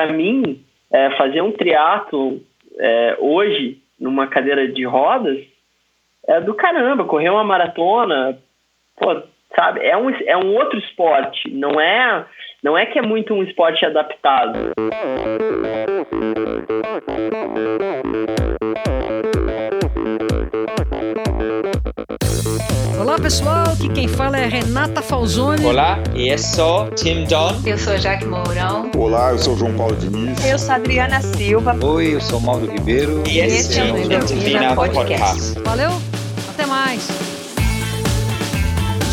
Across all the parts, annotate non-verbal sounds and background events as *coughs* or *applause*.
para mim, é, fazer um triatlo é, hoje numa cadeira de rodas é do caramba. Correr uma maratona, pô, sabe? É um, é um outro esporte. Não é, não é que é muito um esporte adaptado. Olá pessoal, aqui quem fala é Renata Falzoni. Olá, eu sou Tim Don. Eu sou Jaque Mourão. Olá, eu sou João Paulo Diniz. Eu sou Adriana Silva. Oi, eu sou Mauro Ribeiro. E esse, é o Endorfina Podcast. Podcast. Valeu, até mais.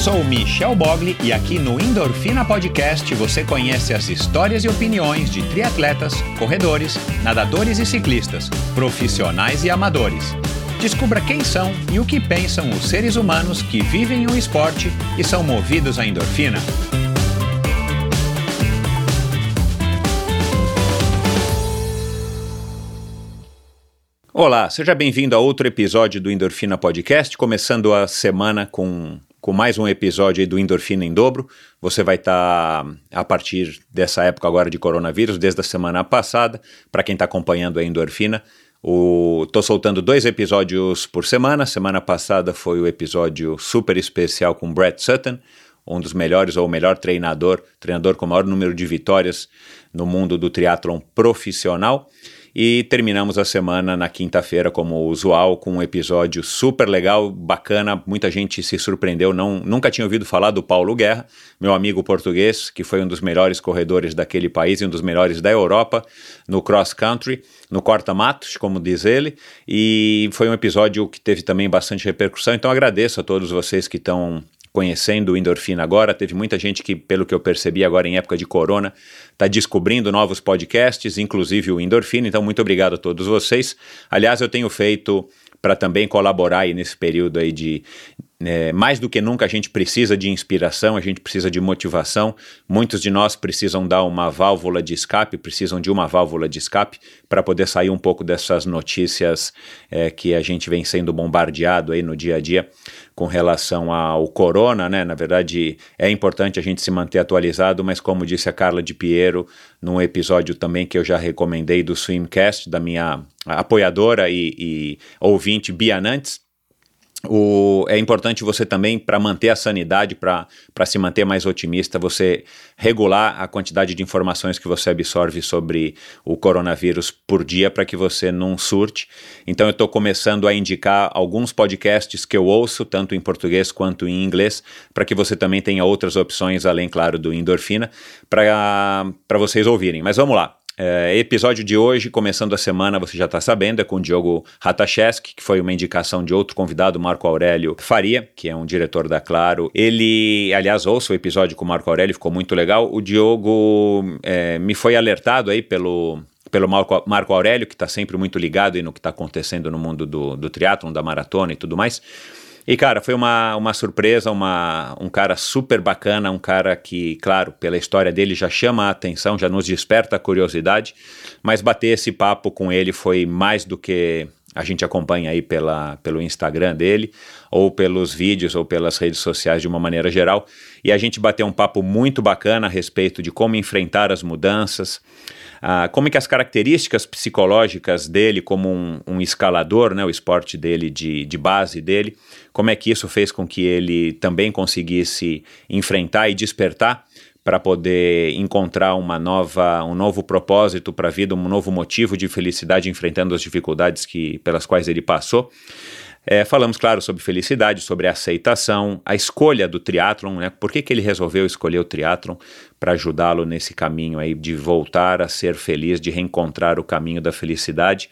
Sou Michel Bogli e aqui no Endorfina Podcast você conhece as histórias e opiniões de triatletas, corredores, nadadores e ciclistas, profissionais e amadores. Descubra quem são e o que pensam os seres humanos que vivem o esporte e são movidos à endorfina. Olá, seja bem-vindo a outro episódio do Endorfina Podcast, começando a semana com, com mais um episódio do Endorfina em Dobro. Você vai estar, tá, a partir dessa época agora de coronavírus, desde a semana passada, para quem está acompanhando a Endorfina, Estou soltando dois episódios por semana. Semana passada foi o episódio super especial com Brett Sutton, um dos melhores ou melhor treinador, treinador com maior número de vitórias no mundo do triatlon profissional. E terminamos a semana na quinta-feira, como usual, com um episódio super legal, bacana. Muita gente se surpreendeu, não, nunca tinha ouvido falar do Paulo Guerra, meu amigo português, que foi um dos melhores corredores daquele país e um dos melhores da Europa no cross country, no corta-matos, como diz ele. E foi um episódio que teve também bastante repercussão. Então agradeço a todos vocês que estão conhecendo o endorfina agora. Teve muita gente que, pelo que eu percebi agora em época de corona, está descobrindo novos podcasts, inclusive o endorfina. Então, muito obrigado a todos vocês. Aliás, eu tenho feito para também colaborar aí nesse período aí de, é, mais do que nunca a gente precisa de inspiração, a gente precisa de motivação. Muitos de nós precisam dar uma válvula de escape, precisam de uma válvula de escape para poder sair um pouco dessas notícias é, que a gente vem sendo bombardeado aí no dia a dia com relação ao corona, né? Na verdade, é importante a gente se manter atualizado, mas como disse a Carla de Piero, num episódio também que eu já recomendei do Swimcast, da minha apoiadora e, e ouvinte Bia Nantes, o, é importante você também, para manter a sanidade, para se manter mais otimista, você regular a quantidade de informações que você absorve sobre o coronavírus por dia para que você não surte. Então, eu estou começando a indicar alguns podcasts que eu ouço, tanto em português quanto em inglês, para que você também tenha outras opções, além, claro, do Endorfina, para vocês ouvirem. Mas vamos lá. É, episódio de hoje, começando a semana, você já está sabendo, é com o Diogo Ratacheski, que foi uma indicação de outro convidado, Marco Aurélio Faria, que é um diretor da Claro. Ele, aliás, ouça o episódio com o Marco Aurélio, ficou muito legal. O Diogo é, me foi alertado aí pelo, pelo Marco, Marco Aurélio, que está sempre muito ligado no que está acontecendo no mundo do, do triatlon, da maratona e tudo mais. E, cara, foi uma, uma surpresa, uma, um cara super bacana, um cara que, claro, pela história dele já chama a atenção, já nos desperta a curiosidade, mas bater esse papo com ele foi mais do que a gente acompanha aí pela, pelo Instagram dele, ou pelos vídeos, ou pelas redes sociais de uma maneira geral. E a gente bateu um papo muito bacana a respeito de como enfrentar as mudanças, ah, como é que as características psicológicas dele como um, um, escalador, né, o esporte dele de, de base dele, como é que isso fez com que ele também conseguisse enfrentar e despertar para poder encontrar uma nova, um novo propósito para a vida, um novo motivo de felicidade enfrentando as dificuldades que, pelas quais ele passou. É, falamos, claro, sobre felicidade, sobre aceitação, a escolha do triatlon, né? Por que, que ele resolveu escolher o triatlon? Para ajudá-lo nesse caminho aí de voltar a ser feliz, de reencontrar o caminho da felicidade.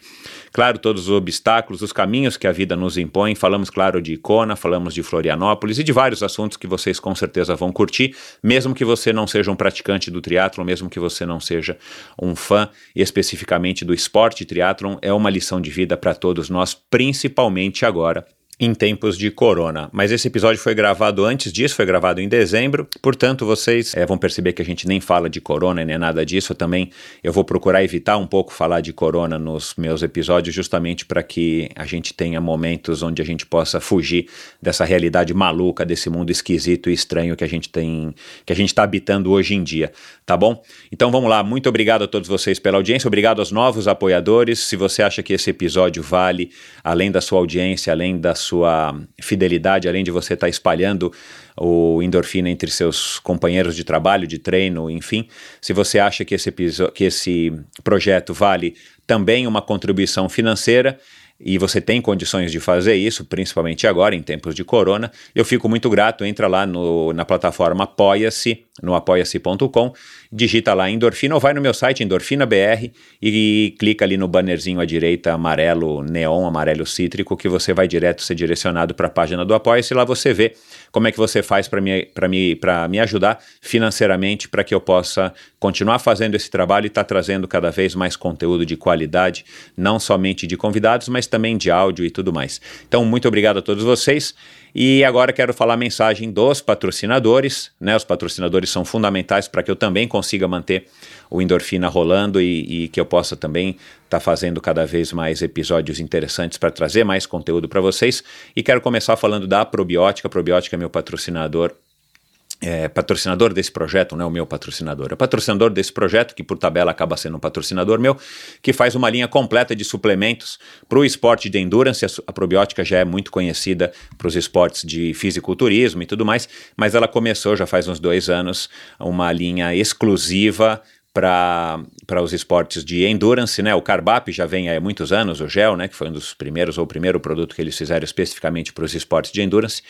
Claro, todos os obstáculos, os caminhos que a vida nos impõe. Falamos, claro, de Icona, falamos de Florianópolis e de vários assuntos que vocês com certeza vão curtir, mesmo que você não seja um praticante do triatlon, mesmo que você não seja um fã especificamente do esporte triatlon, é uma lição de vida para todos nós, principalmente agora em tempos de corona. Mas esse episódio foi gravado antes disso, foi gravado em dezembro, portanto vocês é, vão perceber que a gente nem fala de corona nem nada disso. Eu também eu vou procurar evitar um pouco falar de corona nos meus episódios, justamente para que a gente tenha momentos onde a gente possa fugir dessa realidade maluca, desse mundo esquisito e estranho que a gente tem, que a gente está habitando hoje em dia, tá bom? Então vamos lá, muito obrigado a todos vocês pela audiência, obrigado aos novos apoiadores. Se você acha que esse episódio vale, além da sua audiência, além da sua fidelidade, além de você estar tá espalhando o endorfina entre seus companheiros de trabalho, de treino, enfim. Se você acha que esse, que esse projeto vale também uma contribuição financeira, e você tem condições de fazer isso, principalmente agora, em tempos de corona, eu fico muito grato. Entra lá no, na plataforma Apoia-se, no apoia-se.com, digita lá endorfina ou vai no meu site endorfina BR e clica ali no bannerzinho à direita amarelo neon, amarelo cítrico, que você vai direto ser direcionado para a página do Apoia-se. Lá você vê como é que você faz para me, me, me ajudar financeiramente para que eu possa continuar fazendo esse trabalho e estar tá trazendo cada vez mais conteúdo de qualidade, não somente de convidados, mas também de áudio e tudo mais. Então, muito obrigado a todos vocês. E agora quero falar a mensagem dos patrocinadores, né? Os patrocinadores são fundamentais para que eu também consiga manter o endorfina rolando e, e que eu possa também estar tá fazendo cada vez mais episódios interessantes para trazer mais conteúdo para vocês. E quero começar falando da Probiótica. A Probiótica é meu patrocinador é, patrocinador desse projeto, não é o meu patrocinador, é patrocinador desse projeto, que por tabela acaba sendo um patrocinador meu, que faz uma linha completa de suplementos para o esporte de endurance. A, a probiótica já é muito conhecida para os esportes de fisiculturismo e tudo mais, mas ela começou já faz uns dois anos uma linha exclusiva para os esportes de endurance, né? O Carbap já vem há muitos anos, o gel, né? Que foi um dos primeiros, ou o primeiro produto que eles fizeram especificamente para os esportes de endurance.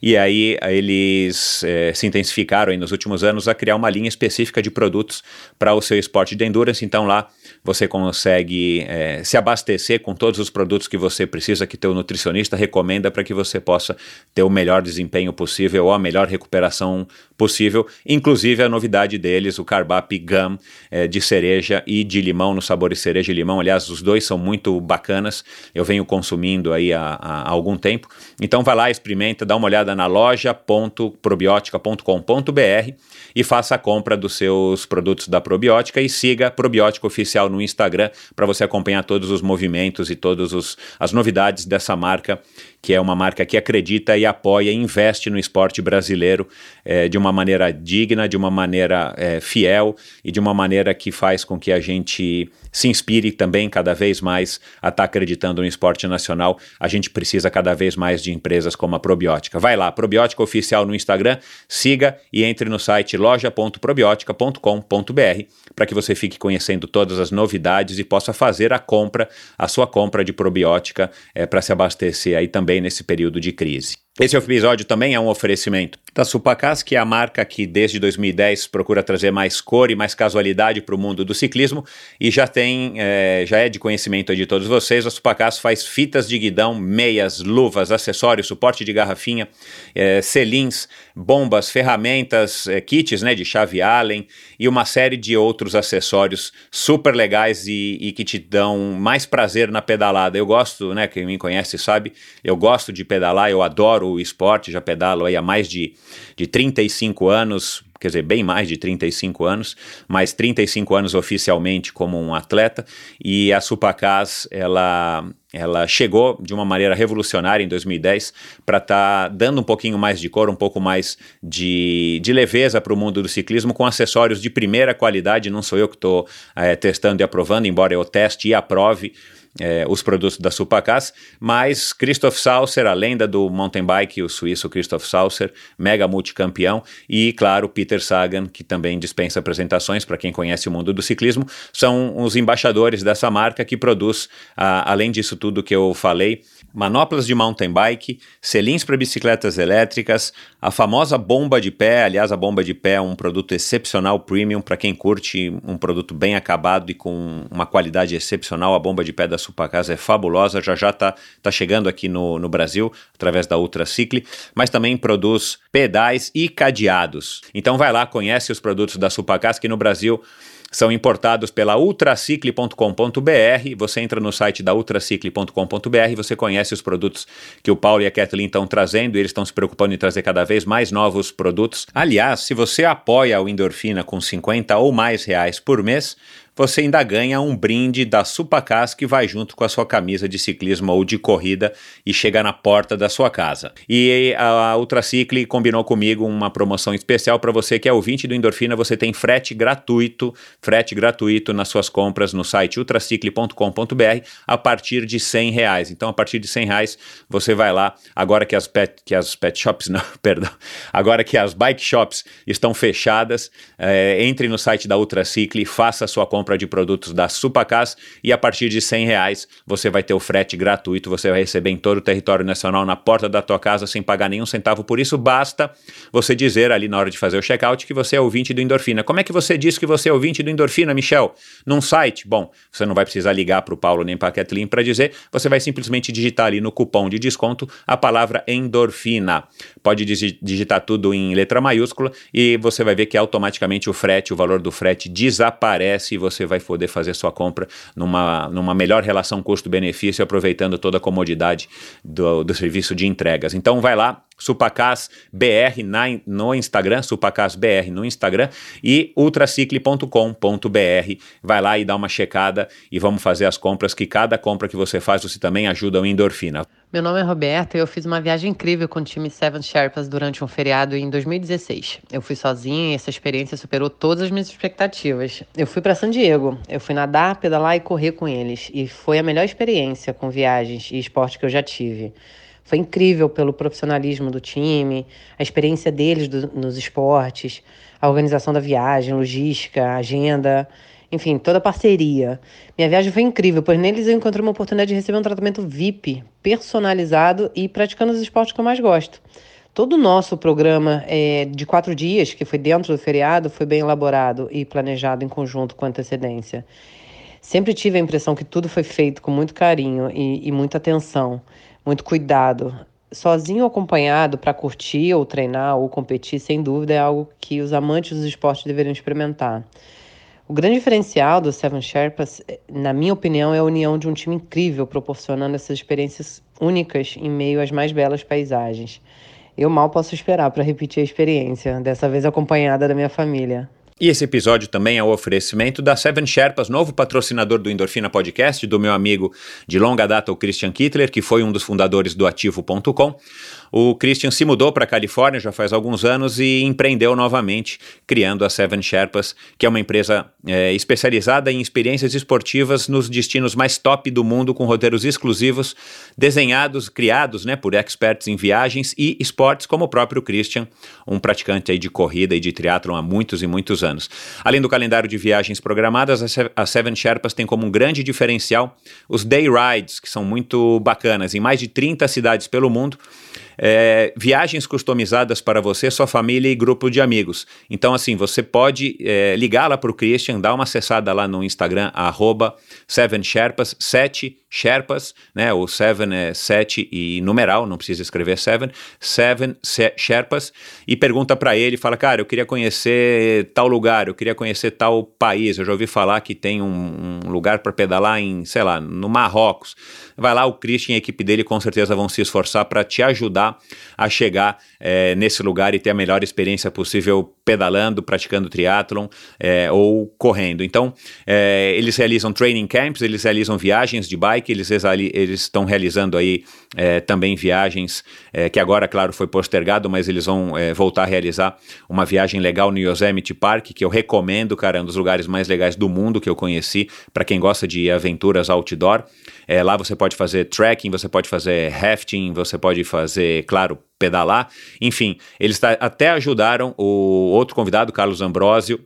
E aí eles é, se intensificaram nos últimos anos a criar uma linha específica de produtos para o seu esporte de endurance. Então lá você consegue é, se abastecer com todos os produtos que você precisa, que teu nutricionista recomenda para que você possa ter o melhor desempenho possível ou a melhor recuperação possível. Inclusive a novidade deles, o Carbap Gum, é, de cereja e de limão, no sabor de cereja e limão. Aliás, os dois são muito bacanas. Eu venho consumindo aí há, há algum tempo. Então vai lá, experimenta, dá uma olhada na loja.probiotica.com.br e faça a compra dos seus produtos da Probiótica e siga Probiótica Oficial no Instagram para você acompanhar todos os movimentos e todas as novidades dessa marca que é uma marca que acredita e apoia e investe no esporte brasileiro é, de uma maneira digna, de uma maneira é, fiel e de uma maneira que faz com que a gente se inspire também cada vez mais a estar tá acreditando no esporte nacional. A gente precisa cada vez mais de empresas como a Probiótica. Vai lá, Probiótica Oficial no Instagram, siga e entre no site loja.probiotica.com.br para que você fique conhecendo todas as novidades e possa fazer a compra, a sua compra de probiótica é, para se abastecer aí também nesse período de crise. Esse episódio também é um oferecimento da Supacas, que é a marca que desde 2010 procura trazer mais cor e mais casualidade para o mundo do ciclismo e já tem, é, já é de conhecimento de todos vocês. A Supacas faz fitas de guidão, meias, luvas, acessórios, suporte de garrafinha, é, selins, bombas, ferramentas, é, kits né, de chave Allen e uma série de outros acessórios super legais e, e que te dão mais prazer na pedalada. Eu gosto, né, quem me conhece sabe, eu gosto de pedalar, eu adoro o esporte, já pedalo aí há mais de, de 35 anos, quer dizer, bem mais de 35 anos, mas 35 anos oficialmente como um atleta, e a Supacas, ela, ela chegou de uma maneira revolucionária em 2010 para estar tá dando um pouquinho mais de cor, um pouco mais de, de leveza para o mundo do ciclismo com acessórios de primeira qualidade, não sou eu que estou é, testando e aprovando, embora eu teste e aprove, é, os produtos da Supacas, mas Christoph Saucer, a lenda do mountain bike, o suíço Christoph Saucer, mega multicampeão, e claro, Peter Sagan, que também dispensa apresentações para quem conhece o mundo do ciclismo, são os embaixadores dessa marca que produz, a, além disso tudo que eu falei, manoplas de mountain bike, selins para bicicletas elétricas, a famosa bomba de pé, aliás, a bomba de pé é um produto excepcional premium para quem curte um produto bem acabado e com uma qualidade excepcional, a bomba de pé da Supacasa é fabulosa, já já está tá chegando aqui no, no Brasil através da Ultracicle, mas também produz pedais e cadeados. Então vai lá, conhece os produtos da Supacasa que no Brasil são importados pela ultracicle.com.br. Você entra no site da ultracicle.com.br, você conhece os produtos que o Paulo e a Kathleen estão trazendo, e eles estão se preocupando em trazer cada vez mais novos produtos. Aliás, se você apoia o Endorfina com 50 ou mais reais por mês, você ainda ganha um brinde da Supacas que vai junto com a sua camisa de ciclismo ou de corrida e chega na porta da sua casa. E a Ultracicle combinou comigo uma promoção especial para você que é ouvinte do Endorfina, você tem frete gratuito, frete gratuito nas suas compras no site ultracicle.com.br a partir de 100 reais. Então, a partir de 100 reais, você vai lá, agora que as pet, que as pet shops, *laughs* não, perdão, agora que as bike shops estão fechadas, é, entre no site da Ultracicle, faça a sua compra compra de produtos da Supacas e a partir de 100 reais você vai ter o frete gratuito, você vai receber em todo o território nacional na porta da tua casa sem pagar nenhum centavo por isso, basta você dizer ali na hora de fazer o checkout que você é ouvinte do Endorfina. Como é que você diz que você é ouvinte do Endorfina, Michel? Num site? Bom, você não vai precisar ligar para o Paulo nem para a Kathleen para dizer, você vai simplesmente digitar ali no cupom de desconto a palavra endorfina. Pode digitar tudo em letra maiúscula e você vai ver que automaticamente o frete, o valor do frete desaparece e você você vai poder fazer sua compra numa, numa melhor relação custo-benefício, aproveitando toda a comodidade do, do serviço de entregas. Então vai lá, Supacas BR na, no Instagram, Supacas BR no Instagram e ultracicle.com.br. Vai lá e dá uma checada e vamos fazer as compras, que cada compra que você faz você também ajuda o Endorfina. Meu nome é Roberta e eu fiz uma viagem incrível com o time Seven Sherpas durante um feriado em 2016. Eu fui sozinha e essa experiência superou todas as minhas expectativas. Eu fui para San Diego, eu fui nadar, pedalar e correr com eles e foi a melhor experiência com viagens e esporte que eu já tive. Foi incrível pelo profissionalismo do time, a experiência deles do, nos esportes, a organização da viagem, logística, agenda, enfim, toda a parceria. Minha viagem foi incrível, pois neles eu encontrei uma oportunidade de receber um tratamento VIP, personalizado e praticando os esportes que eu mais gosto. Todo o nosso programa é, de quatro dias, que foi dentro do feriado, foi bem elaborado e planejado em conjunto com antecedência. Sempre tive a impressão que tudo foi feito com muito carinho e, e muita atenção muito cuidado. Sozinho ou acompanhado para curtir ou treinar ou competir, sem dúvida, é algo que os amantes dos esportes deveriam experimentar. O grande diferencial do Seven Sherpas, na minha opinião, é a união de um time incrível, proporcionando essas experiências únicas em meio às mais belas paisagens. Eu mal posso esperar para repetir a experiência, dessa vez acompanhada da minha família. E esse episódio também é o oferecimento da Seven Sherpas, novo patrocinador do Endorfina Podcast, do meu amigo de longa data, o Christian Kittler, que foi um dos fundadores do Ativo.com. O Christian se mudou para a Califórnia já faz alguns anos e empreendeu novamente, criando a Seven Sherpas, que é uma empresa é, especializada em experiências esportivas nos destinos mais top do mundo, com roteiros exclusivos, desenhados, criados né, por experts em viagens e esportes, como o próprio Christian, um praticante aí de corrida e de triatlon há muitos e muitos anos. Além do calendário de viagens programadas, a Seven Sherpas tem como um grande diferencial os day rides, que são muito bacanas, em mais de 30 cidades pelo mundo é, viagens customizadas para você, sua família e grupo de amigos. Então, assim, você pode é, ligar lá para o Christian, dar uma acessada lá no Instagram, arroba 7sherpas, 7 Sherpas, né? O 7 é 7 e numeral, não precisa escrever 7, 7 Sherpas, e pergunta para ele, fala, cara, eu queria conhecer tal lugar, eu queria conhecer tal país, eu já ouvi falar que tem um, um lugar para pedalar em, sei lá, no Marrocos. Vai lá, o Christian e a equipe dele com certeza vão se esforçar para te ajudar a chegar é, nesse lugar e ter a melhor experiência possível pedalando, praticando triatlon é, ou correndo. Então, é, eles realizam training camps, eles realizam viagens de bike, eles, estão realizando aí é, também viagens é, que agora, claro, foi postergado, mas eles vão é, voltar a realizar uma viagem legal no Yosemite Park, que eu recomendo, cara, é um dos lugares mais legais do mundo que eu conheci, para quem gosta de aventuras outdoor. É, lá você pode fazer trekking, você pode fazer rafting, você pode fazer, claro, pedalar. Enfim, eles até ajudaram o outro convidado, Carlos Ambrosio,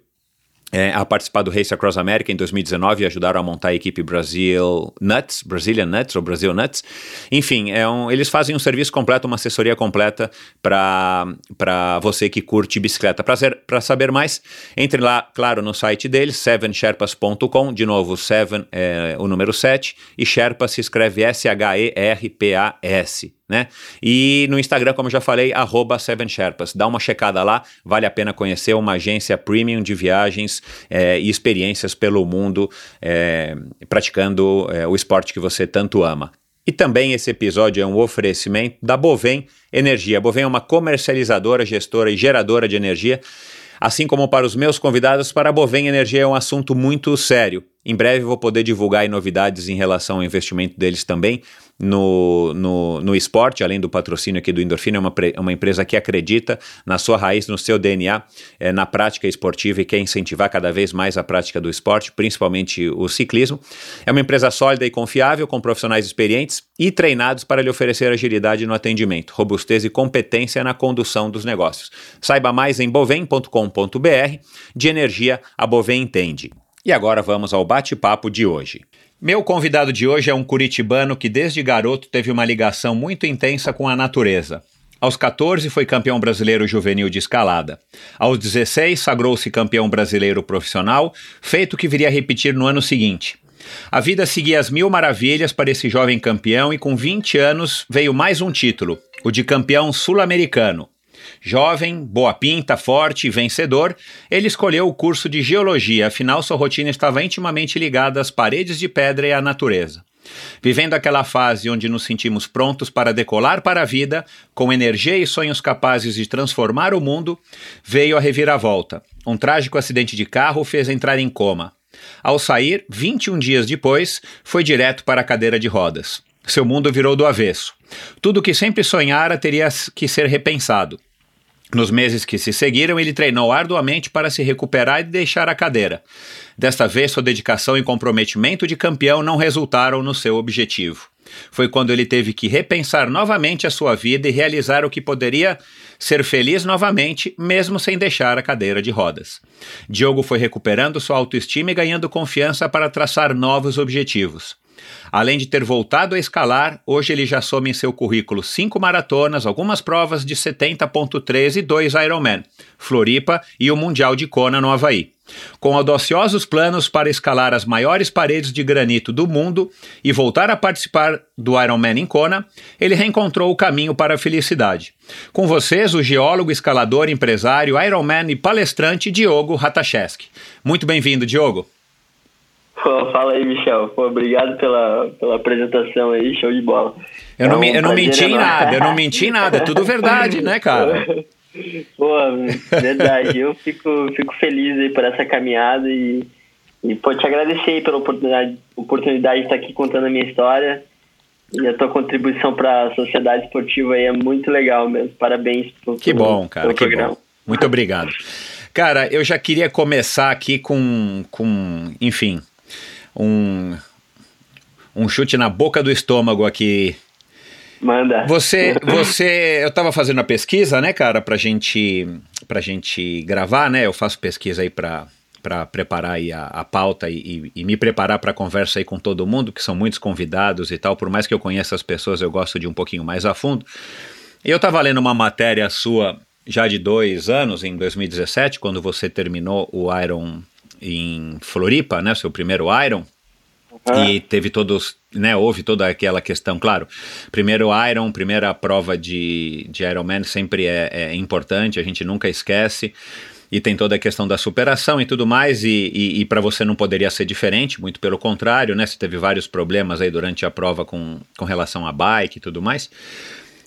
é, a participar do Race Across America em 2019 e ajudaram a montar a equipe Brasil Nuts, Brazilian Nuts ou Brasil Nuts. Enfim, é um, eles fazem um serviço completo, uma assessoria completa para você que curte bicicleta. Para saber mais, entre lá, claro, no site deles, sevensherpas.com, de novo, seven é o número 7, e Sherpa se escreve S-H-E-R-P-A-S né? E no Instagram, como eu já falei, arroba Seven Sherpas. Dá uma checada lá, vale a pena conhecer uma agência premium de viagens é, e experiências pelo mundo, é, praticando é, o esporte que você tanto ama. E também esse episódio é um oferecimento da Bovem Energia. A Bovem é uma comercializadora, gestora e geradora de energia. Assim como para os meus convidados, para a Bovem Energia é um assunto muito sério. Em breve vou poder divulgar novidades em relação ao investimento deles também no, no, no esporte, além do patrocínio aqui do Endorfina, é uma, uma empresa que acredita na sua raiz, no seu DNA, é, na prática esportiva e quer incentivar cada vez mais a prática do esporte, principalmente o ciclismo. É uma empresa sólida e confiável, com profissionais experientes e treinados para lhe oferecer agilidade no atendimento, robustez e competência na condução dos negócios. Saiba mais em bovem.com.br. De energia, a Bovem entende. E agora vamos ao bate-papo de hoje. Meu convidado de hoje é um curitibano que desde garoto teve uma ligação muito intensa com a natureza. Aos 14 foi campeão brasileiro juvenil de escalada. Aos 16 sagrou-se campeão brasileiro profissional, feito que viria a repetir no ano seguinte. A vida seguia as mil maravilhas para esse jovem campeão e com 20 anos veio mais um título, o de campeão sul-americano. Jovem, boa pinta, forte e vencedor, ele escolheu o curso de geologia, afinal sua rotina estava intimamente ligada às paredes de pedra e à natureza. Vivendo aquela fase onde nos sentimos prontos para decolar para a vida, com energia e sonhos capazes de transformar o mundo, veio a reviravolta. Um trágico acidente de carro o fez entrar em coma. Ao sair, 21 dias depois, foi direto para a cadeira de rodas. Seu mundo virou do avesso. Tudo que sempre sonhara teria que ser repensado. Nos meses que se seguiram, ele treinou arduamente para se recuperar e deixar a cadeira. Desta vez, sua dedicação e comprometimento de campeão não resultaram no seu objetivo. Foi quando ele teve que repensar novamente a sua vida e realizar o que poderia ser feliz novamente, mesmo sem deixar a cadeira de rodas. Diogo foi recuperando sua autoestima e ganhando confiança para traçar novos objetivos. Além de ter voltado a escalar, hoje ele já soma em seu currículo cinco maratonas, algumas provas de 70.3 e dois Ironman, Floripa e o Mundial de Kona no Havaí. Com audaciosos planos para escalar as maiores paredes de granito do mundo e voltar a participar do Ironman em Kona, ele reencontrou o caminho para a felicidade. Com vocês, o geólogo, escalador, empresário, Ironman e palestrante Diogo Ratacheski. Muito bem-vindo, Diogo. Pô, fala aí, Michel. Pô, obrigado pela, pela apresentação aí, show de bola. Eu não, é um eu não menti em nada, eu não menti em nada, é tudo verdade, né, cara? *laughs* Pô, verdade. Eu fico, fico feliz aí por essa caminhada e, e pô, te agradecer aí pela oportunidade, oportunidade de estar aqui contando a minha história. E a tua contribuição para a sociedade esportiva aí é muito legal mesmo. Parabéns pelo, que bom, cara, que programa. Bom. Muito obrigado. Cara, eu já queria começar aqui com, com enfim, um, um chute na boca do estômago aqui. Manda. Você, *laughs* você, eu estava fazendo a pesquisa, né, cara, pra gente, pra gente gravar, né? Eu faço pesquisa aí para para preparar aí a, a pauta e, e, e me preparar para a conversa aí com todo mundo, que são muitos convidados e tal. Por mais que eu conheça as pessoas, eu gosto de um pouquinho mais a fundo. E eu estava lendo uma matéria sua já de dois anos, em 2017, quando você terminou o Iron em Floripa, né, seu primeiro Iron, uhum. e teve todos, né, houve toda aquela questão, claro, primeiro Iron, primeira prova de, de Ironman sempre é, é importante, a gente nunca esquece, e tem toda a questão da superação e tudo mais, e, e, e para você não poderia ser diferente, muito pelo contrário, né? Você teve vários problemas aí durante a prova com, com relação à bike e tudo mais.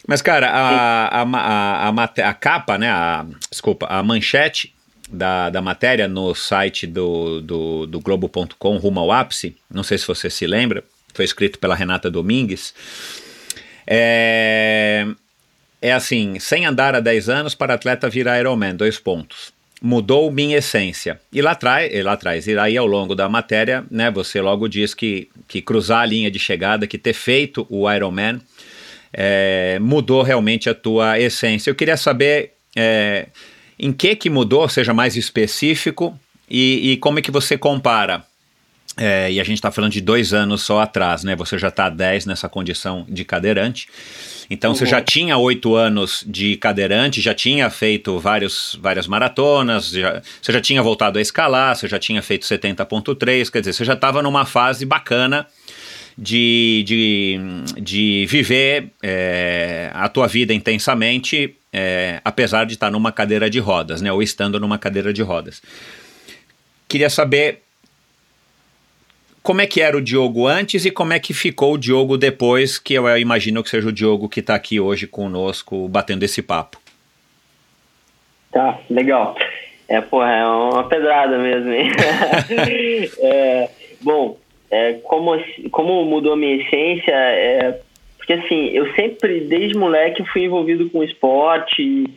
Mas, cara, a, a, a, a, a capa, né? A, desculpa, a manchete da, da matéria no site do, do, do Globo.com, Rumo ao Ápice, não sei se você se lembra, foi escrito pela Renata Domingues. É, é assim: sem andar há 10 anos para atleta virar Ironman, dois pontos. Mudou minha essência. E lá atrás, lá atrás, e aí ao longo da matéria, né, você logo diz que, que cruzar a linha de chegada, que ter feito o Ironman, é, mudou realmente a tua essência. Eu queria saber. É, em que que mudou, seja mais específico, e, e como é que você compara? É, e a gente está falando de dois anos só atrás, né? Você já está há 10 nessa condição de cadeirante. Então uhum. você já tinha oito anos de cadeirante, já tinha feito vários, várias maratonas, já, você já tinha voltado a escalar, você já tinha feito 70.3, quer dizer, você já estava numa fase bacana de, de, de viver é, a tua vida intensamente, é, apesar de estar numa cadeira de rodas, né? Ou estando numa cadeira de rodas. Queria saber como é que era o Diogo antes e como é que ficou o Diogo depois, que eu imagino que seja o Diogo que está aqui hoje conosco batendo esse papo. Tá, legal. É, porra, é uma pedrada mesmo, hein? *laughs* *laughs* é, bom, é, como, como mudou a minha essência, é, porque assim, eu sempre, desde moleque, fui envolvido com esporte e,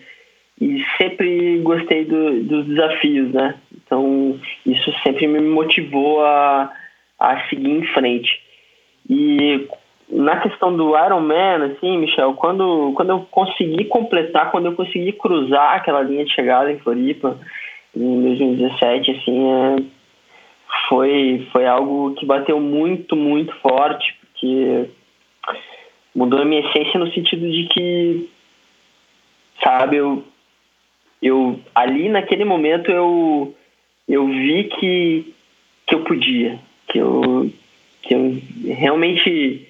e sempre gostei do, dos desafios, né? Então, isso sempre me motivou a, a seguir em frente. E na questão do Ironman, assim, Michel, quando, quando eu consegui completar, quando eu consegui cruzar aquela linha de chegada em Floripa, em 2017, assim, é, foi, foi algo que bateu muito, muito forte, porque mudou a minha essência no sentido de que, sabe, eu, eu ali naquele momento eu, eu vi que, que eu podia, que eu, que eu realmente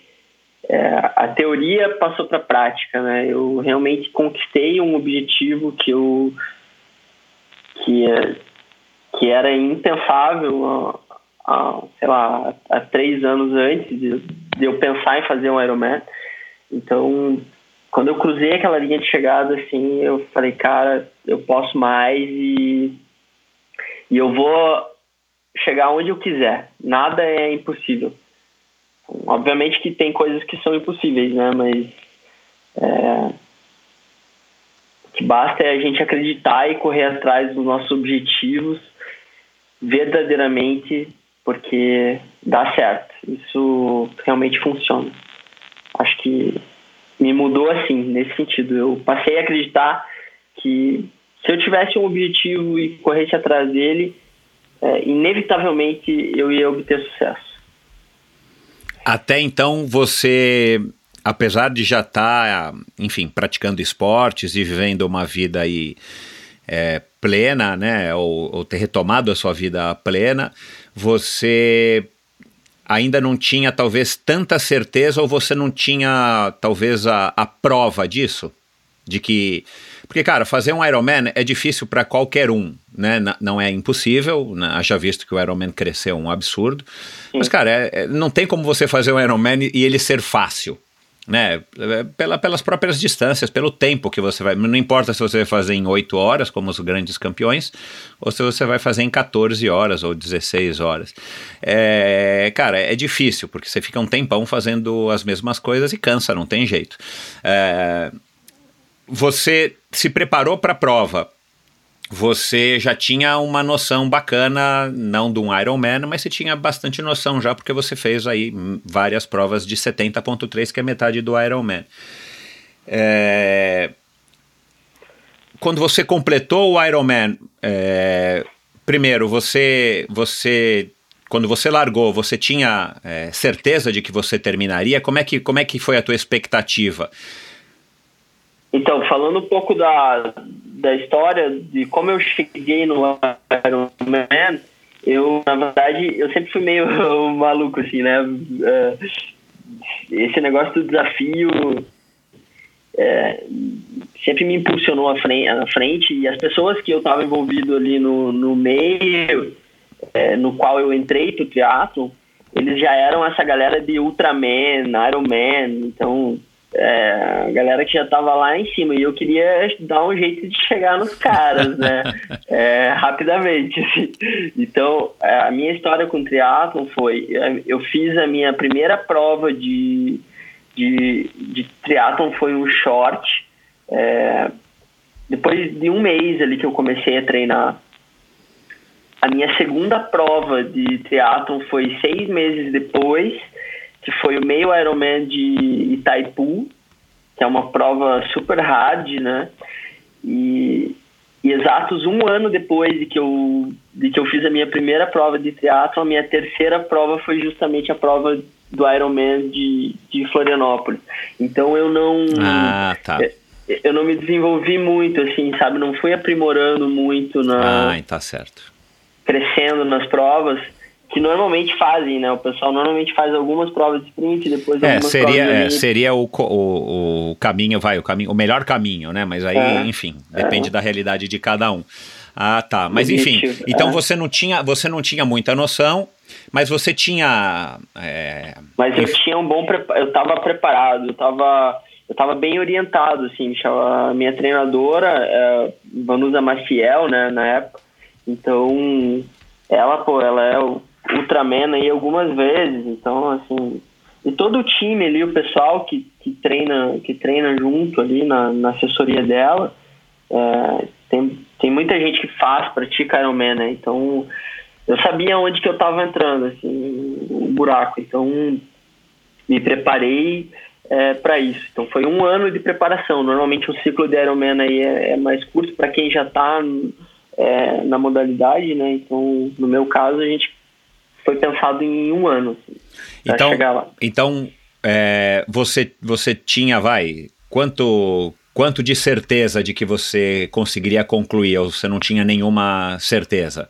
é, a teoria passou para a prática, né? Eu realmente conquistei um objetivo que eu que, é, que era impensável há, sei lá, há três anos antes de, de eu pensar em fazer um Ironman. Então, quando eu cruzei aquela linha de chegada, assim, eu falei, cara, eu posso mais e, e eu vou chegar onde eu quiser. Nada é impossível. Obviamente que tem coisas que são impossíveis, né? Mas é, que basta é a gente acreditar e correr atrás dos nossos objetivos verdadeiramente, porque dá certo. Isso realmente funciona. Acho que me mudou assim, nesse sentido. Eu passei a acreditar que se eu tivesse um objetivo e corresse atrás dele, é, inevitavelmente eu ia obter sucesso. Até então você, apesar de já estar, tá, enfim, praticando esportes e vivendo uma vida aí é, plena, né, ou, ou ter retomado a sua vida plena, você ainda não tinha talvez tanta certeza ou você não tinha talvez a, a prova disso? De que porque, cara, fazer um Ironman é difícil para qualquer um, né? N não é impossível, né? haja visto que o Ironman cresceu um absurdo. Sim. Mas, cara, é, é, não tem como você fazer um Ironman e ele ser fácil. Né, pela, pelas próprias distâncias, pelo tempo que você vai. Não importa se você vai fazer em 8 horas, como os grandes campeões, ou se você vai fazer em 14 horas ou 16 horas. É, cara, é difícil, porque você fica um tempão fazendo as mesmas coisas e cansa, não tem jeito. É, você se preparou para a prova. Você já tinha uma noção bacana, não de um Ironman, mas você tinha bastante noção já, porque você fez aí várias provas de 70.3, que é metade do Ironman. É... Quando você completou o Ironman, é... primeiro, você, você quando você largou, você tinha é, certeza de que você terminaria? Como é que, como é que foi a tua expectativa? Então, falando um pouco da, da história, de como eu cheguei no Ironman, eu, na verdade, eu sempre fui meio *laughs* maluco, assim, né? É, esse negócio do desafio é, sempre me impulsionou à frente, à frente e as pessoas que eu estava envolvido ali no, no meio, é, no qual eu entrei pro teatro, eles já eram essa galera de Ultraman, Ironman, então é, a galera que já tava lá em cima e eu queria dar um jeito de chegar nos caras, né? *laughs* é, rapidamente. Assim. Então, é, a minha história com o triatlon foi: é, eu fiz a minha primeira prova de, de, de triatlon, foi um short. É, depois de um mês ali que eu comecei a treinar, a minha segunda prova de triatlon foi seis meses depois que foi o meio Ironman de Itaipu, que é uma prova super hard, né? E, e, exatos um ano depois de que eu de que eu fiz a minha primeira prova de triatlo, a minha terceira prova foi justamente a prova do Ironman de, de Florianópolis. Então eu não ah, tá. eu, eu não me desenvolvi muito assim, sabe? Não fui aprimorando muito na Ah, tá certo. Crescendo nas provas que normalmente fazem, né? O pessoal normalmente faz algumas provas de sprint, depois é, seria, é, seria o, o, o, caminho, vai, o caminho, o melhor caminho, né? Mas aí, é. enfim, depende é. da realidade de cada um. Ah, tá. Mas enfim, então é. você não tinha, você não tinha muita noção, mas você tinha. É, mas eu tinha um bom, eu estava preparado, eu estava eu tava bem orientado, assim, a minha treinadora, Vanusa Maciel, né, na época, então ela, pô, ela é o Ultraman aí algumas vezes, então, assim, e todo o time ali, o pessoal que, que treina que treina junto ali na, na assessoria dela, é, tem, tem muita gente que faz, pratica Ironman, né, então eu sabia onde que eu estava entrando, assim, o buraco, então me preparei é, para isso. Então foi um ano de preparação. Normalmente o ciclo de Ironman aí é, é mais curto para quem já está é, na modalidade, né? Então no meu caso a gente foi pensado em um ano assim, então, chegar lá. Então é, você você tinha vai quanto quanto de certeza de que você conseguiria concluir ou você não tinha nenhuma certeza?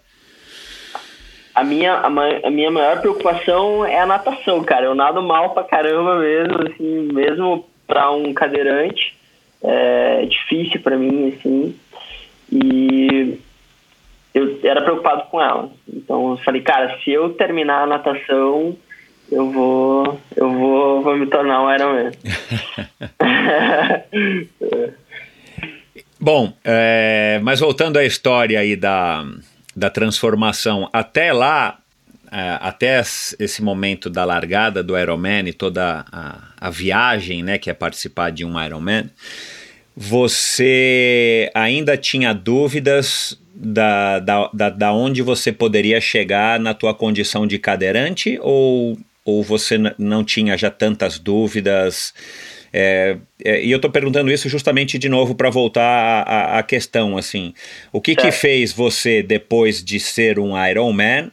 a minha, a, a, minha maior preocupação é a natação, cara. Eu nado mal pra caramba mesmo, assim, mesmo pra um cadeirante. É difícil pra mim, assim. E eu era preocupado com ela. Então eu falei, cara, se eu terminar a natação, eu vou. Eu vou, vou me tornar um Ironman. *laughs* Bom, é, mas voltando à história aí da, da transformação até lá, é, até esse momento da largada do Ironman e toda a, a viagem, né, que é participar de um Ironman, você ainda tinha dúvidas da, da, da, da onde você poderia chegar na tua condição de cadeirante ou, ou você não tinha já tantas dúvidas? É, é, e eu estou perguntando isso justamente de novo para voltar à, questão, assim, o que, que fez você, depois de ser um Iron Man,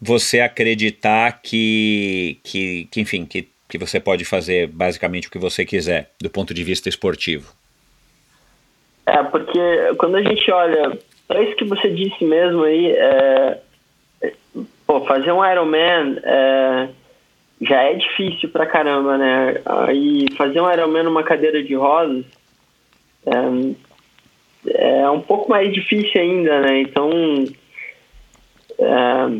você acreditar que, que, que enfim, que, que você pode fazer basicamente o que você quiser, do ponto de vista esportivo? É, porque quando a gente olha, é isso que você disse mesmo aí, é, pô, fazer um Ironman é, já é difícil pra caramba, né? Aí fazer um Ironman numa cadeira de rodas é, é um pouco mais difícil ainda, né? Então, é,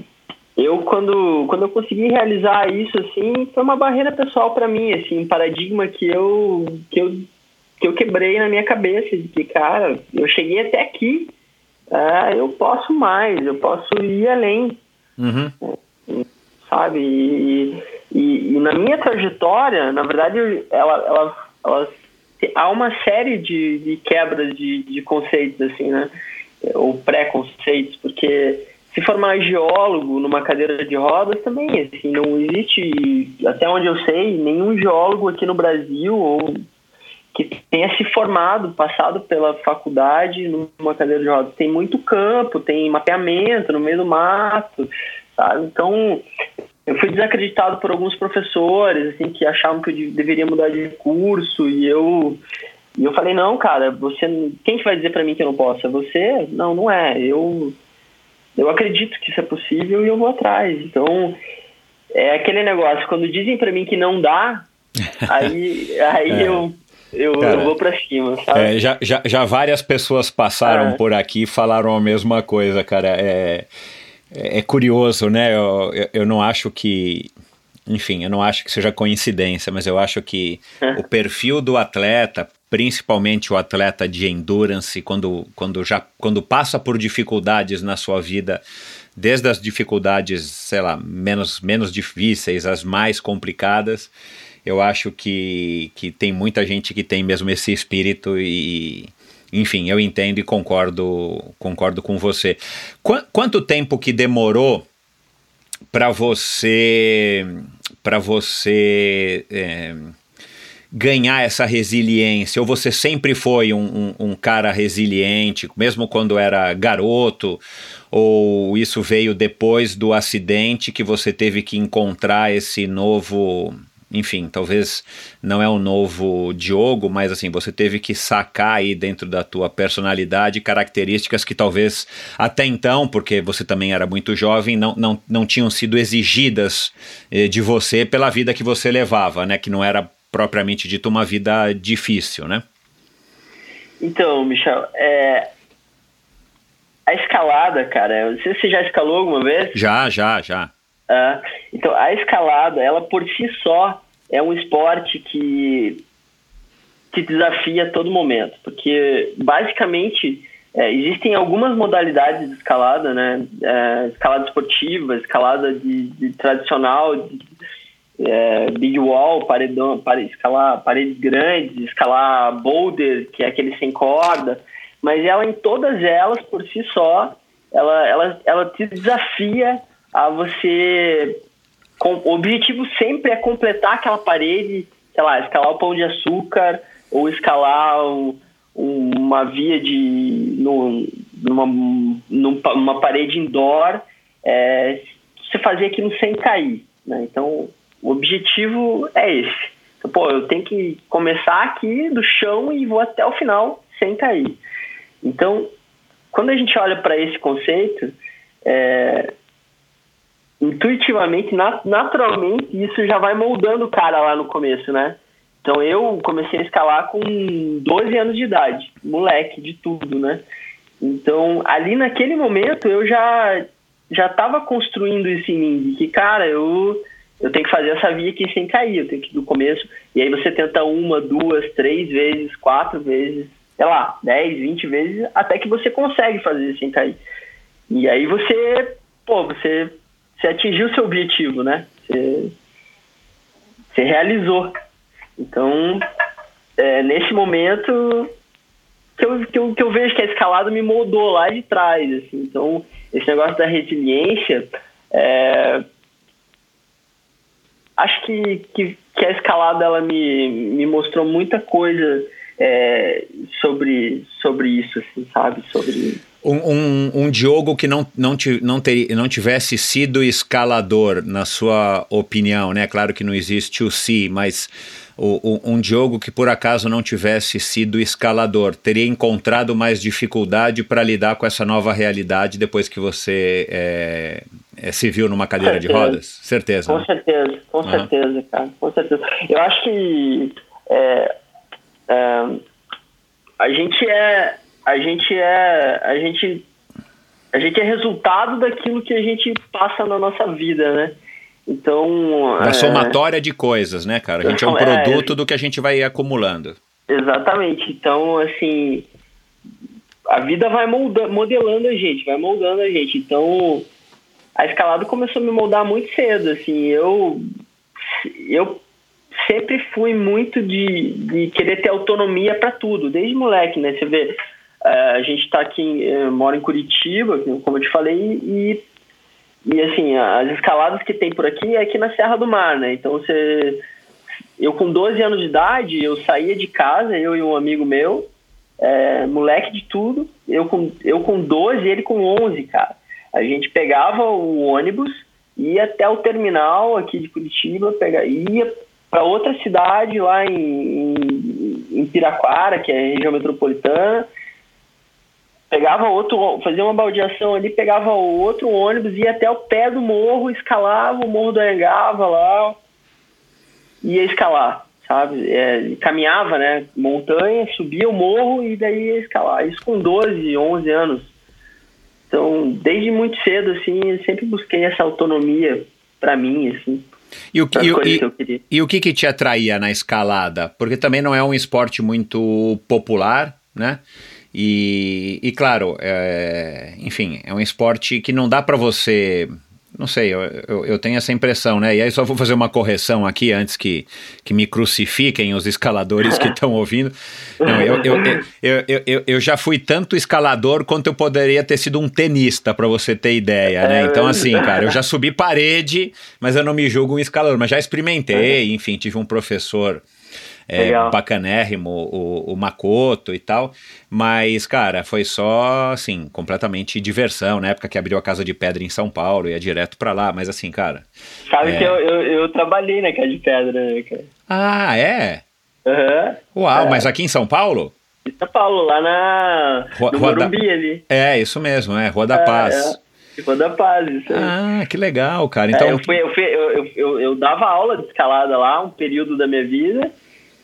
eu quando, quando eu consegui realizar isso, assim, foi uma barreira pessoal para mim, assim, um paradigma que eu, que eu que eu quebrei na minha cabeça de que, cara, eu cheguei até aqui, é, eu posso mais, eu posso ir além. Uhum. Sabe? E, e, e, na minha trajetória, na verdade, ela, ela, ela há uma série de, de quebras de, de conceitos, assim, né? Ou pré-conceitos, porque se formar geólogo numa cadeira de rodas também, assim, não existe, até onde eu sei, nenhum geólogo aqui no Brasil ou que tenha se formado, passado pela faculdade numa cadeira de rodas. Tem muito campo, tem mapeamento no meio do mato, sabe? Então, eu fui desacreditado por alguns professores, assim, que achavam que eu deveria mudar de curso e eu e eu falei não, cara, você quem que vai dizer para mim que eu não posso? É você? Não, não é. Eu eu acredito que isso é possível e eu vou atrás. Então é aquele negócio quando dizem para mim que não dá, *laughs* aí aí é. eu eu, Cara, eu, vou pra cima, sabe? É, já, já, já várias pessoas passaram é. por aqui e falaram a mesma coisa, cara. É, é, é curioso, né? Eu, eu, eu, não acho que. Enfim, eu não acho que seja coincidência, mas eu acho que é. o perfil do atleta, principalmente o atleta de endurance, quando, quando, já, quando passa por dificuldades na sua vida, desde as dificuldades, sei lá, menos, menos difíceis, as mais complicadas, eu acho que, que tem muita gente que tem mesmo esse espírito e, enfim, eu entendo e concordo, concordo com você. Qu quanto tempo que demorou para você para você é, ganhar essa resiliência? Ou você sempre foi um, um, um, cara resiliente, mesmo quando era garoto? Ou isso veio depois do acidente que você teve que encontrar esse novo enfim, talvez não é um novo Diogo, mas assim, você teve que sacar aí dentro da tua personalidade características que talvez até então, porque você também era muito jovem, não, não, não tinham sido exigidas eh, de você pela vida que você levava, né? Que não era propriamente dito uma vida difícil, né? Então, Michel, é, a escalada, cara, você já escalou alguma vez. Já, já, já. Uh, então, a escalada, ela por si só é um esporte que te desafia a todo momento, porque basicamente é, existem algumas modalidades de escalada, né? É, escalada esportiva, escalada de, de tradicional, de, é, big wall, paredão, escalar paredes grandes, escalar boulder, que é aquele sem corda, mas ela em todas elas por si só, ela, ela, ela te desafia a você. Com, o objetivo sempre é completar aquela parede, sei lá, escalar o pão de açúcar ou escalar um, uma via de. No, numa, numa parede indoor, é, você fazer aquilo sem cair. Né? Então, o objetivo é esse. Então, pô, eu tenho que começar aqui do chão e vou até o final sem cair. Então, quando a gente olha para esse conceito, é, intuitivamente, nat naturalmente, isso já vai moldando o cara lá no começo, né? Então eu comecei a escalar com 12 anos de idade, moleque de tudo, né? Então ali naquele momento eu já já estava construindo isso em mim, de que cara, eu eu tenho que fazer essa via aqui sem cair, eu tenho que ir do começo, e aí você tenta uma, duas, três vezes, quatro vezes, sei lá, 10, 20 vezes, até que você consegue fazer sem cair. E aí você, pô, você você atingiu seu objetivo, né? Você, você realizou. Então, é, nesse momento que eu, que, eu, que eu vejo que a escalada me moldou lá de trás. Assim. Então, esse negócio da resiliência, é, acho que, que, que, a escalada ela me, me mostrou muita coisa é, sobre, sobre isso, assim, sabe? Sobre um, um, um, Diogo que não, não, não, ter, não tivesse sido escalador, na sua opinião, né? Claro que não existe o si, mas o, um Diogo que por acaso não tivesse sido escalador, teria encontrado mais dificuldade para lidar com essa nova realidade depois que você é, é, se viu numa cadeira de rodas? Certeza. Com né? certeza, com uhum. certeza, cara, com certeza. Eu acho que é, é a gente é a gente é a gente a gente é resultado daquilo que a gente passa na nossa vida, né? Então da é, somatória de coisas, né, cara? A gente é um é, produto é, do que a gente vai acumulando. Exatamente. Então, assim, a vida vai molda, modelando a gente, vai moldando a gente. Então, a escalada começou a me moldar muito cedo, assim, eu eu sempre fui muito de, de querer ter autonomia para tudo, desde moleque, né? Você vê, a gente está aqui, é, mora em Curitiba, como eu te falei, e, e assim, as escaladas que tem por aqui é aqui na Serra do Mar, né? Então você. Eu com 12 anos de idade, eu saía de casa, eu e um amigo meu, é, moleque de tudo, eu com, eu com 12 e ele com 11, cara. A gente pegava o ônibus, ia até o terminal aqui de Curitiba, pega, ia para outra cidade lá em, em, em Piraquara, que é região metropolitana, pegava outro, fazia uma baldeação ali, pegava outro ônibus, ia até o pé do morro, escalava o morro do Angava lá, ia escalar, sabe? É, caminhava, né? Montanha, subia o morro e daí ia escalar. Isso com 12, 11 anos. Então, desde muito cedo, assim, eu sempre busquei essa autonomia para mim, assim. E o, que, e, e, e, o que, que te atraía na escalada? Porque também não é um esporte muito popular, né? E, e claro, é, enfim, é um esporte que não dá para você não sei, eu, eu, eu, tenho essa impressão, né? E aí só vou fazer uma correção aqui antes que, que me crucifiquem os escaladores que estão ouvindo. Não, eu, eu, eu, eu, eu, já fui tanto escalador quanto eu poderia ter sido um tenista, para você ter ideia, né? Então, assim, cara, eu já subi parede, mas eu não me julgo um escalador, mas já experimentei, enfim, tive um professor é, bacanérrimo, o, o Makoto e tal. Mas, cara, foi só, assim, completamente diversão. Na época que abriu a Casa de Pedra em São Paulo, ia direto pra lá. Mas, assim, cara. Sabe é... que eu, eu, eu, trabalhei na Casa de Pedra, né, cara? Ah, é? Uhum. Uau, é. mas aqui em São Paulo? Em São Paulo, lá na. Rua, no Morumbi da... ali. É, isso mesmo, é, Rua da é, Paz. É. Rua da Paz, isso aí. Ah, que legal, cara. Então... É, eu, fui, eu, fui, eu, eu, eu, dava aula de escalada lá, um período da minha vida.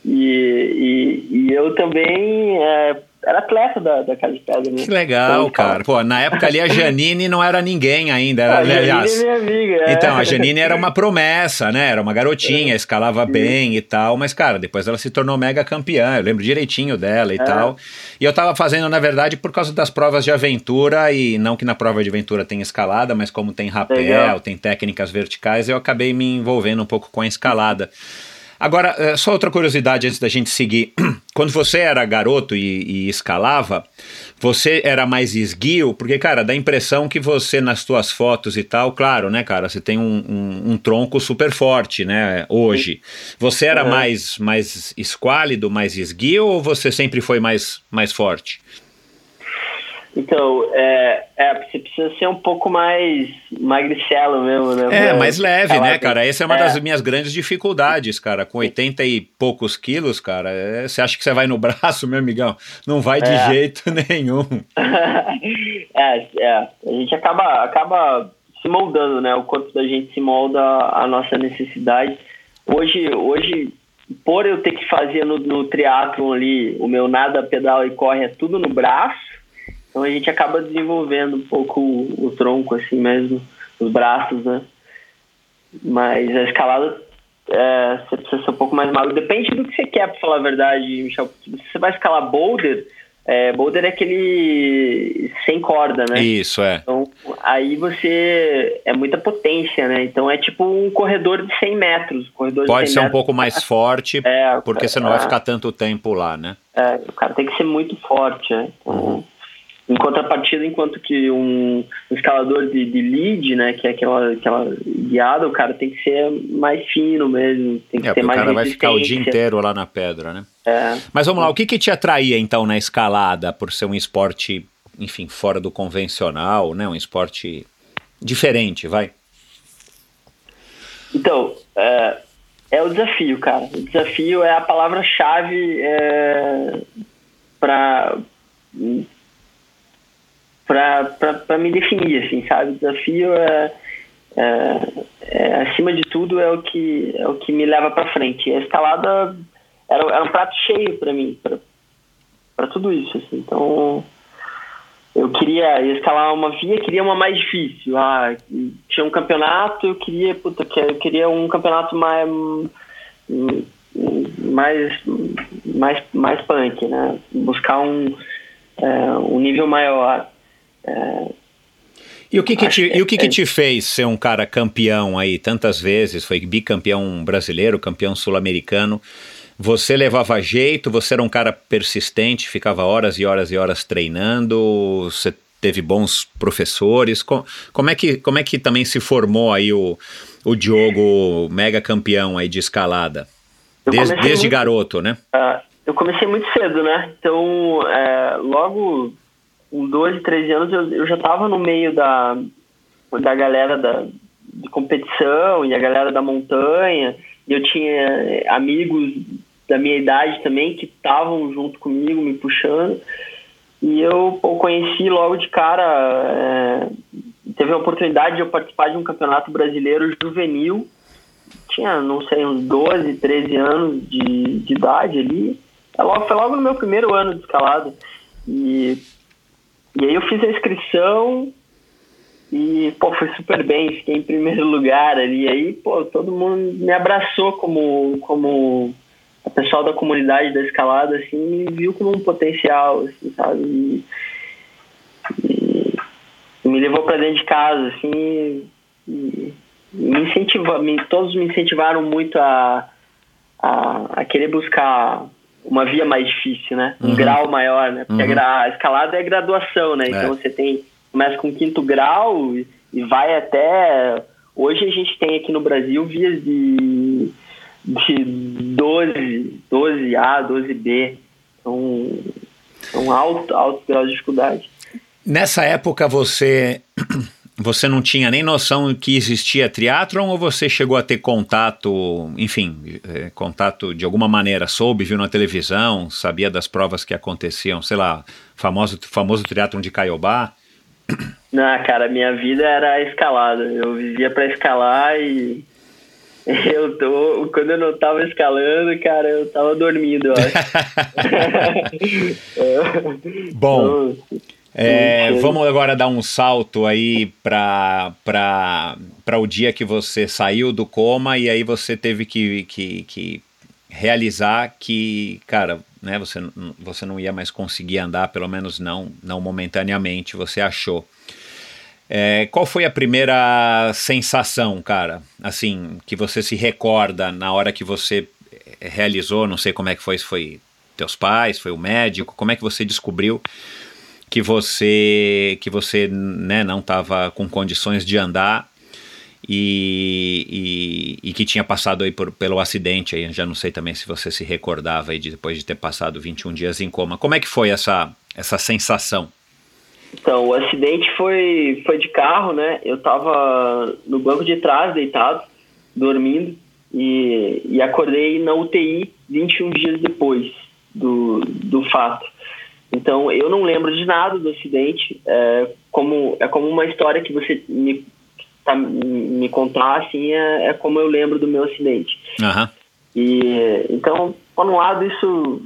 E, e, e eu também é, era atleta da, da Casa de Pedra. Né? Que legal, então, cara. Pô, na época ali a Janine não era ninguém ainda. Era, *laughs* a aliás, Janine é minha amiga. É. Então, a Janine era uma promessa, né? Era uma garotinha, é. escalava bem e tal. Mas, cara, depois ela se tornou mega campeã. Eu lembro direitinho dela e é. tal. E eu tava fazendo, na verdade, por causa das provas de aventura. E não que na prova de aventura tem escalada, mas como tem rapel, legal. tem técnicas verticais, eu acabei me envolvendo um pouco com a escalada. Agora, eh, só outra curiosidade antes da gente seguir. *clears throat* Quando você era garoto e, e, escalava, você era mais esguio? Porque, cara, dá a impressão que você, nas suas fotos e tal, claro, né, cara, você tem um, um, um tronco super forte, né, hoje. Você era uhum. mais, mais esquálido, mais esguio ou você sempre foi mais, mais forte? Então, é, é, você precisa ser um pouco mais magricelo mesmo, né? É, mais leve, né, cara? Essa é uma é. das minhas grandes dificuldades, cara. Com 80 e poucos quilos, cara, é, você acha que você vai no *laughs* braço, meu amigão? Não vai de é. jeito *laughs* nenhum. *laughs* é, é, a gente acaba, acaba se moldando, né? O corpo da gente se molda a nossa necessidade. Hoje, hoje por eu ter que fazer no, no triatlon ali, o meu nada, pedal e corre é tudo no braço, então a gente acaba desenvolvendo um pouco o, o tronco, assim mesmo, os braços, né? Mas a escalada é, você precisa ser um pouco mais magro. Depende do que você quer, pra falar a verdade, Michel. Se você vai escalar boulder, é, boulder é aquele sem corda, né? Isso, é. Então, aí você... É muita potência, né? Então, é tipo um corredor de 100 metros. Corredor Pode ser metros. um pouco mais forte, é, porque você não vai é. ficar tanto tempo lá, né? É, o cara tem que ser muito forte, né? Então, uhum. Em contrapartida, enquanto que um, escalador de, de lead, né, que é aquela, aquela guiada, o cara tem que ser mais fino mesmo, tem que é, ter mais o cara vai ficar o dia inteiro lá na pedra, né? É. Mas vamos lá, o que que te atraía então na escalada, por ser um esporte, enfim, fora do convencional, né, um esporte diferente, vai? Então, é, é o desafio, cara. O desafio é a palavra-chave é, para para me definir, assim, sabe? O desafio é, é, é, acima de tudo é o que é o que me leva para frente. A escalada era, era um prato cheio para mim, para tudo isso, assim. Então eu queria escalar uma via, queria uma mais difícil. Ah, tinha um campeonato, eu queria, puta, eu queria um campeonato mais mais mais mais punk, né? Buscar um é, um nível maior. É, e o que, que, te, e o que, que te fez ser um cara campeão aí tantas vezes? Foi bicampeão brasileiro, campeão sul-americano. Você levava jeito, você era um cara persistente, ficava horas e horas e horas treinando, você teve bons professores. Com, como, é que, como é que também se formou aí o, o Diogo mega campeão aí de escalada? Desde, desde muito, garoto, né? Uh, eu comecei muito cedo, né? Então, é, logo com 12, 13 anos, eu, eu já estava no meio da, da galera da, de competição e a galera da montanha. E eu tinha amigos da minha idade também que estavam junto comigo, me puxando. E eu pô, conheci logo de cara. É, teve a oportunidade de eu participar de um campeonato brasileiro juvenil. Tinha, não sei, uns 12, 13 anos de, de idade ali. Logo, foi logo no meu primeiro ano de escalada. E e aí eu fiz a inscrição e, pô, foi super bem, fiquei em primeiro lugar ali. Aí, pô, todo mundo me abraçou como, como a pessoal da comunidade da escalada, assim, me viu como um potencial, assim, sabe? E, e, e me levou para dentro de casa, assim, e, me incentivou, me, todos me incentivaram muito a, a, a querer buscar uma via mais difícil, né? Um uhum. grau maior, né? Porque uhum. a, escalada é graduação, né? É. Então você tem começa com quinto grau e, e, vai até hoje a gente tem aqui no Brasil vias de de 12, 12A, 12B. Então, é um alto, alto grau de dificuldade. Nessa época você você não tinha nem noção que existia triatlon ou você chegou a ter contato, enfim, é, contato de alguma maneira, soube, viu na televisão, sabia das provas que aconteciam, sei lá, famoso famoso triatlon de Caiobá? *coughs* Não, cara, minha vida era escalada. Eu vivia para escalar e *laughs* eu tô, quando eu não tava escalando, cara, eu tava dormindo, eu acho. *laughs* *laughs* Bom, é, vamos agora dar um salto aí para o dia que você saiu do coma e aí você teve que, que, que realizar que, cara, né, você, você não ia mais conseguir andar, pelo menos não, não momentaneamente, você achou. É, qual foi a primeira sensação, cara, assim, que você se recorda na hora que você realizou, não sei como é que foi, se foi teus pais, foi o médico, como é que você descobriu que você que você né, não estava com condições de andar e, e, e, que tinha passado aí por, pelo acidente aí, já não sei também se você se recordava aí de, depois de ter passado 21 dias em coma. Como é que foi essa, essa sensação? Então, o acidente foi, foi de carro, né? Eu estava no banco de trás, deitado, dormindo, e, e acordei na UTI 21 dias depois do, do fato. Então, eu não lembro de nada do acidente. É como, é como uma história que você me, tá, me contar, assim, é, é como eu lembro do meu acidente. Uhum. E, então, por um lado, isso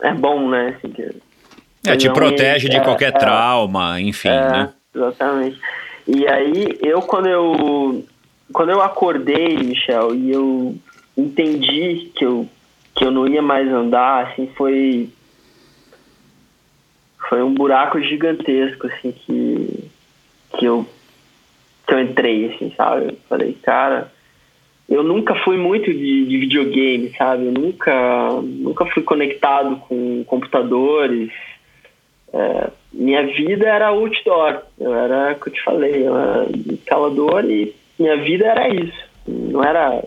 é bom, né? Assim, é, te protege de é, qualquer é, trauma, enfim, é, né? Exatamente. E aí, eu, quando eu, quando eu acordei, Michel, e eu entendi que eu, que eu não ia mais andar, assim, foi foi um buraco gigantesco, assim, que, que, eu, que eu entrei, assim, sabe? Eu falei, cara, eu nunca fui muito de, de videogame, sabe? Eu nunca, nunca fui conectado com computadores. É, minha vida era outdoor. Eu era, o que eu te falei, eu era escalador e minha vida era isso. Não era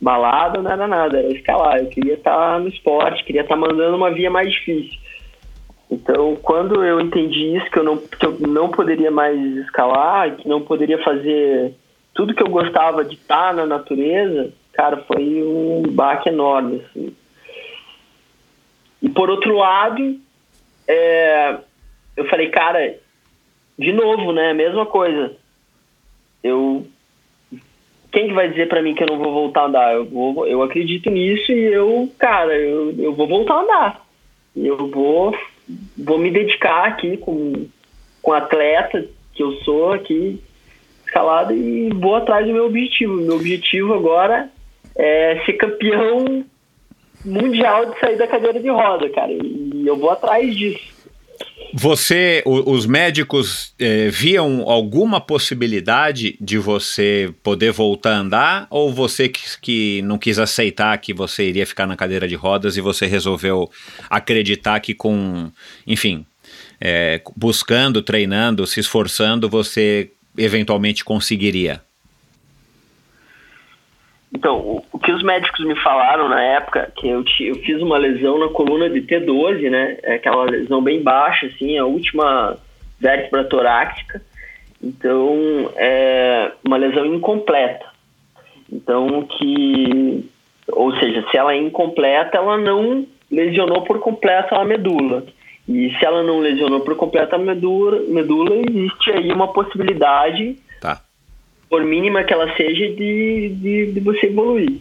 balada, não era nada, era escalar. Eu queria estar no esporte, queria estar mandando uma via mais difícil. Então, quando eu entendi isso, que eu não, que eu não poderia mais escalar, que não poderia fazer tudo que eu gostava de estar na natureza, cara, foi um baque enorme. Assim. E por outro lado, é, eu falei, cara, de novo, né? Mesma coisa. Eu. Quem que vai dizer para mim que eu não vou voltar a andar? Eu, vou, eu acredito nisso e eu, cara, eu, eu vou voltar a andar. Eu vou vou me dedicar aqui com, com atleta que eu sou aqui, escalado, e vou atrás do meu objetivo. Meu objetivo agora é ser campeão mundial de sair da cadeira de roda, cara. E eu vou atrás disso. Você, o, os médicos eh, viam alguma possibilidade de você poder voltar a andar ou você que, que não quis aceitar que você iria ficar na cadeira de rodas e você resolveu acreditar que com, enfim, eh, buscando, treinando, se esforçando, você eventualmente conseguiria? Então, o que os médicos me falaram na época, que eu, eu fiz uma lesão na coluna de T12, né? É aquela lesão bem baixa, assim, a última vértebra torácica. Então, é uma lesão incompleta. Então, que... Ou seja, se ela é incompleta, ela não lesionou por completo a medula. E se ela não lesionou por completo a medula, medula existe aí uma possibilidade por mínima que ela seja, de, de, de você evoluir.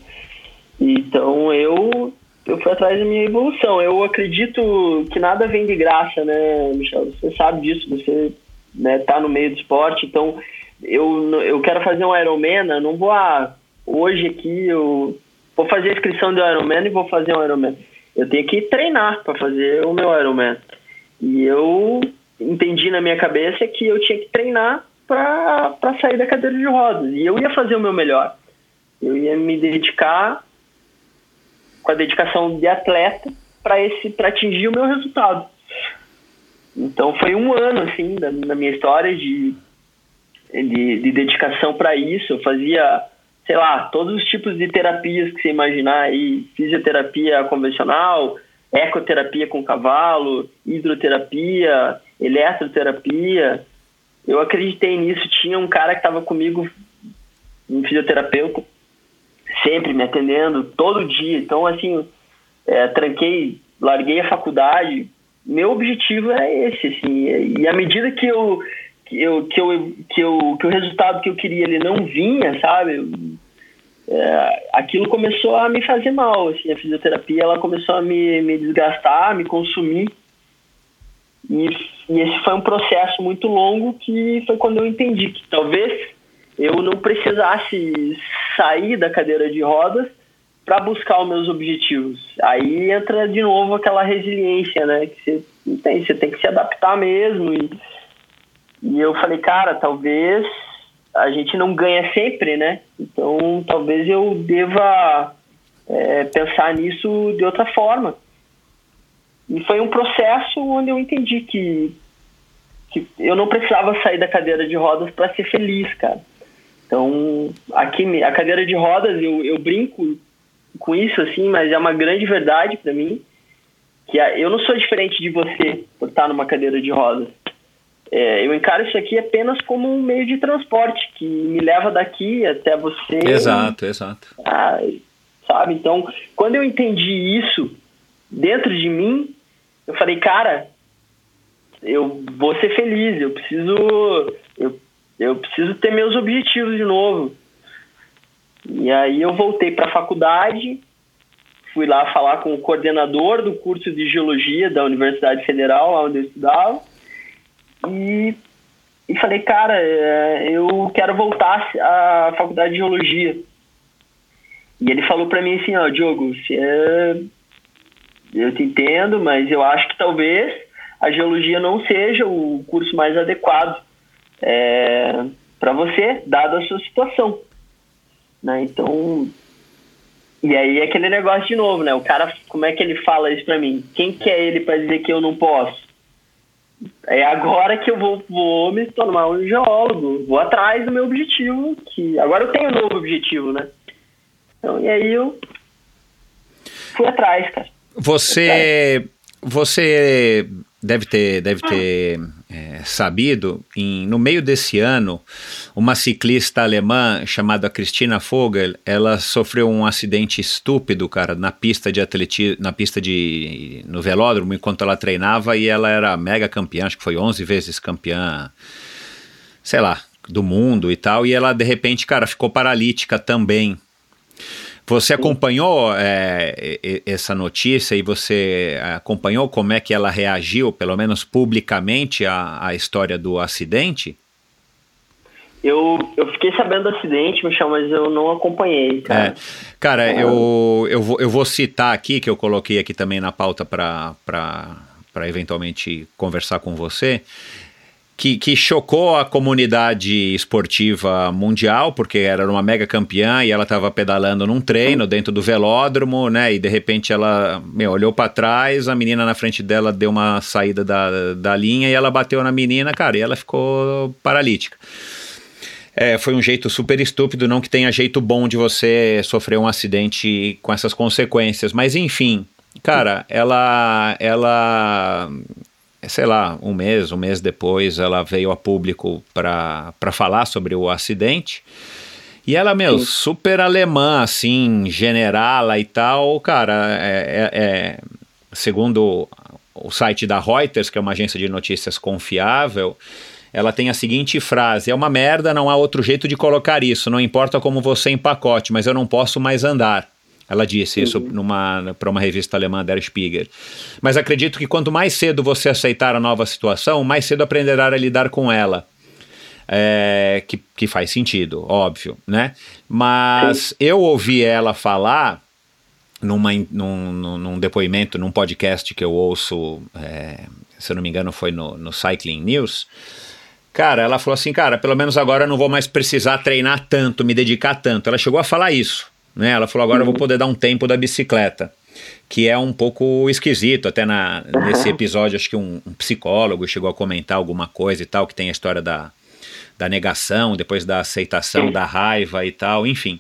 Então eu eu fui atrás da minha evolução. Eu acredito que nada vem de graça, né, Michel? Você sabe disso, você né, tá no meio do esporte, então eu, eu quero fazer um Ironman, eu não vou, ah, hoje aqui eu vou fazer a inscrição do Ironman e vou fazer um Ironman. Eu tenho que treinar para fazer o meu Ironman. E eu entendi na minha cabeça que eu tinha que treinar para sair da cadeira de rodas. E eu ia fazer o meu melhor. Eu ia me dedicar com a dedicação de atleta para esse para atingir o meu resultado. Então foi um ano assim da, minha história de, de, de dedicação para isso. Eu fazia sei lá, todos os tipos de terapias que você imaginar aí, fisioterapia convencional, ecoterapia com cavalo, hidroterapia, eletroterapia. Eu acreditei nisso. Tinha um cara que estava comigo, um fisioterapeuta, sempre me atendendo, todo dia. Então, assim, é, tranquei, larguei a faculdade. Meu objetivo é esse, assim. E à medida que eu que eu que eu que, eu, que o resultado que eu queria ele não vinha, sabe? É, aquilo começou a me fazer mal, assim, a fisioterapia ela começou a me, me desgastar, me consumir. E, e esse foi um processo muito longo que foi quando eu entendi que talvez eu não precisasse sair da cadeira de rodas para buscar os meus objetivos. Aí entra de novo aquela resiliência, né? Que você tem, você tem que se adaptar mesmo. E, e eu falei, cara, talvez a gente não ganha sempre, né? Então talvez eu deva é, pensar nisso de outra forma. E foi um processo onde eu entendi que, que eu não precisava sair da cadeira de rodas para ser feliz, cara. Então, aqui a cadeira de rodas, eu, eu brinco com isso, assim, mas é uma grande verdade para mim, que eu não sou diferente de você por estar numa cadeira de rodas. É, eu encaro isso aqui apenas como um meio de transporte que me leva daqui até você. Exato, exato. Ah, sabe? Então, quando eu entendi isso dentro de mim, eu falei, cara, eu vou ser feliz, eu preciso, eu, eu preciso ter meus objetivos de novo. E aí eu voltei para a faculdade, fui lá falar com o coordenador do curso de geologia da Universidade Federal, lá onde eu estudava, e, e falei, cara, é, eu quero voltar à faculdade de geologia. E ele falou para mim assim, ó, Diogo, você, eu te entendo, mas eu acho que talvez a geologia não seja o curso mais adequado é, para você, dada a sua situação. Né? Então, e aí é aquele negócio de novo, né? O cara, como é que ele fala isso pra mim? Quem que é ele para dizer que eu não posso? É agora que eu vou, vou me tornar um geólogo, vou atrás do meu objetivo, que agora eu tenho um novo objetivo, né? Então, e aí eu fui atrás, cara. Você, você deve ter, deve ter é, sabido, em, no meio desse ano, uma ciclista alemã chamada Christina Vogel, ela sofreu um acidente estúpido, cara, na pista de atletismo, na pista de no velódromo enquanto ela treinava e ela era mega campeã, acho que foi 11 vezes campeã, sei lá, do mundo e tal, e ela de repente, cara, ficou paralítica também. Você acompanhou é, essa notícia e você acompanhou como é que ela reagiu, pelo menos publicamente, à, à história do acidente? Eu, eu fiquei sabendo do acidente, Michel, mas eu não acompanhei, cara. É, cara, é. eu, eu, vou, eu vou citar aqui, que eu coloquei aqui também na pauta para eventualmente conversar com você que, que chocou a comunidade esportiva mundial, porque era uma mega campeã e ela estava pedalando num treino dentro do velódromo, né? E de repente ela meu, olhou para trás, a menina na frente dela deu uma saída da, da linha e ela bateu na menina, cara, e ela ficou paralítica. É, foi um jeito super estúpido, não que tenha jeito bom de você sofrer um acidente com essas consequências, mas enfim, cara, ela ela sei lá, um mês, um mês depois, ela veio a público para falar sobre o acidente. E ela, meu, Sim. super alemã, assim, generala e tal, cara, é, é, é, segundo o site da Reuters, que é uma agência de notícias confiável, ela tem a seguinte frase: é uma merda, não há outro jeito de colocar isso, não importa como você empacote, mas eu não posso mais andar. Ela disse isso uhum. para uma revista alemã, Der Spiegel. Mas acredito que quanto mais cedo você aceitar a nova situação, mais cedo aprenderá a lidar com ela. É, que, que faz sentido, óbvio, né? Mas Sim. eu ouvi ela falar numa, num, num, depoimento, num podcast que eu ouço, é, se eu não me engano, foi no, no Cycling News. Cara, ela falou assim, cara, pelo menos agora eu não vou mais precisar treinar tanto, me dedicar tanto. Ela chegou a falar isso. Né? Ela falou: agora eu vou uhum. poder dar um tempo da bicicleta. Que é um pouco esquisito, até na, nesse episódio, acho que um, um, psicólogo chegou a comentar alguma coisa e tal, que tem a história da, da negação, depois da aceitação, da raiva e tal, enfim.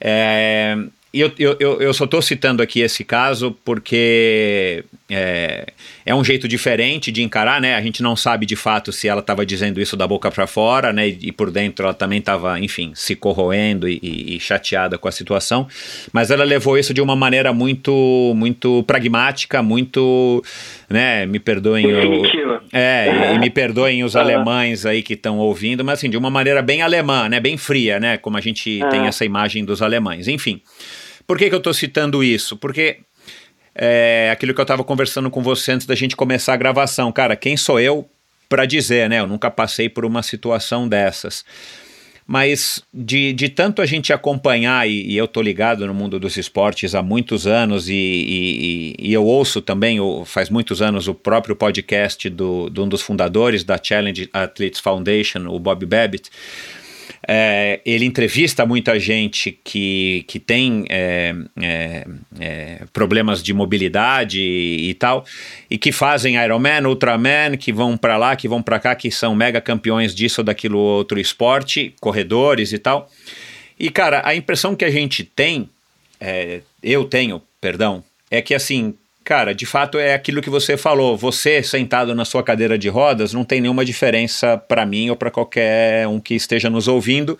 É, eu, eu, eu só estou citando aqui esse caso porque é, é, um jeito diferente de encarar, né? A gente não sabe de fato se ela estava dizendo isso da boca para fora, né? E por dentro ela também estava, enfim, se corroendo e, e, e, chateada com a situação. Mas ela levou isso de uma maneira muito, muito pragmática, muito, né? Me perdoem, o, é, e, me perdoem os alemães aí que estão ouvindo, mas assim de uma maneira bem alemã, né? Bem fria, né? Como a gente tem essa imagem dos alemães. Enfim. Por que, que eu estou citando isso? Porque é aquilo que eu estava conversando com você antes da gente começar a gravação. Cara, quem sou eu para dizer, né? Eu nunca passei por uma situação dessas. Mas de, de tanto a gente acompanhar, e, e eu tô ligado no mundo dos esportes há muitos anos, e, e, e eu ouço também, faz muitos anos, o próprio podcast do, de um dos fundadores da Challenge Athletes Foundation, o Bob Babbitt, é, ele entrevista muita gente que, que tem é, é, é, problemas de mobilidade e, e, tal, e que fazem Ironman, Ultraman, que vão para lá, que vão para cá, que são mega campeões disso ou daquilo outro esporte, corredores e tal. E, cara, a impressão que a gente tem, é, eu tenho, perdão, é que assim, Cara, de fato é aquilo que você falou. Você sentado na sua cadeira de rodas não tem nenhuma diferença para mim ou para qualquer um que esteja nos ouvindo.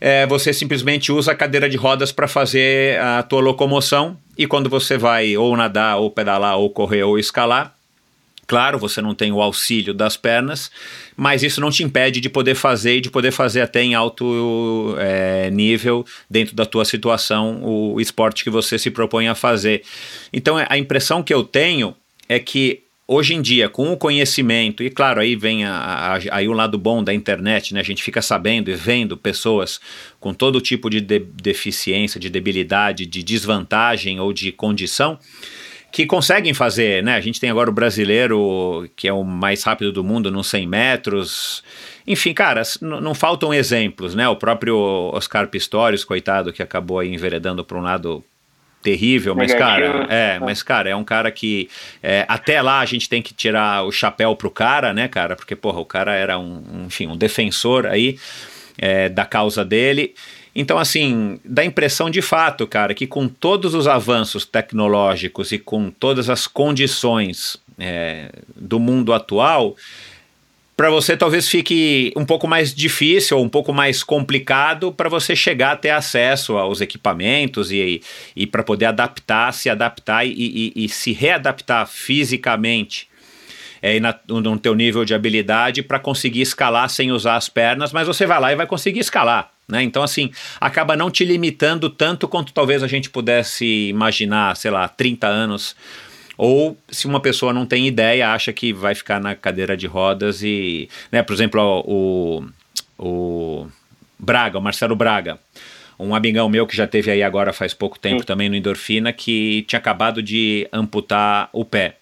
É, você simplesmente usa a cadeira de rodas para fazer a tua locomoção e quando você vai ou nadar, ou pedalar, ou correr, ou escalar, Claro, você não tem o auxílio das pernas, mas isso não te impede de poder fazer e de poder fazer até em alto é, nível, dentro da tua situação, o esporte que você se propõe a fazer. Então, a impressão que eu tenho é que hoje em dia, com o conhecimento, e claro, aí vem a, a, aí o lado bom da internet, né? A gente fica sabendo e vendo pessoas com todo tipo de, de deficiência, de debilidade, de desvantagem ou de condição que conseguem fazer, né? A gente tem agora o brasileiro, que é o mais rápido do mundo, nos 100 metros. Enfim, cara, não faltam exemplos, né? O próprio Oscar Pistorius, coitado, que acabou aí enveredando para um lado terrível, mas cara, é, mas cara, é um cara que é, até lá a gente tem que tirar o chapéu pro cara, né, cara? Porque porra, o cara era um, enfim, um defensor aí é, da causa dele. Então, assim, dá impressão de fato, cara, que com todos os avanços tecnológicos e com todas as condições é, do mundo atual, para você talvez fique um pouco mais difícil ou um pouco mais complicado para você chegar a ter acesso aos equipamentos e, e para poder adaptar, se adaptar e, e, e se readaptar fisicamente é, na, no teu nível de habilidade para conseguir escalar sem usar as pernas, mas você vai lá e vai conseguir escalar. Né? Então, assim, acaba não te limitando tanto quanto talvez a gente pudesse imaginar, sei lá, 30 anos. Ou se uma pessoa não tem ideia, acha que vai ficar na cadeira de rodas e. Né, por exemplo, o, o Braga, o Marcelo Braga, um amigão meu que já teve aí agora faz pouco tempo Sim. também no Endorfina, que tinha acabado de amputar o pé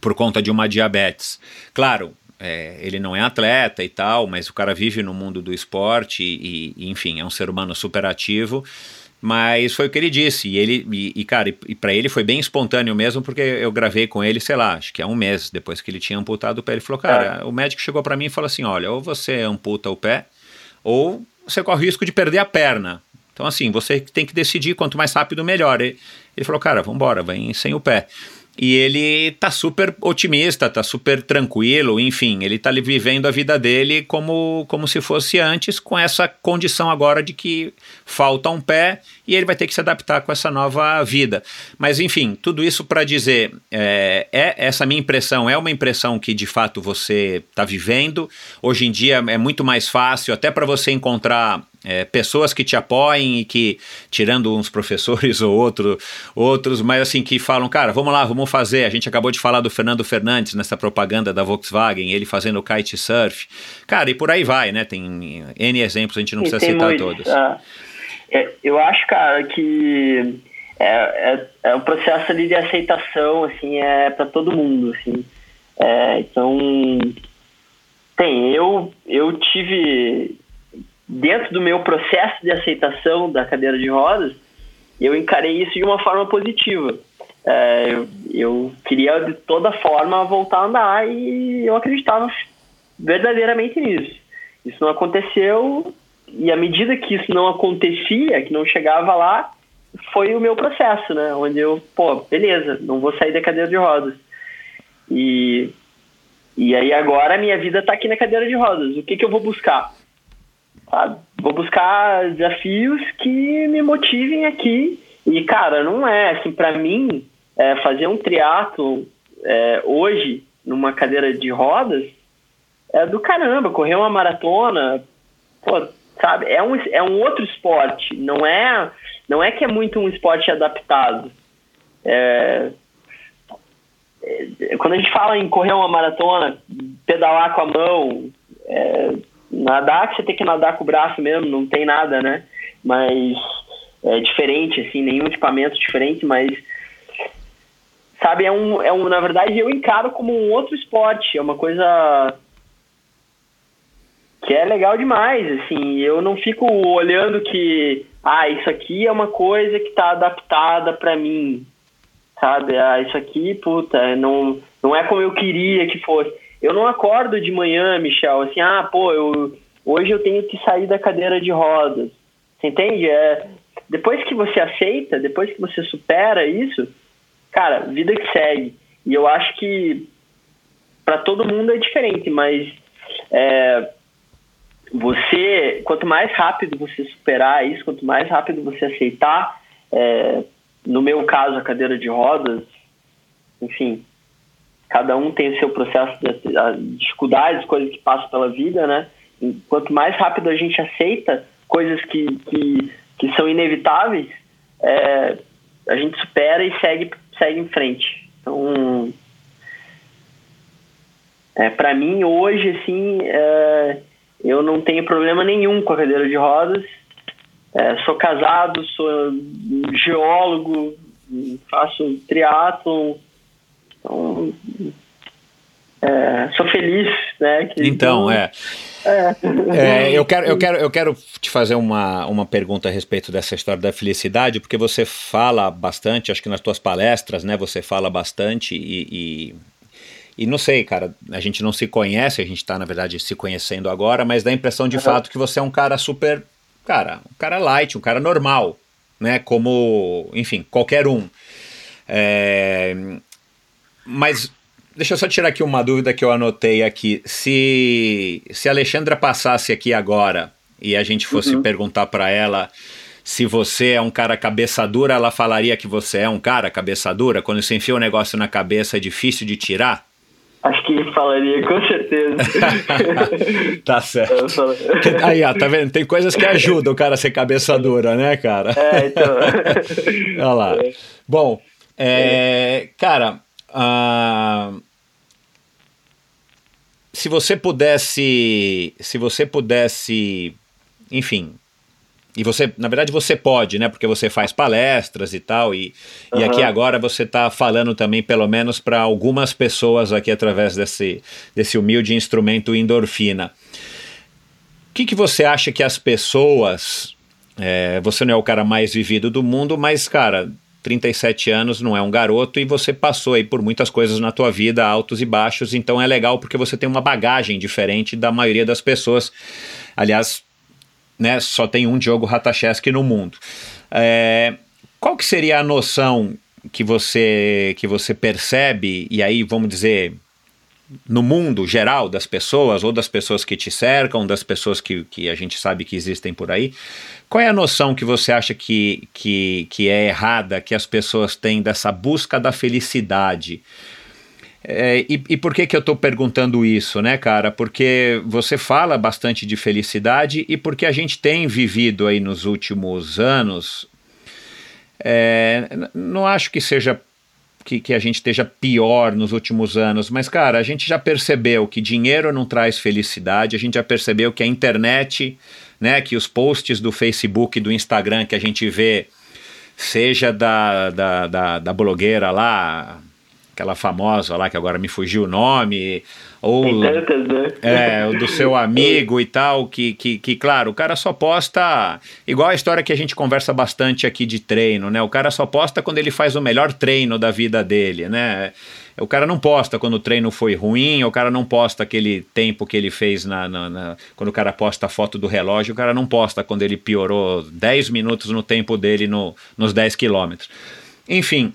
por conta de uma diabetes. Claro, é, ele não é atleta e tal, mas o cara vive no mundo do esporte e, e enfim, é um ser humano super ativo. Mas foi o que ele disse, e ele, e, e cara, e, e para ele foi bem espontâneo mesmo, porque eu gravei com ele, sei lá, acho que é um mês depois que ele tinha amputado o pé. Ele falou, cara, é. o médico chegou para mim e falou assim: olha, ou você amputa o pé, ou você corre o risco de perder a perna. Então, assim, você tem que decidir quanto mais rápido, melhor. Ele, ele falou, cara, vamos embora, vem sem o pé. E ele tá super otimista, tá super tranquilo, enfim, ele tá vivendo a vida dele como, como se fosse antes, com essa condição agora de que falta um pé e ele vai ter que se adaptar com essa nova vida. Mas enfim, tudo isso para dizer, é, é, essa minha impressão é uma impressão que de fato você está vivendo. Hoje em dia é muito mais fácil, até para você encontrar é, pessoas que te apoiem e que, tirando uns professores *laughs* ou outro, outros, mas assim, que falam, cara, vamos lá, vamos fazer. A gente acabou de falar do Fernando Fernandes nessa propaganda da Volkswagen, ele fazendo kitesurf. Cara, e por aí vai, né? Tem N exemplos, a gente não precisa citar muitos, todos. Uh, eu acho, cara, que é, é, é um processo ali de aceitação, assim, é para todo mundo, assim. É, então, tem, eu, eu tive dentro do meu processo de aceitação da cadeira de rodas, eu encarei isso de uma forma positiva. É, eu, eu, queria de toda forma voltar a andar e eu acreditava verdadeiramente nisso. Isso não aconteceu e à medida que isso não acontecia, que não chegava lá, foi o meu processo, né? Onde eu, pô, beleza, não vou sair da cadeira de rodas. E, e aí agora a minha vida está aqui na cadeira de rodas. O que, que eu vou buscar? Sabe? Vou buscar desafios que me motivem aqui. E, cara, não é assim, para mim, é, fazer um triatlo é, hoje numa cadeira de rodas é do caramba. Correr uma maratona, pô, sabe? É um, é um outro esporte. Não é, não é que é muito um esporte adaptado. É, é, quando a gente fala em correr uma maratona, pedalar com a mão, é, nadar que você tem que nadar com o braço mesmo, não tem nada, né? Mas é diferente, assim, nenhum equipamento diferente, mas sabe, é um, é um, na verdade eu encaro como um outro esporte, é uma coisa que é legal demais, assim, eu não fico olhando que, ah, isso aqui é uma coisa que está adaptada para mim, sabe, ah, isso aqui, puta, não, não é como eu queria que fosse. Eu não acordo de manhã, Michel, assim, ah, pô, eu, hoje eu tenho que sair da cadeira de rodas, você entende? É, depois que você aceita, depois que você supera isso, cara, vida que segue. E eu acho que para todo mundo é diferente, mas é, você, quanto mais rápido você superar isso, quanto mais rápido você aceitar, é, no meu caso, a cadeira de rodas, enfim, cada um tem o seu processo de, de dificuldades, coisas que passam pela vida, né? E quanto mais rápido a gente aceita coisas que, que, que são inevitáveis, é, a gente supera e segue, segue em frente. Então, é, para mim, hoje, assim, é, eu não tenho problema nenhum com a cadeira de rodas. É, sou casado, sou geólogo, faço triatlon. Então, é, sou feliz, né? Que, então, é. É. é. eu, quero, eu, quero, eu quero te fazer uma, uma pergunta a respeito dessa história da felicidade, porque você fala bastante, acho que nas tuas palestras, né? Você fala bastante e, e e não sei, cara, a gente não se conhece, a gente tá, na verdade, se conhecendo agora, mas dá a impressão de uhum. fato que você é um cara super. Cara, um cara light, um cara normal, né? Como, enfim, qualquer um. É, mas deixa eu só tirar aqui uma dúvida que eu anotei aqui. Se, se a Alexandra passasse aqui agora e a gente fosse uhum. perguntar para ela se você é um cara cabeça dura, ela falaria que você é um cara cabeça dura? Quando você enfia o um negócio na cabeça é difícil de tirar? Acho que falaria, com certeza. *laughs* tá certo. Aí, ó, tá vendo? Tem coisas que ajudam o cara a ser cabeça dura, né, cara? É, então. *laughs* Olha lá. É. Bom, é, cara, uh, se você pudesse, se você pudesse, enfim, e você, na verdade, você pode, né? Porque você faz palestras e tal. E, uhum. e aqui agora você está falando também, pelo menos, para algumas pessoas aqui através desse, desse humilde instrumento endorfina. O que, que você acha que as pessoas. É, você não é o cara mais vivido do mundo, mas, cara, 37 anos não é um garoto e você passou aí por muitas coisas na tua vida, altos e baixos, então é legal porque você tem uma bagagem diferente da maioria das pessoas. Aliás, né, só tem um Diogo Ratacheski no mundo. É, qual que seria a noção que você que você percebe e aí vamos dizer no mundo geral das pessoas ou das pessoas que te cercam, das pessoas que, que a gente sabe que existem por aí, qual é a noção que você acha que, que, que é errada que as pessoas têm dessa busca da felicidade? É, e, e, por que, que eu estou perguntando isso, né, cara? Porque você fala bastante de felicidade e porque a gente tem vivido aí nos últimos anos. É, não acho que seja que, que a gente esteja pior nos últimos anos, mas, cara, a gente já percebeu que dinheiro não traz felicidade, a gente já percebeu que a internet, né, que os posts do Facebook do Instagram que a gente vê, seja da, da, da, da blogueira lá, aquela famosa lá que agora me fugiu o nome, ou tantas, né? é, do seu amigo e tal, que, que, que, claro, o cara só posta, igual a história que a gente conversa bastante aqui de treino, né? O cara só posta quando ele faz o melhor treino da vida dele, né? o cara não posta quando o treino foi ruim, o cara não posta aquele tempo que ele fez na, na, na, quando o cara posta a foto do relógio, o cara não posta quando ele piorou 10 minutos no tempo dele no, nos 10 quilômetros. Enfim,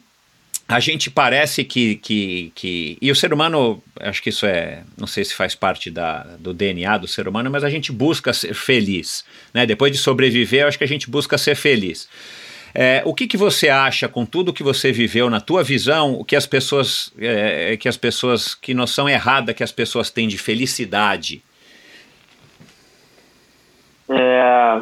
a gente parece que, que, que. E o ser humano, acho que isso é. Não sei se faz parte da, do DNA do ser humano, mas a gente busca ser feliz. Né? Depois de sobreviver, acho que a gente busca ser feliz. É, o que, que você acha com tudo que você viveu na tua visão, o que as pessoas, é, que as pessoas, que noção errada que as pessoas têm de felicidade? É,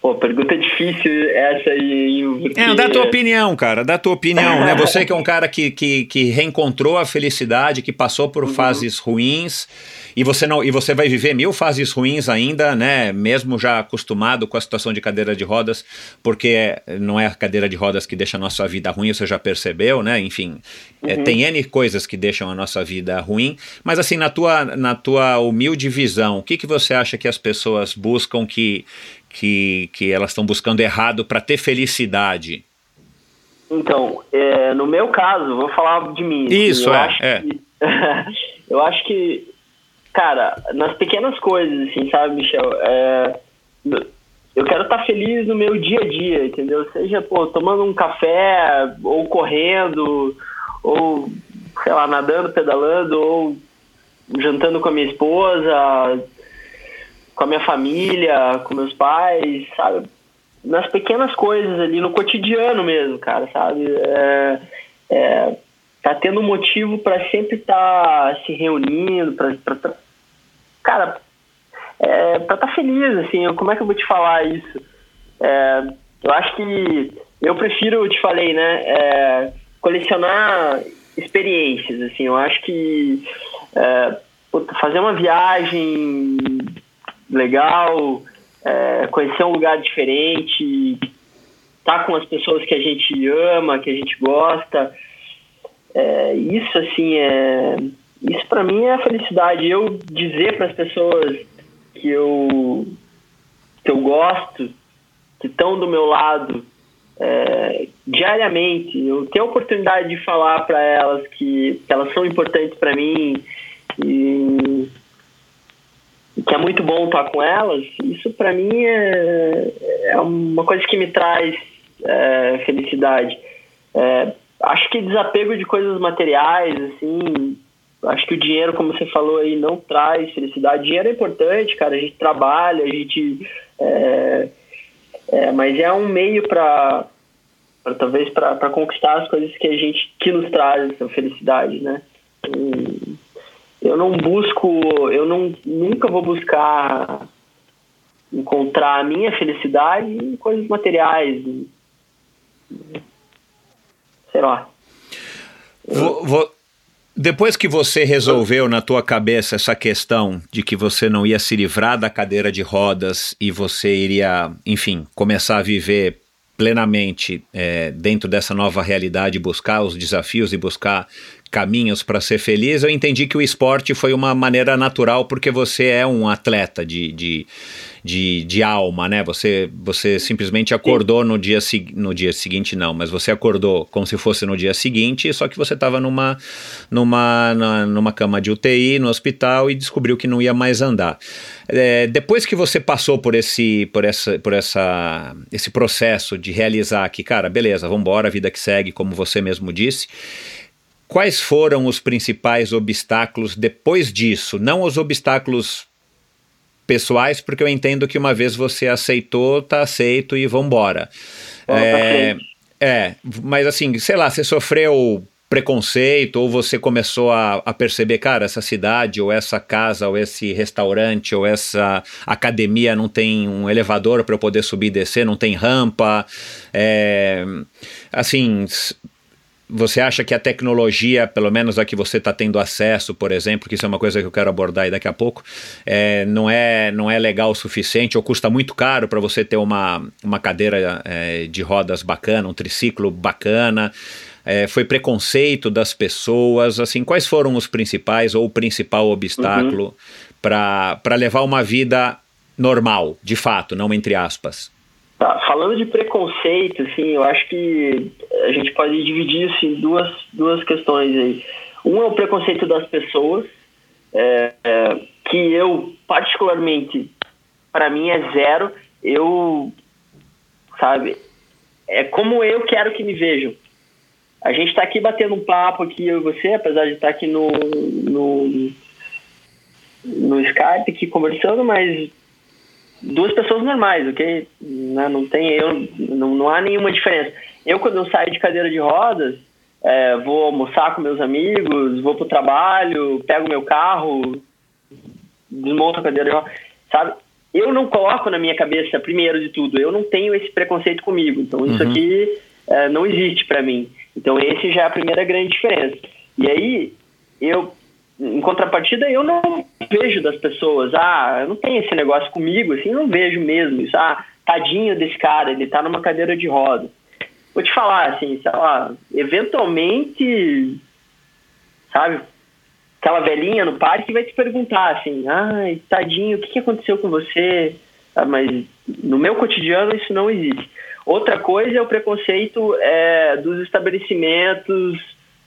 Pô, pergunta difícil essa aí. Porque... É, dá tua opinião, cara, dá tua opinião, né? Você que é um *laughs* cara que, que, que reencontrou a felicidade, que passou por uhum. fases ruins, e você não e você vai viver mil fases ruins ainda, né? Mesmo já acostumado com a situação de cadeira de rodas, porque não é a cadeira de rodas que deixa a nossa vida ruim, você já percebeu, né? Enfim, é, uhum. é, tem N coisas que deixam a nossa vida ruim, mas assim, na tua, na tua humilde visão, o que, que você acha que as pessoas buscam que que, que elas estão buscando errado para ter felicidade? Então, é, no meu caso, vou falar de mim. Assim, Isso, é. é. Que, *laughs* eu acho que, cara, nas pequenas coisas, assim, sabe, Michel? É, eu quero estar tá feliz no meu dia a dia, entendeu? Seja, pô, tomando um café, ou correndo, ou, sei lá, nadando, pedalando, ou jantando com a minha esposa, com a minha família, com meus pais, sabe? Nas pequenas coisas ali, no cotidiano mesmo, cara, sabe? É, é, tá tendo motivo para sempre estar tá se reunindo, para tá, cara, é, para estar tá feliz, assim, como é que eu vou te falar isso? É, eu acho que eu prefiro, eu te falei, né, é, colecionar experiências, assim, eu acho que é, fazer uma viagem legal, é, conhecer um lugar diferente, estar tá com as pessoas que a gente ama, que a gente gosta. É, isso, assim, é. Isso para mim é a felicidade. Eu dizer para as pessoas que eu, que eu gosto, que estão do meu lado é, diariamente, eu ter a oportunidade de falar para elas que, que elas são importantes para mim e que é muito bom estar com elas, isso para mim é, é uma coisa que me traz é, felicidade. É, acho que desapego de coisas materiais, assim, acho que o dinheiro, como você falou aí, não traz felicidade. Dinheiro é importante, cara, a gente trabalha, a gente. É, é, mas é um meio para talvez para conquistar as coisas que a gente que nos traz essa felicidade, né? E, eu não busco, eu não, nunca vou buscar encontrar a minha felicidade em coisas materiais. Sei lá. Vou, vou, depois que você resolveu na tua cabeça essa questão de que você não ia se livrar da cadeira de rodas e você iria, enfim, começar a viver plenamente é, dentro dessa nova realidade, buscar os desafios e buscar caminhos para ser feliz, eu entendi que o esporte foi uma maneira natural porque você é um atleta de, de, de, de alma, né? Você, você simplesmente acordou no dia, no dia seguinte, não, mas você acordou como se fosse no dia seguinte, só que você estava numa, numa, numa cama de UTI, no hospital, e descobriu que não ia mais andar. É, depois que você passou por esse, por essa, por essa, esse processo de realizar que, cara, beleza, vamos embora, vida que segue, como você mesmo disse, Quais foram os principais obstáculos depois disso? Não os obstáculos pessoais, porque eu entendo que uma vez você aceitou, tá aceito e vambora. Oh, é, tá é, mas assim, sei lá, você sofreu preconceito ou você começou a, a, perceber, cara, essa cidade ou essa casa ou esse restaurante ou essa academia não tem um elevador para eu poder subir e descer, não tem rampa, é, assim, você acha que a tecnologia, pelo menos a que você está tendo acesso, por exemplo, que isso é uma coisa que eu quero abordar aí daqui a pouco, é, não, é, não é legal o suficiente ou custa muito caro para você ter uma, uma cadeira é, de rodas bacana, um triciclo bacana? É, foi preconceito das pessoas? Assim, quais foram os principais ou o principal obstáculo uhum. para levar uma vida normal, de fato, não entre aspas? Tá, falando de preconceito, assim, eu acho que a gente pode dividir isso em duas, duas questões aí. Um é o preconceito das pessoas, é, é, que eu, particularmente, para mim é zero. Eu, sabe, é como eu quero que me vejam. A gente está aqui batendo um papo aqui, eu e você, apesar de estar tá aqui no, no, no Skype aqui conversando, mas duas pessoas normais, ok? Não, não tem eu, não, não há nenhuma diferença. Eu, quando eu saio de cadeira de rodas, é, vou almoçar com meus amigos, vou pro trabalho, pego meu carro, desmonto a cadeira de rodas, sabe? Eu não coloco na minha cabeça, primeiro de tudo, eu não tenho esse preconceito comigo. Então, isso uhum. aqui é, não existe para mim. Então, esse já é a primeira grande diferença. E aí, eu em contrapartida, eu não vejo das pessoas, ah, eu não tenho esse negócio comigo, assim, não vejo mesmo isso, ah, tadinho desse cara, ele tá numa cadeira de roda. Vou te falar, assim, sei lá, eventualmente, sabe, aquela velhinha no parque vai te perguntar, assim, ai, tadinho, o que, que aconteceu com você? Ah, mas no meu cotidiano isso não existe. Outra coisa é o preconceito é, dos estabelecimentos,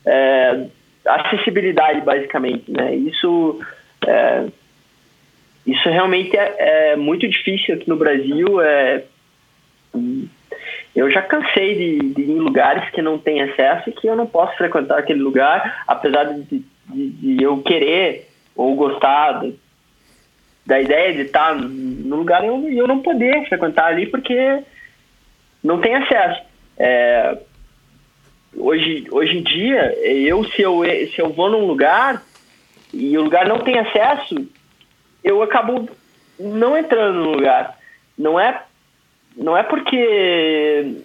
é, acessibilidade, basicamente, né? Isso, é, isso realmente é, é, muito difícil aqui no Brasil. É, eu já cansei de, de, ir em lugares que não tem acesso e que eu não posso frequentar aquele lugar, apesar de, de, de eu querer ou gostar da ideia de estar no lugar e eu, eu não poder frequentar ali porque não tem acesso. É, hoje, hoje em dia, eu se, eu se eu vou num lugar e o lugar não tem acesso, eu acabo não entrando no lugar. Não é, não é porque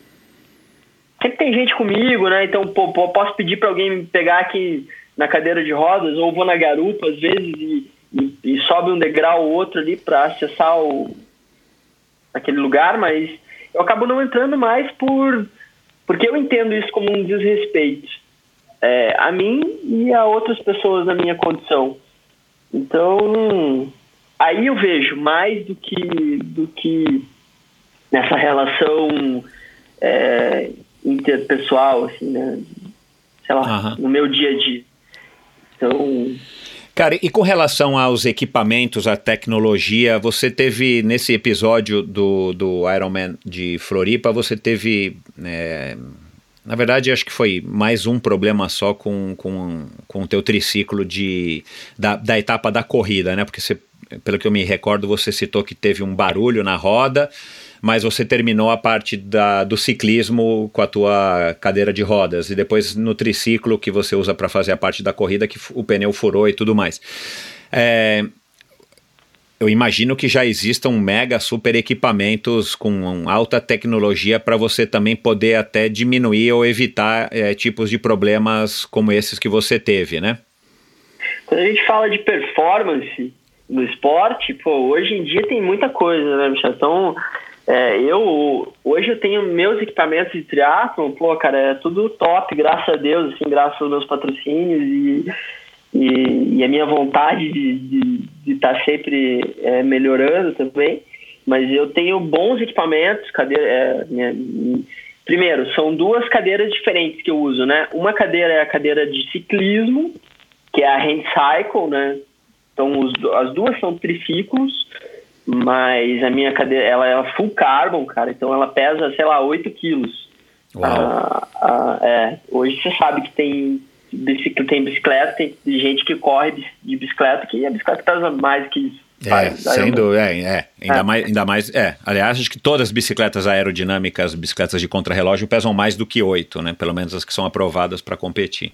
sempre tem gente comigo, né? Então, pô, pô posso pedir para alguém me pegar aqui na cadeira de rodas ou vou na garupa às vezes e, e, e sobe um degrau ou outro ali para acessar o, aquele lugar, mas eu acabo não entrando mais por porque eu entendo isso como um desrespeito é, a mim e a outras pessoas na minha condição. Então, aí eu vejo mais do que, do que nessa relação é, interpessoal, assim, né? Sei lá, uhum. no meu dia a dia. Então, Cara, e com relação aos equipamentos, à tecnologia, você teve nesse episódio do, do Ironman de Floripa, você teve. É, na verdade, acho que foi mais um problema só com, com, com o teu triciclo de, da, da etapa da corrida, né? Porque você, pelo que eu me recordo, você citou que teve um barulho na roda mas você terminou a parte da, do ciclismo com a tua cadeira de rodas e depois no triciclo que você usa para fazer a parte da corrida que o pneu furou e tudo mais. É, eu imagino que já existam mega super equipamentos com alta tecnologia para você também poder até diminuir ou evitar é, tipos de problemas como esses que você teve, né? Quando a gente fala de performance no esporte, pô, hoje em dia tem muita coisa, né, Michel? Então, é, eu hoje eu tenho meus equipamentos de triatlon, pô, cara, é tudo top, graças a Deus, assim, graças aos meus patrocínios e, e, e a minha vontade de estar tá sempre é, melhorando também. Mas eu tenho bons equipamentos, cadeira, é, minha, primeiro, são duas cadeiras diferentes que eu uso, né? Uma cadeira é a cadeira de ciclismo, que é a Hand Cycle, né? Então os, as duas são triciclos mas a minha cadeira, ela é full carbon, cara, então ela pesa, sei lá, 8 quilos. Ah, ah, é, hoje você sabe que tem bicicleta, tem bicicleta, tem gente que corre de bicicleta, que a bicicleta pesa mais que isso. É, sem dúvida, é, é, ainda, é. Mais, ainda mais, é, aliás, acho que todas as bicicletas aerodinâmicas, bicicletas de contrarrelógio pesam mais do que 8, né, pelo menos as que são aprovadas para competir.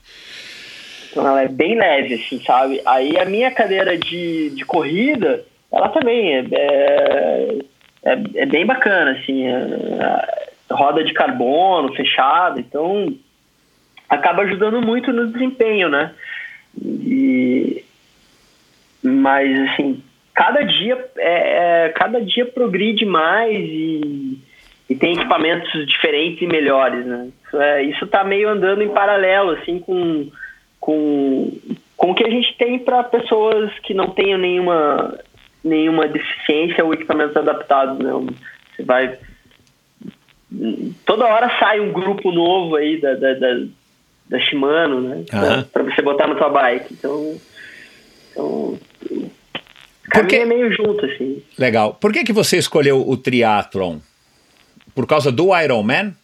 Então ela é bem leve, assim, sabe? Aí a minha cadeira de, de corrida, ela também é, é, é, é bem bacana, assim, é, é, roda de carbono, fechada, então acaba ajudando muito no desempenho, né? E, mas, assim, cada dia, é, é cada dia progride mais e, e tem equipamentos diferentes e melhores, né? Isso, é, isso tá meio andando em paralelo, assim, com, com, com o que a gente tem para pessoas que não tenham nenhuma nenhuma deficiência ou equipamentos adaptados, né? Você vai toda hora sai um grupo novo aí da, da, da da Shimano, né? Aham. Pra você botar na tua bike. Então, então caminho que- é meio junto, assim. Legal. Por que, que você escolheu o triatlon? Por causa do Ironman?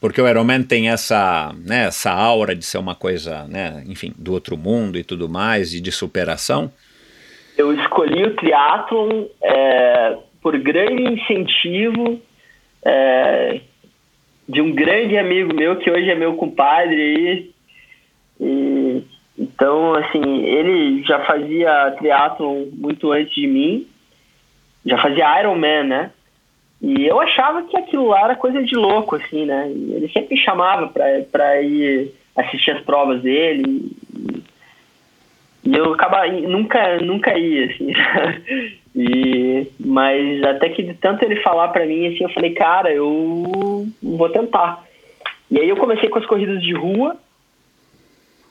Porque o Ironman tem essa, né, essa aura de ser uma coisa, né, enfim, do outro mundo e tudo mais, e de superação. Eu escolhi o triatlon é, por grande incentivo é, de um grande amigo meu, que hoje é meu compadre aí. E, então, assim, ele já fazia triatlon muito antes de mim. Já fazia Ironman, né? E eu achava que aquilo lá era coisa de louco, assim, né? E ele sempre me chamava pra, pra ir assistir as provas dele. E, eu acaba nunca nunca ia assim. *laughs* e mas até que de tanto ele falar pra mim assim, eu falei, cara, eu vou tentar. E aí eu comecei com as corridas de rua.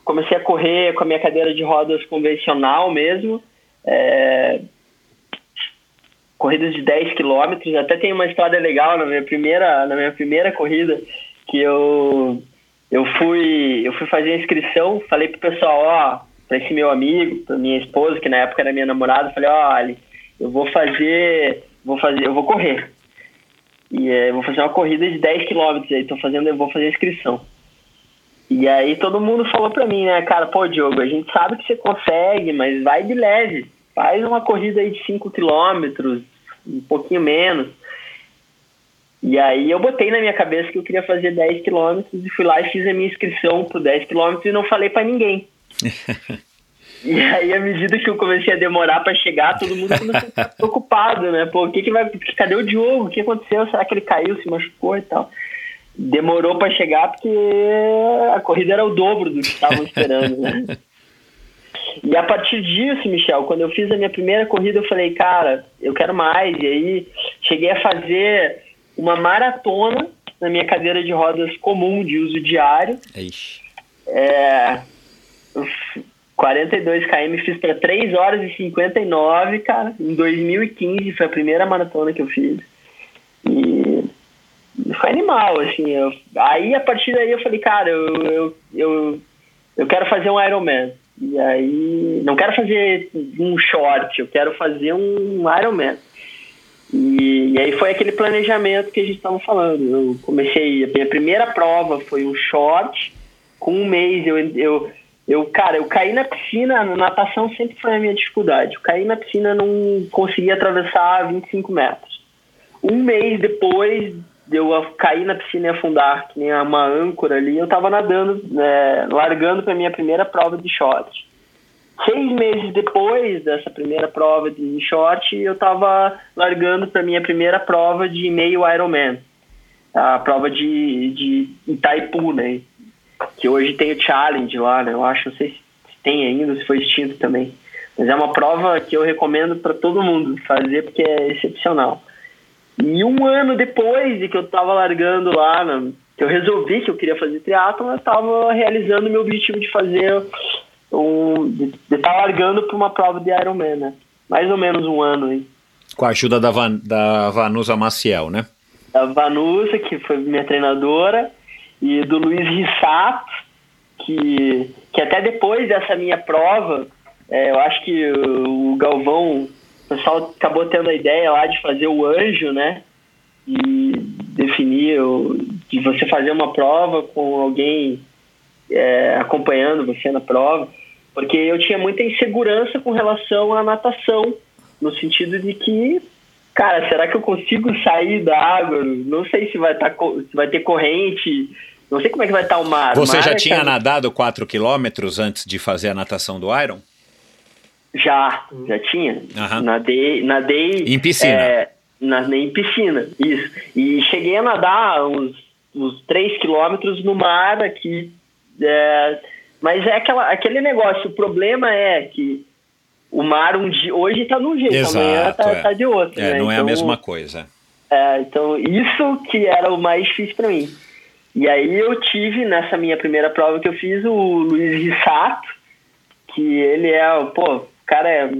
Comecei a correr com a minha cadeira de rodas convencional mesmo. É, corridas de 10 quilômetros. Até tem uma história legal na minha primeira, na minha primeira corrida que eu eu fui eu fui fazer a inscrição, falei pro pessoal, ó, para esse meu amigo, pra minha esposa, que na época era minha namorada, falei, Ali, eu vou fazer, vou fazer, eu vou correr. E é, vou fazer uma corrida de 10 quilômetros aí, tô fazendo, eu vou fazer a inscrição. E aí todo mundo falou pra mim, né, cara, pô, Diogo, a gente sabe que você consegue, mas vai de leve. Faz uma corrida aí de 5 quilômetros, um pouquinho menos. E aí eu botei na minha cabeça que eu queria fazer 10 quilômetros e fui lá e fiz a minha inscrição pro 10 quilômetros e não falei pra ninguém. *laughs* e aí, à medida que eu comecei a demorar pra chegar, todo mundo começou a ficar *laughs* preocupado, né? Pô, o que que vai... Cadê o Diogo? O que aconteceu? Será que ele caiu, se machucou e tal? Demorou pra chegar porque a corrida era o dobro do que estavam esperando, né? *laughs* E a partir disso, Michel, quando eu fiz a minha primeira corrida, eu falei, cara, eu quero mais. E aí cheguei a fazer uma maratona na minha cadeira de rodas comum de uso diário. Ixi. É, 42 km fiz para 3 horas e 59, cara. Em 2015 foi a primeira maratona que eu fiz. E foi animal, assim. Eu, aí a partir daí eu falei, cara, eu, eu, eu, eu quero fazer um Ironman. E aí, não quero fazer um short, eu quero fazer um Ironman. E, e aí foi aquele planejamento que a gente estava falando. Eu comecei, a minha primeira prova foi um short, com um mês eu, eu, eu cara, eu caí na piscina, natação sempre foi a minha dificuldade. Eu caí na piscina, não conseguia atravessar 25 metros. Um mês depois de eu cair na piscina e afundar, que nem uma âncora ali, eu tava nadando, né, largando para minha primeira prova de short. Seis meses depois dessa primeira prova de short, eu tava largando para minha primeira prova de meio Ironman, a prova de, de Itaipu, né? Que hoje tem o Challenge lá, né? Eu acho, não sei se tem ainda, se foi extinto também. Mas é uma prova que eu recomendo para todo mundo fazer porque é excepcional. E um ano depois de que eu estava largando lá, né, que eu resolvi que eu queria fazer triatlon, eu estava realizando o meu objetivo de fazer um, de estar tá largando para uma prova de Ironman, né? Mais ou menos um ano aí. Com a ajuda da, Van, da Vanusa Maciel, né? Da Vanusa, que foi minha treinadora, e do Luiz Rissato, que, que até depois dessa minha prova, é, eu acho que o, Galvão, o pessoal acabou tendo a ideia lá de fazer o anjo, né? E definir, de você fazer uma prova com alguém é, acompanhando você na prova, porque eu tinha muita insegurança com relação à natação, no sentido de que, cara, será que eu consigo sair da água? Não sei se vai, tá, se vai ter corrente, não sei como é que vai estar o mar. Você mar já é tinha que... nadado 4 quilômetros antes de fazer a natação do Iron? Já, já tinha. Uhum. Nadei, nadei. Em piscina? É, nadei em piscina, isso. E cheguei a nadar uns, uns 3 quilômetros no mar aqui. É, mas é aquela, aquele negócio, o problema é que o mar um dia, hoje está de um jeito, Exato, amanhã está é. tá de outro. É, né? não é a Então, mesma coisa. É, então, isso que era o mais difícil para mim. E aí eu tive, nessa minha primeira prova que eu fiz, o Luiz Rissato, que ele é, pô, cara é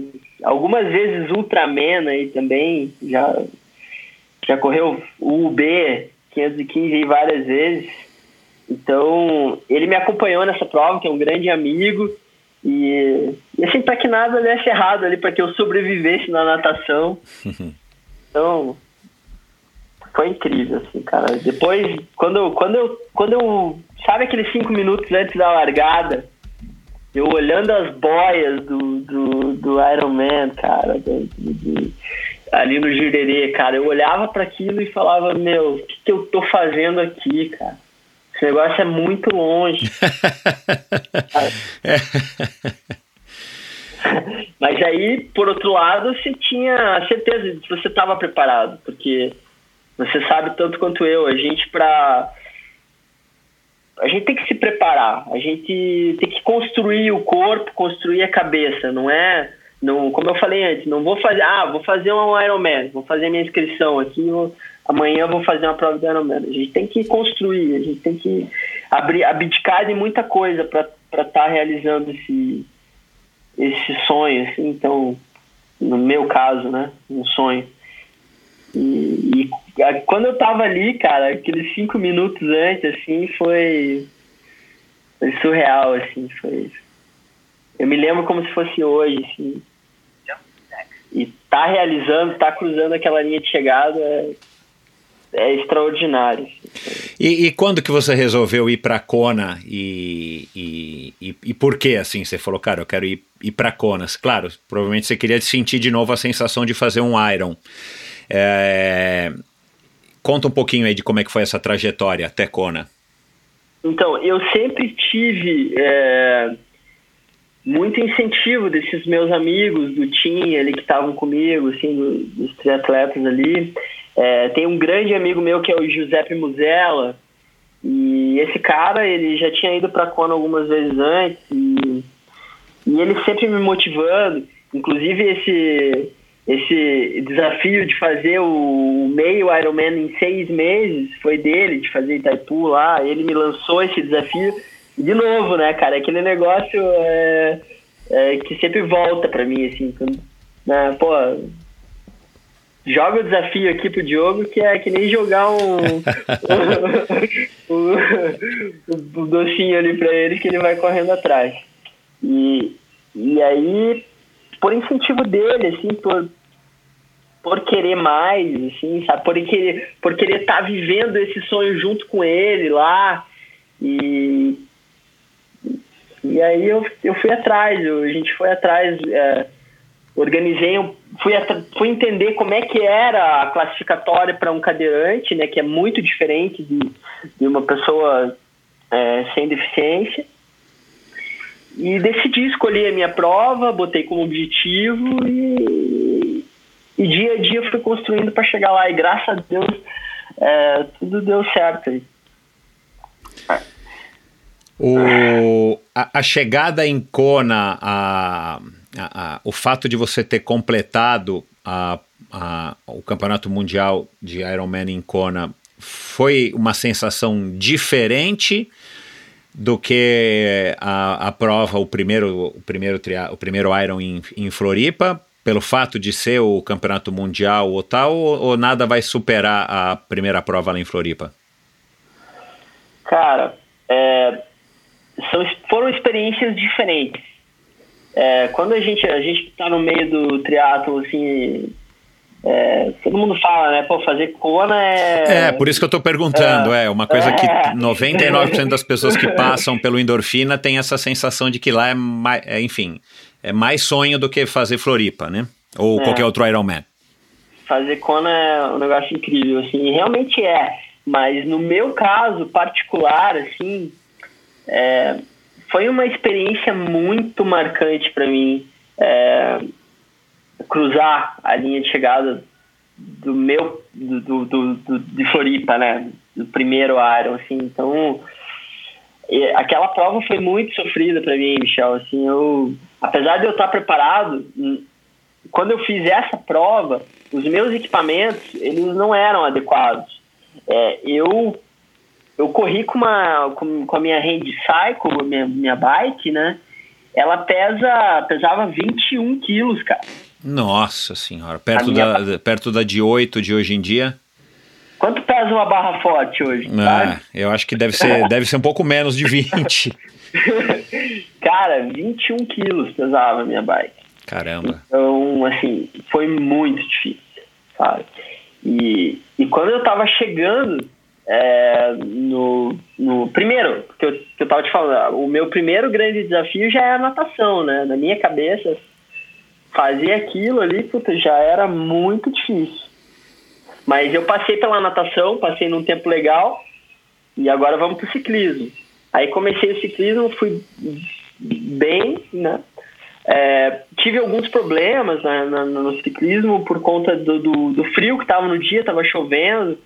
algumas vezes Ultraman aí também, já, já correu o UB 515 aí várias vezes. Então, ele me acompanhou nessa prova, que é um grande amigo, e, e assim, para que nada desse errado ali, para que eu sobrevivesse na natação. *laughs* Então, foi incrível, assim, cara. Depois, quando eu, quando eu, quando eu, sabe aqueles cinco minutos antes da largada, eu olhando as boias do, do, do Iron Man, cara, do, do, ali no Jurerê, cara, eu olhava para aquilo e falava, meu, o que, que eu tô fazendo aqui, cara? Esse negócio é muito longe. *laughs* Mas aí, por outro lado, você tinha certeza de que você estava preparado, porque você sabe tanto quanto eu, a gente para a gente tem que se preparar, a gente tem que construir o corpo, construir a cabeça, não é, não, como eu falei antes, não vou fazer, ah, vou fazer um Ironman, vou fazer minha inscrição aqui, vou, amanhã vou fazer uma prova do Ironman. A gente tem que construir, a gente tem que abrir, abdicar de muita coisa para estar tá realizando esse esse sonho, assim, então, no meu caso, né, um sonho. E, e quando eu tava ali, cara, aqueles cinco minutos antes, assim, foi, foi surreal, assim, foi... Eu me lembro como se fosse hoje, assim. E tá realizando, tá cruzando aquela linha de chegada é, extraordinário. E, e, quando que você resolveu ir para Kona e, e, e, e, por que assim? Você falou, cara, eu quero ir, ir para Kona. Claro, provavelmente você queria sentir de novo a sensação de fazer um Iron. É... Conta um pouquinho aí de como é que foi essa trajetória até Kona. Então, eu sempre tive é, muito incentivo desses meus amigos do time ali que estavam comigo, assim, dos triatletas ali. É, tem um grande amigo meu que é o Giuseppe Musella, e esse cara, ele já tinha ido para Kona algumas vezes antes, e, e ele sempre me motivando, inclusive esse esse desafio de fazer o meio Ironman em seis meses foi dele, de fazer Itaipu lá. Ele me lançou esse desafio. de novo, né, cara? Aquele negócio é, é, que sempre volta pra mim, assim. Quando, né, pô, joga o desafio aqui pro Diogo, que é que nem jogar *laughs* um, um, um, docinho ali pra ele que ele vai correndo atrás. E, e aí por incentivo dele, assim, por, por querer mais, assim, sabe? Por querer por querer estar tá vivendo esse sonho junto com ele lá. E, e aí eu, eu fui atrás, eu, a gente foi atrás, é, organizei, fui, fui entender como é que era a classificatória para um cadeirante, né? Que é muito diferente de, de uma pessoa é, sem deficiência. E decidi escolher a minha prova, botei como objetivo e, e dia a dia fui construindo para chegar lá. E graças a Deus é, tudo deu certo aí. O, a, a, chegada em Kona, a, a, o fato de você ter completado o Campeonato Mundial de Ironman em Kona, foi uma sensação diferente do que a, a prova, o primeiro, o primeiro, tria, o primeiro Iron em, em Floripa, pelo fato de ser o campeonato mundial ou tal, ou, ou, nada vai superar a primeira prova lá em Floripa? Cara, é, são, foram experiências diferentes. É, quando a gente a gente está no meio do triatlo assim é, todo mundo fala, né? Pô, fazer Kona é. É, por isso que eu tô perguntando. É, é uma coisa que 99% é. das pessoas que *laughs* passam pelo endorfina tem essa sensação de que lá é mais. É, enfim, é mais sonho do que fazer Floripa, né? Ou é. qualquer outro Ironman. Fazer Kona é um negócio incrível, assim, realmente é. Mas no meu caso particular, assim, é, foi uma experiência muito marcante para mim. É, cruzar a linha de chegada do meu do, do, do, de Floripa, né? Do primeiro Iron, assim. Então, aquela prova foi muito sofrida para mim, Michel. Assim, eu, apesar de eu estar preparado, hum, quando eu fiz essa prova, os meus equipamentos eles não eram adequados. É, eu eu corri com uma com, com a minha Hand Cycle, minha, minha bike, né? Ela pesa pesava 21 quilos, cara. Nossa senhora, perto, da, perto da de 8 de hoje em dia? Quanto pesa pesa uma barra forte hoje? Ah, eu acho que deve ser, deve ser um pouco menos de 20. *laughs* Cara, 21 quilos pesava a minha bike. Caramba. Então, assim, foi muito difícil, sabe? E, e quando eu tava chegando é, no, no. Primeiro, que eu, que eu tava te falando, o meu primeiro grande desafio já é a natação, né? Na minha cabeça, fazer aquilo ali, puta, já era muito difícil. Mas eu passei pela natação, passei num tempo legal, e agora vamos pro ciclismo. Aí comecei o ciclismo, fui bem, né? É, tive alguns problemas né, no ciclismo por conta do, do, do frio que estava no dia, estava chovendo.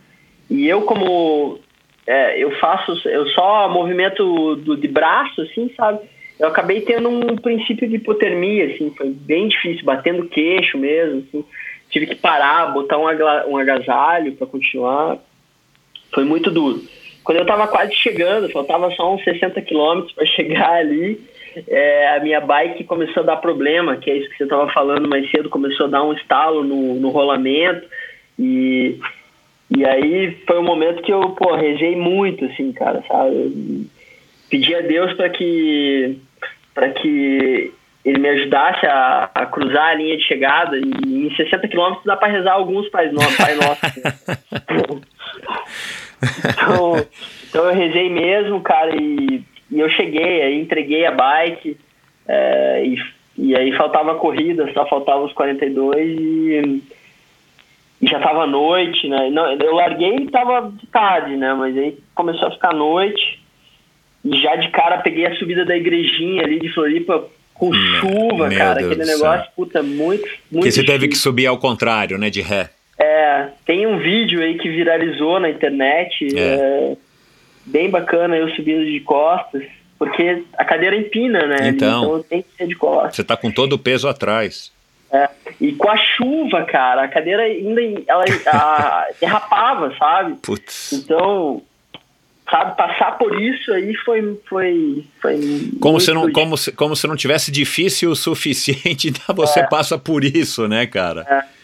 E eu, como é, eu faço, eu só movimento do, de braço, assim, sabe? Eu acabei tendo um princípio de hipotermia, assim, foi bem difícil, batendo queixo mesmo, assim. Tive que parar, botar um, um agasalho para continuar. Foi muito duro. Quando eu estava quase chegando, faltava só uns 60 quilômetros para *laughs* chegar ali, é, a minha bike começou a dar problema, que é isso que você estava falando mais cedo, começou a dar um estalo no, no rolamento e e aí foi um momento que eu, pô, rezei muito, assim, cara, sabe? Eu pedi a Deus para que, para que ele me ajudasse a, a, cruzar a linha de chegada e em 60 quilômetros dá para rezar alguns Pai Nosso. Pai nosso. *laughs* então, então eu rezei mesmo, cara, e, e eu cheguei, aí entreguei a bike é, e, e aí faltava a corrida, só faltava os 42 e e já tava noite, né? Não, eu larguei e tava de tarde, né? Mas aí começou a ficar noite. E já de cara peguei a subida da igrejinha ali de Floripa com chuva, Meu cara. Deus aquele negócio, céu. puta, muito, muito. Que você teve que subir ao contrário, né? De ré. É, tem um vídeo aí que viralizou na internet. É. É, bem bacana eu subindo de costas. Porque a cadeira empina, né? Então, então tem que ser de costas. Você tá com todo o peso atrás. É, e com a chuva, cara, a cadeira ainda ela a, *laughs* derrapava, sabe? Putz. Então, sabe, passar por isso aí foi foi, foi como se não como se, como se não tivesse difícil o suficiente, *laughs* então você é. passa por isso, né, cara? É.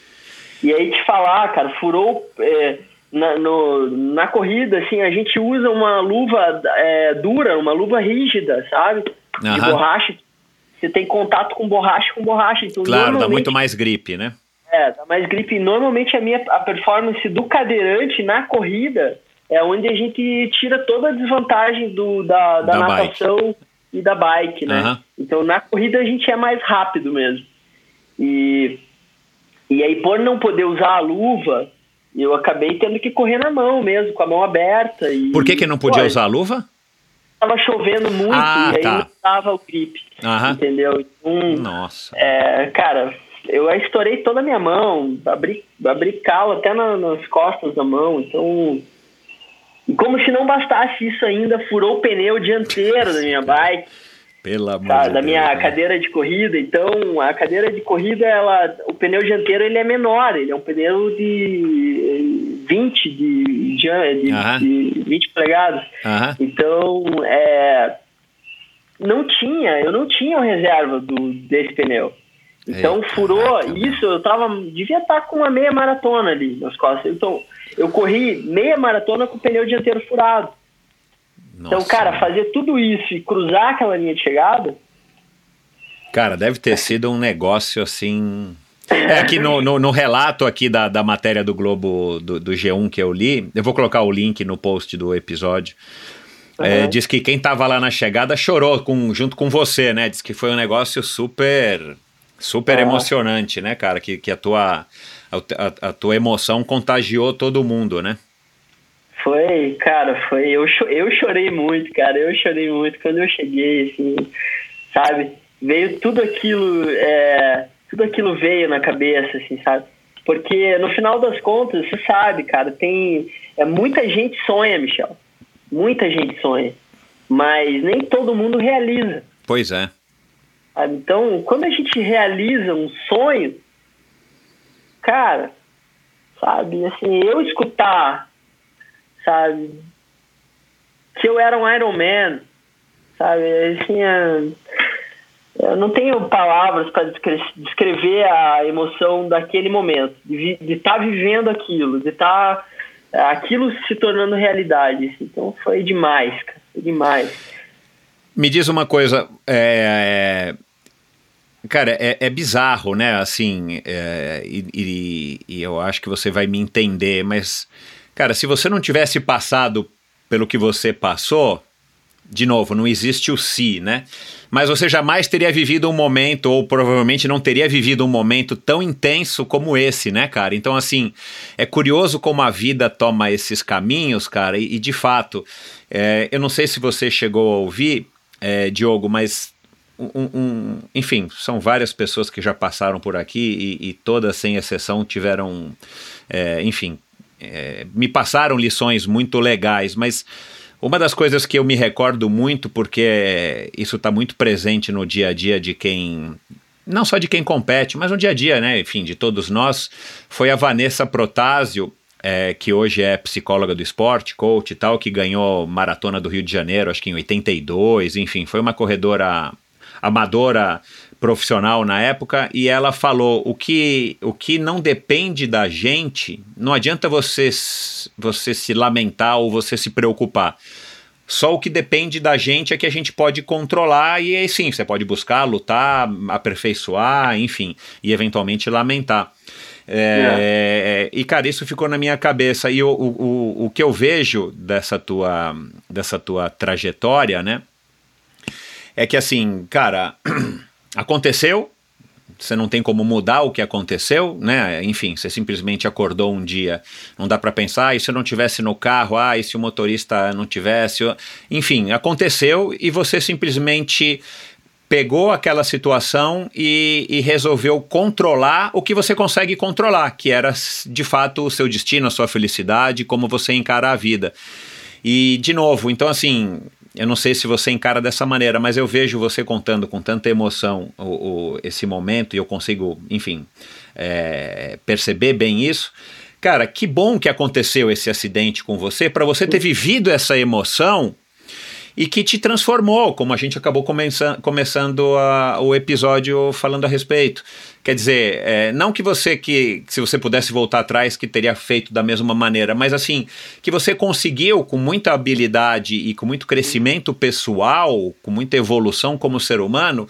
E aí te falar, cara, furou é, na, no, na corrida, assim, a gente usa uma luva é, dura, uma luva rígida, sabe? De borracha você tem contato com borracha com borracha. Então, claro, dá muito mais gripe, né? É, dá mais gripe. Normalmente a minha a performance do cadeirante na corrida é onde a gente tira toda a desvantagem do, da, da, da natação bike. e da bike, né? Uhum. Então na corrida a gente é mais rápido mesmo. E, e aí, por não poder usar a luva, eu acabei tendo que correr na mão mesmo, com a mão aberta. E, por que, que não podia pô, usar a luva? Tava chovendo muito ah, e aí tá. não tava o grip, Aham. entendeu? Então, Nossa. É, cara, eu estourei toda a minha mão, abri, abri calo até na, nas costas da mão, então... E como se não bastasse isso ainda, furou o pneu dianteiro da minha *laughs* bike. Pelo amor tá, de da minha Deus, né? cadeira de corrida. Então, a cadeira de corrida, ela, o pneu dianteiro ele é menor, ele é um pneu de 20 de, de, de, de 20 polegadas. Então, é, não tinha, eu não tinha reserva do, desse pneu. Então Eita, furou isso, eu tava. Devia estar com uma meia maratona ali nas costas. Então, eu corri meia maratona com o pneu dianteiro furado. Então, Nossa. Então, cara, fazer tudo isso e cruzar aquela linha de chegada. Cara, deve ter sido um negócio assim. É, aqui no, no, no, relato aqui da, da matéria do Globo do, do, G1 que eu li, eu vou colocar o link no post do episódio. Uhum. É, diz que quem tava lá na chegada chorou com, junto com você, né? Diz que foi um negócio super super uhum. emocionante, né, cara? Que, que a, tua, a, a, a tua emoção contagiou todo mundo, né? Foi, cara, foi. Eu, eu chorei muito, cara. Eu chorei muito quando eu cheguei, assim, sabe? Veio tudo aquilo, é, tudo aquilo veio na cabeça, assim, sabe? Porque no final das contas, você sabe, cara, tem. É, muita gente sonha, Michel. Muita gente sonha. Mas nem todo mundo realiza. Pois é. Então, quando a gente realiza um sonho, cara, sabe, assim, eu escutar sabe? Que eu era um Iron Man, sabe? Assim, é, eu não tenho palavras para descrever a emoção daquele momento, de estar tá vivendo aquilo, de estar tá aquilo se tornando realidade. Então foi demais, cara, foi demais. Me diz uma coisa, é, cara, é, é, bizarro, né? Assim, é, e, e, e eu acho que você vai me entender, mas, cara, se você não tivesse passado pelo que você passou, de novo, não existe o si, né? Mas você jamais teria vivido um momento, ou provavelmente não teria vivido um momento tão intenso como esse, né, cara? Então, assim, é curioso como a vida toma esses caminhos, cara, e, e de fato, é, eu não sei se você chegou a ouvir, é, Diogo, mas um, um, enfim, são várias pessoas que já passaram por aqui e, e todas, sem exceção, tiveram, é, enfim, é, me passaram lições muito legais, mas uma das coisas que eu me recordo muito, porque isso está muito presente no dia a dia de quem. Não só de quem compete, mas no dia a dia, né? Enfim, de todos nós, foi a Vanessa Protásio, é, que hoje é psicóloga do esporte, coach e tal, que ganhou maratona do Rio de Janeiro, acho que em 82, enfim, foi uma corredora amadora profissional na época e ela falou o que o que não depende da gente não adianta você você se lamentar ou você se preocupar só o que depende da gente é que a gente pode controlar e aí sim você pode buscar lutar aperfeiçoar enfim e eventualmente lamentar é, é. E, cara, isso ficou na minha cabeça. E o, o, o que eu vejo dessa tua, dessa tua trajetória, né? É que, assim, cara, *clears throat* aconteceu, você não tem como mudar o que aconteceu, né? Enfim, você simplesmente acordou um dia, não dá para pensar, ah, e se eu não tivesse no carro, ah, e se o motorista não tivesse, enfim, aconteceu e você simplesmente pegou aquela situação e, e, resolveu controlar o que você consegue controlar, que era de fato o seu destino, a sua felicidade, como você encara a vida. E, de novo, então, assim, eu não sei se você encara dessa maneira, mas eu vejo você contando com tanta emoção o, o esse momento e eu consigo, enfim, é, perceber bem isso. Cara, que bom que aconteceu esse acidente com você, para você ter vivido essa emoção e que te transformou, como a gente acabou começa, começando a, o episódio falando a respeito. Quer dizer, é, não que você que se você pudesse voltar atrás que teria feito da mesma maneira, mas assim que você conseguiu com muita habilidade e com muito crescimento pessoal, com muita evolução como ser humano.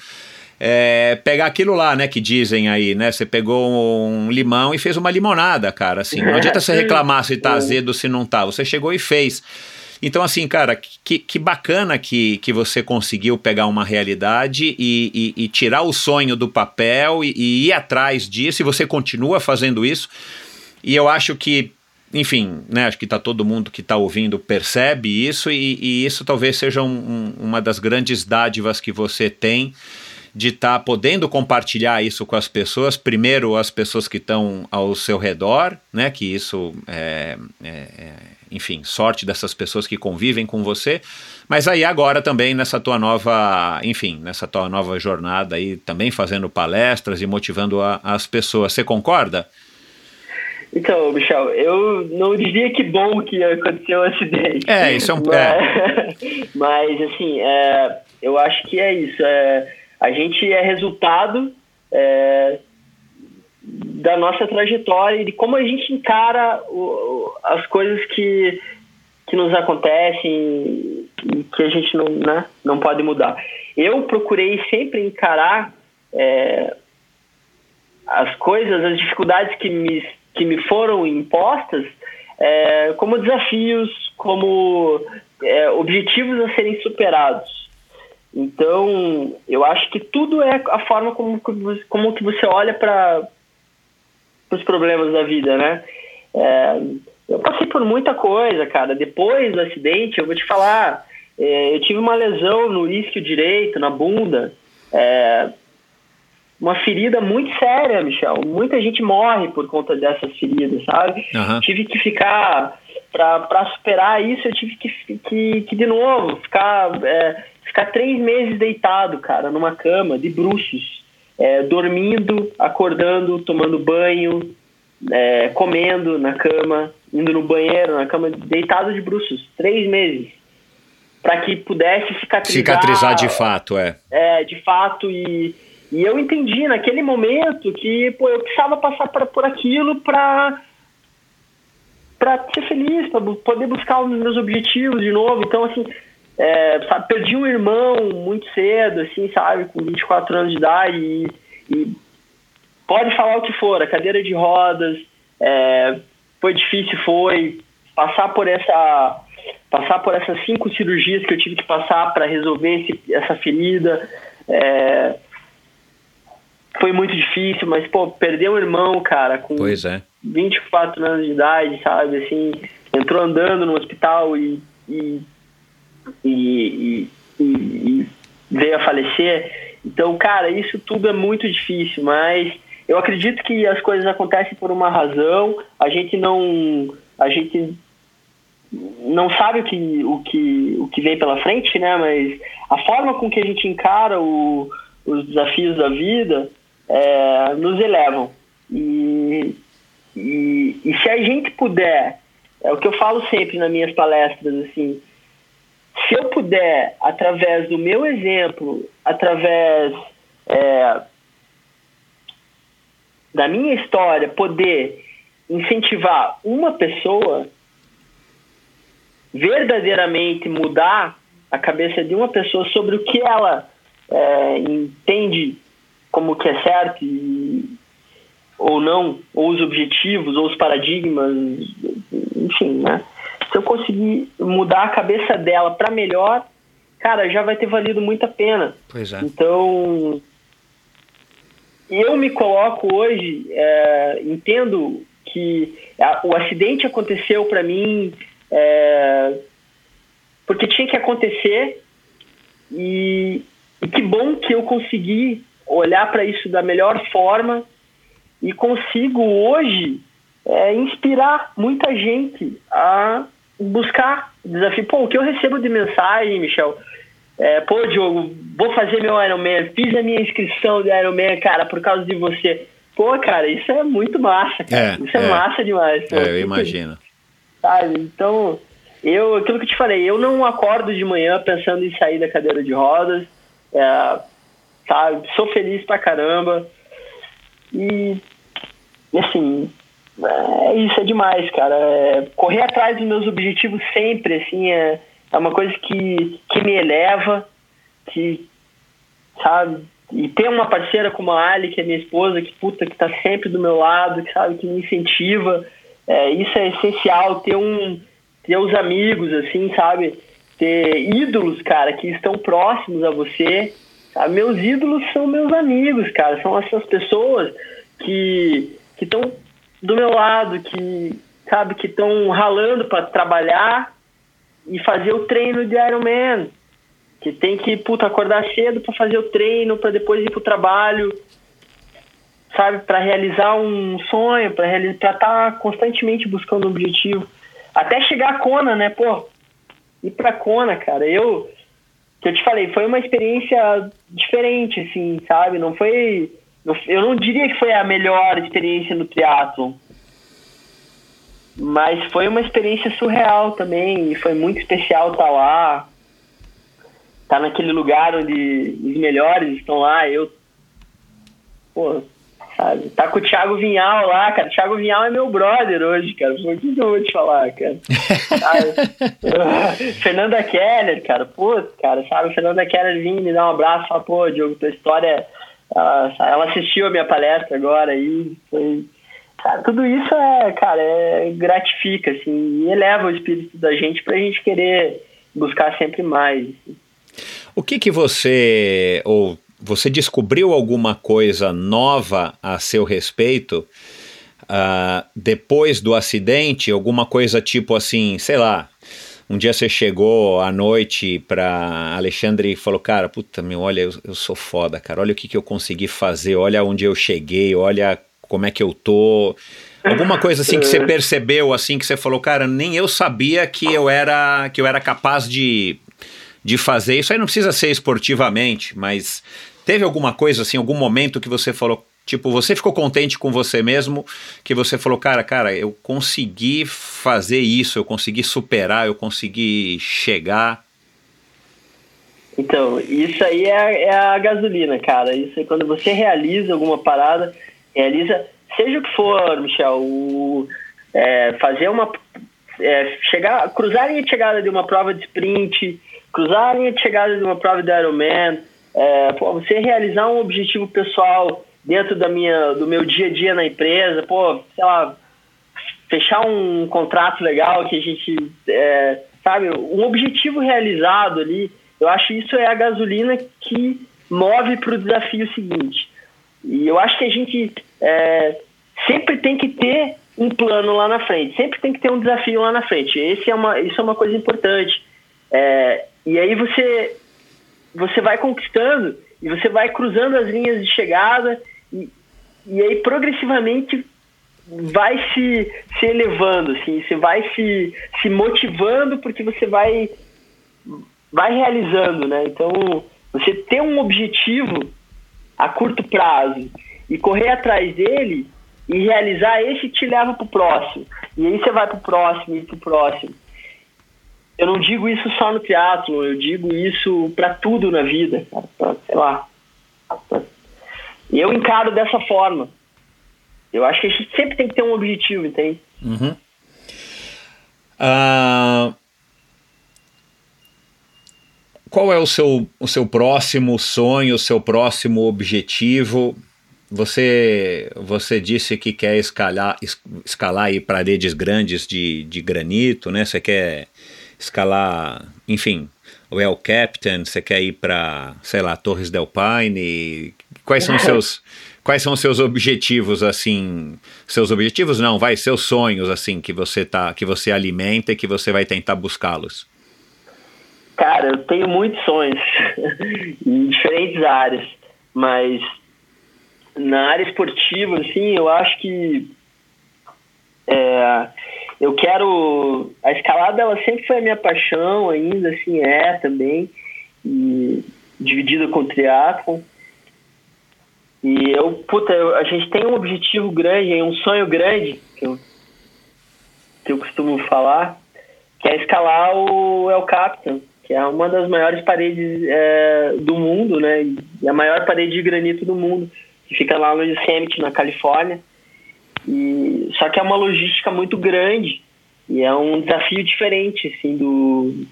É, pegar aquilo lá, né, que dizem aí, né? Você pegou um limão e fez uma limonada, cara. Assim, não adianta você reclamar se tá azedo, se não tá. Você chegou e fez. Então, assim, cara, que, que bacana que, que você conseguiu pegar uma realidade e, e, e tirar o sonho do papel e, e ir atrás disso, e você continua fazendo isso. E eu acho que enfim, né, acho que tá todo mundo que está ouvindo percebe isso e, e isso talvez seja um, um, uma das grandes dádivas que você tem de estar tá podendo compartilhar isso com as pessoas, primeiro as pessoas que estão ao seu redor, né, que isso é, é, é enfim, sorte dessas pessoas que convivem com você. Mas aí agora também nessa tua nova, enfim, nessa tua nova jornada aí, também fazendo palestras e motivando a, as pessoas. Você concorda? Então, Michel, eu não diria que bom que aconteceu o acidente. É, isso é um... *laughs* Mas, é. mas assim, é, eu acho que é isso. É, a gente é resultado é, da nossa trajetória e de como a gente encara o, as coisas que, que nos acontecem e que a gente não, né, não pode mudar. Eu procurei sempre encarar é, as coisas, as dificuldades que me, que me foram impostas é, como desafios, como é, objetivos a serem superados. Então, eu acho que tudo é a forma como, como que você olha para os problemas da vida, né? É, eu passei por muita coisa, cara. Depois do acidente, eu vou te falar, é, eu tive uma lesão no isquio direito, na bunda. É, uma ferida muito séria, Michel. Muita gente morre por conta dessas feridas, sabe? Uhum. Tive que ficar para superar isso, eu tive que, que, que de novo ficar é, ficar três meses deitado, cara, numa cama de bruxos é, dormindo, acordando, tomando banho, é, comendo na cama, indo no banheiro, na cama, deitado de bruços, três meses, para que pudesse cicatrizar. Cicatrizar de fato, é. É, de fato, e, e eu entendi naquele momento que pô, eu precisava passar pra, por aquilo para para ser feliz, para poder buscar os meus objetivos de novo. Então, assim, é, sabe, perdi um irmão muito cedo, assim, sabe, com 24 anos de idade e, e pode falar o que for, a cadeira de rodas, é, foi difícil, foi passar por essa passar por essas cinco cirurgias que eu tive que passar para resolver esse, essa ferida é, foi muito difícil, mas pô, perder um irmão, cara, com pois é. 24 anos de idade, sabe, assim, entrou andando no hospital e, e, e, e veio a falecer. Então, cara, isso tudo é muito difícil, mas eu acredito que as coisas acontecem por uma razão. A gente não, a gente não sabe o que, o que, o que vem pela frente, né? Mas a forma com que a gente encara o, os desafios da vida é, nos elevam. E, e, e se a gente puder, é o que eu falo sempre nas minhas palestras, assim, se eu puder, através do meu exemplo, através é, da minha história, poder incentivar uma pessoa, verdadeiramente mudar a cabeça de uma pessoa sobre o que ela é, entende como que é certo e, ou não, ou os objetivos, ou os paradigmas, enfim, né? Se eu conseguir mudar a cabeça dela para melhor, cara, já vai ter valido muito a pena. Pois é. Então, eu me coloco hoje, é, entendo que a, o acidente aconteceu para mim é, porque tinha que acontecer e, e que bom que eu consegui olhar para isso da melhor forma e consigo hoje é, inspirar muita gente a buscar desafio. Pô, o que eu recebo de mensagem, Michel? É, pô, Diogo, vou fazer meu Ironman, fiz a minha inscrição de Ironman, cara, por causa de você. Pô, cara, isso é muito massa, cara. É, isso é, é, massa demais. Pô. É, eu imagino. Sabe? Então, eu, aquilo que eu te falei, eu não acordo de manhã pensando em sair da cadeira de rodas. É, sabe? Sou feliz pra caramba. E, assim, é, isso é demais, cara. É, correr atrás dos meus objetivos sempre, assim, é, é uma coisa que, que me eleva, que, sabe? E ter uma parceira como a Ali, que é minha esposa, que puta, que tá sempre do meu lado, que sabe, que me incentiva. É, isso é essencial, ter um ter os amigos, assim, sabe? Ter ídolos, cara, que estão próximos a você. Sabe? Meus ídolos são meus amigos, cara. São essas pessoas que estão do meu lado, que, sabe, que estão ralando para trabalhar e fazer o treino de Ironman. Que tem que, puta, acordar cedo para fazer o treino, para depois ir pro trabalho, sabe, para realizar um sonho, para estar tá constantemente buscando um objetivo. Até chegar a Kona, né, pô? Ir pra Kona, cara. Eu, que eu te falei, foi uma experiência diferente, assim, sabe? Não foi. Eu não diria que foi a melhor experiência no triatlon. Mas foi uma experiência surreal também. E foi muito especial estar tá lá. Estar tá naquele lugar onde os melhores estão lá. Eu. Pô, sabe? Tá com o Thiago Vinhal lá, cara. O Thiago Vinhal é meu brother hoje, cara. O que, eu vou te falar, cara? *laughs* Fernanda Keller, cara. Pô, cara, sabe? Fernanda Keller vinha me dar um abraço e falar, pô, Diogo, tua história. Ela, ela assistiu a minha palestra agora aí. Foi. Cara, tudo isso é, cara, é, gratifica, assim, e eleva o espírito da gente pra gente querer buscar sempre mais. O que que você, ou você descobriu alguma coisa nova a seu respeito uh, depois do acidente? Alguma coisa tipo assim, sei lá. Um dia você chegou à noite para Alexandre e falou: Cara, puta, meu, olha, eu, eu sou foda, cara. Olha o que, que eu consegui fazer, olha onde eu cheguei, olha como é que eu tô. Alguma coisa assim que você percebeu, assim, que você falou, cara, nem eu sabia que eu era, que eu era capaz de de fazer. Isso aí não precisa ser esportivamente, mas teve alguma coisa assim, algum momento que você falou, tipo, você ficou contente com você mesmo, que você falou, cara, cara, eu consegui fazer isso, eu consegui superar, eu consegui chegar. Então, isso aí é, é a gasolina, cara. Isso é quando você realiza alguma parada, realiza, seja o que for, Michel, o, é, fazer uma é, chegar, cruzar a linha de chegada de uma prova de sprint, cruzar a linha de chegada de uma prova de Ironman, é, você realizar um objetivo pessoal dentro da minha, do meu dia a dia na empresa, pô, sei lá, fechar um contrato legal que a gente, é, sabe, um objetivo realizado ali, eu acho isso é a gasolina que move para o desafio seguinte. E eu acho que a gente é, sempre tem que ter um plano lá na frente, sempre tem que ter um desafio lá na frente. Esse é uma, isso é uma coisa importante. É, e aí você, você vai conquistando e você vai cruzando as linhas de chegada e, aí progressivamente vai se, se elevando, assim, você vai se, se motivando porque você vai, vai realizando, né? Então, você ter um objetivo a curto prazo e correr atrás dele e realizar esse te leva para o próximo. E aí você vai para o próximo e para o próximo. Eu não digo isso só no teatro, eu digo isso para tudo na vida, cara, pra, sei lá. E eu encaro dessa forma. Eu acho que a gente sempre tem que ter um objetivo, entende? Uhum. Uh, qual é o seu, o seu próximo sonho, o seu próximo objetivo? Você, você disse que quer escalar, escalar aí paredes grandes de, de granito, né? Você quer escalar, enfim, o El Captain, você quer ir para, sei lá, Torres del Paine? Quais são os seus quais são os seus objetivos assim, seus objetivos não, vai seus sonhos assim que você tá, que você alimenta e que você vai tentar buscá-los? Cara, eu tenho muitos sonhos *laughs* em diferentes áreas, mas na área esportiva, assim, eu acho que é, eu quero. A escalada ela sempre foi a minha paixão, ainda assim é também, e dividida com o triatlon. E eu, puta, eu, a gente tem um objetivo grande, um sonho grande, que eu, que eu costumo falar, que é escalar o El Capitan, que é uma das maiores paredes é, do mundo, né? E a maior parede de granito do mundo que fica lá no Yosemite, na Califórnia. E, só que é uma logística muito grande e é um desafio diferente assim, do,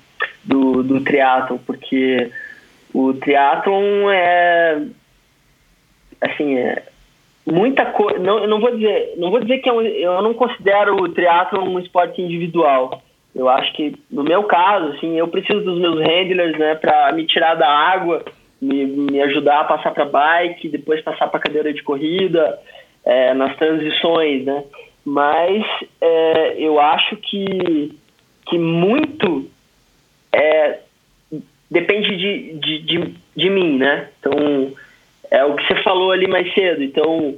do, do triatlon, porque o triatlon é assim é muita coisa não eu não vou dizer não vou dizer que é um, eu não considero o triatlon um esporte individual eu acho que no meu caso assim eu preciso dos meus handlers né para me tirar da água me, me ajudar a passar para bike, depois passar para cadeira de corrida, é, nas transições, né? Mas é, eu acho que, que muito é, depende de, de, de, de, mim, né? Então, é o que você falou ali mais cedo. Então,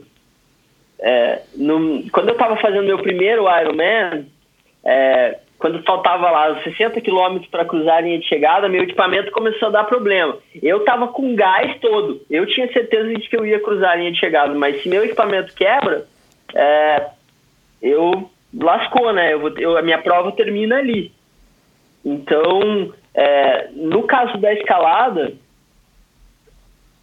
é, no, quando eu estava fazendo meu primeiro Ironman, é, quando faltava lá 60 quilômetros para cruzar a linha de chegada, meu equipamento começou a dar problema. Eu tava com gás todo. Eu tinha certeza de que eu ia cruzar a linha de chegada, mas se meu equipamento quebra, é, eu lascou, né? Eu, eu, a minha prova termina ali. Então, é, no caso da escalada,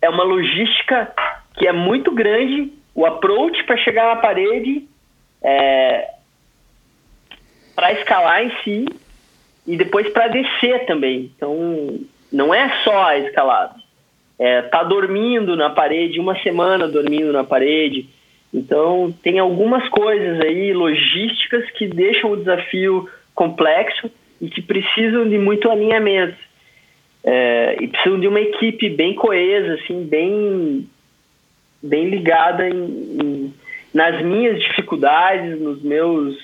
é uma logística que é muito grande. O approach para chegar na parede é, para escalar em si e depois para descer também. Então, não é só a escalada. É, tá dormindo na parede, uma semana dormindo na parede. Então, tem algumas coisas aí, logísticas, que deixam o desafio complexo e que precisam de muito alinhamento. É, e precisam de uma equipe bem coesa, assim, bem, bem ligada em, em, nas minhas dificuldades, nos meus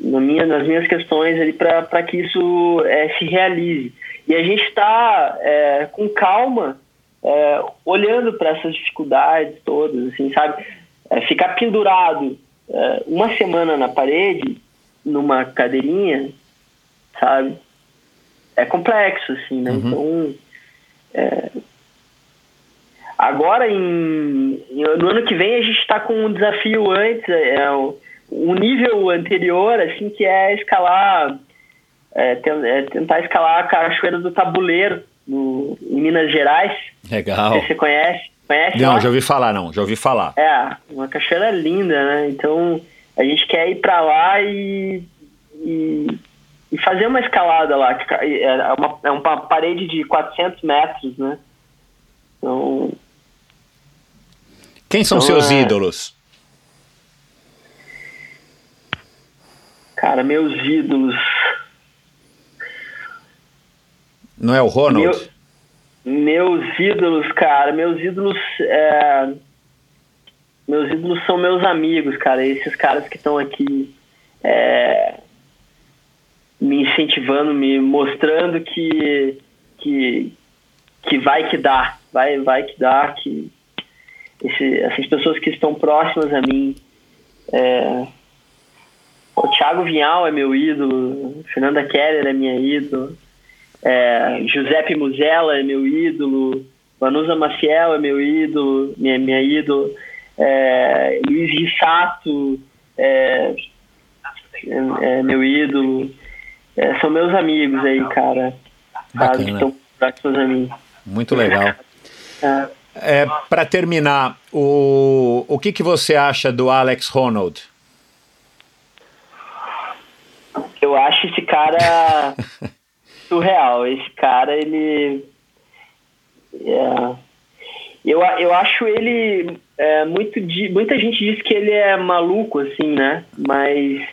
na, minha, nas minhas questões ali para que isso é, se realize. E a gente está é, com calma é, olhando para essas dificuldades todas, assim, sabe? É, ficar pendurado é, uma semana na parede, numa cadeirinha, sabe? É complexo, assim, né? Uhum. Então, é, agora, em, no ano que vem, a gente está com um desafio antes, é, o um nível anterior, assim, que é escalar, é, é tentar escalar a Cachoeira do Tabuleiro, no, em Minas Gerais. Legal. Você conhece? Conhece não, lá? já ouvi falar, não, já ouvi falar. É, uma cachoeira linda, né? Então, a gente quer ir para lá e, e, e, fazer uma escalada lá, que é, é uma, é uma parede de 400 metros, né? Então... Quem são então, seus é... ídolos? Cara, meus ídolos. Não é o Ronald? Meu, meus ídolos, cara, meus ídolos. É, meus ídolos são meus amigos, cara. Esses caras que estão aqui é, me incentivando, me mostrando que, que, que vai que dá. Vai, vai que dá, que esse, essas pessoas que estão próximas a mim. É, o Thiago Vinhal é meu ídolo, Fernanda Keller é minha ídolo, é, Giuseppe Musella é meu ídolo, Vanusa Maciel é meu ídolo, minha, minha ídolo, é, Luiz Rissato é, é, meu ídolo. É, são meus amigos aí, cara. Bacana. Que estão próximos a mim. Muito legal. É. É, Para terminar, o, o que, que você acha do Alex Ronald? Eu acho esse cara *laughs* surreal. Esse cara, ele. É, eu, eu acho ele é, muito. Muita gente diz que ele é maluco, assim, né? Mas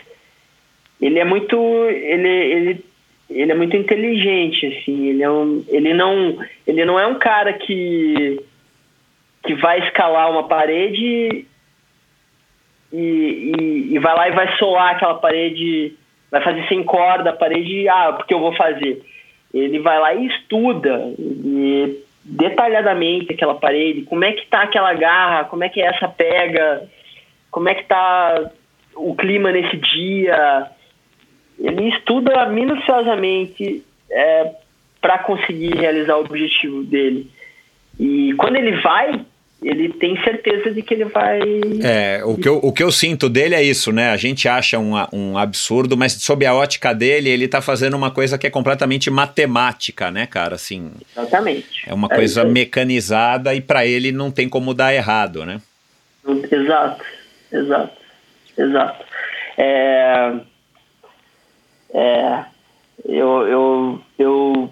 ele é muito. Ele, ele, ele é muito inteligente, assim. Ele, é um, ele, não, ele não é um cara que, que vai escalar uma parede e, e, e vai lá e vai solar aquela parede vai fazer sem corda a parede, ah, porque eu vou fazer. Ele vai lá e estuda e detalhadamente aquela parede, como é que tá aquela garra, como é que é essa pega, como é que tá o clima nesse dia. Ele estuda minuciosamente é, para conseguir realizar o objetivo dele. E quando ele vai, ele tem certeza de que ele vai. É, o que eu, o que eu sinto dele é isso, né? A gente acha um, um absurdo, mas sob a ótica dele, ele tá fazendo uma coisa que é completamente matemática, né, cara? Assim. Exatamente. É uma é coisa mecanizada e para ele não tem como dar errado, né? Exato, exato, exato. É, é, eu, eu, eu,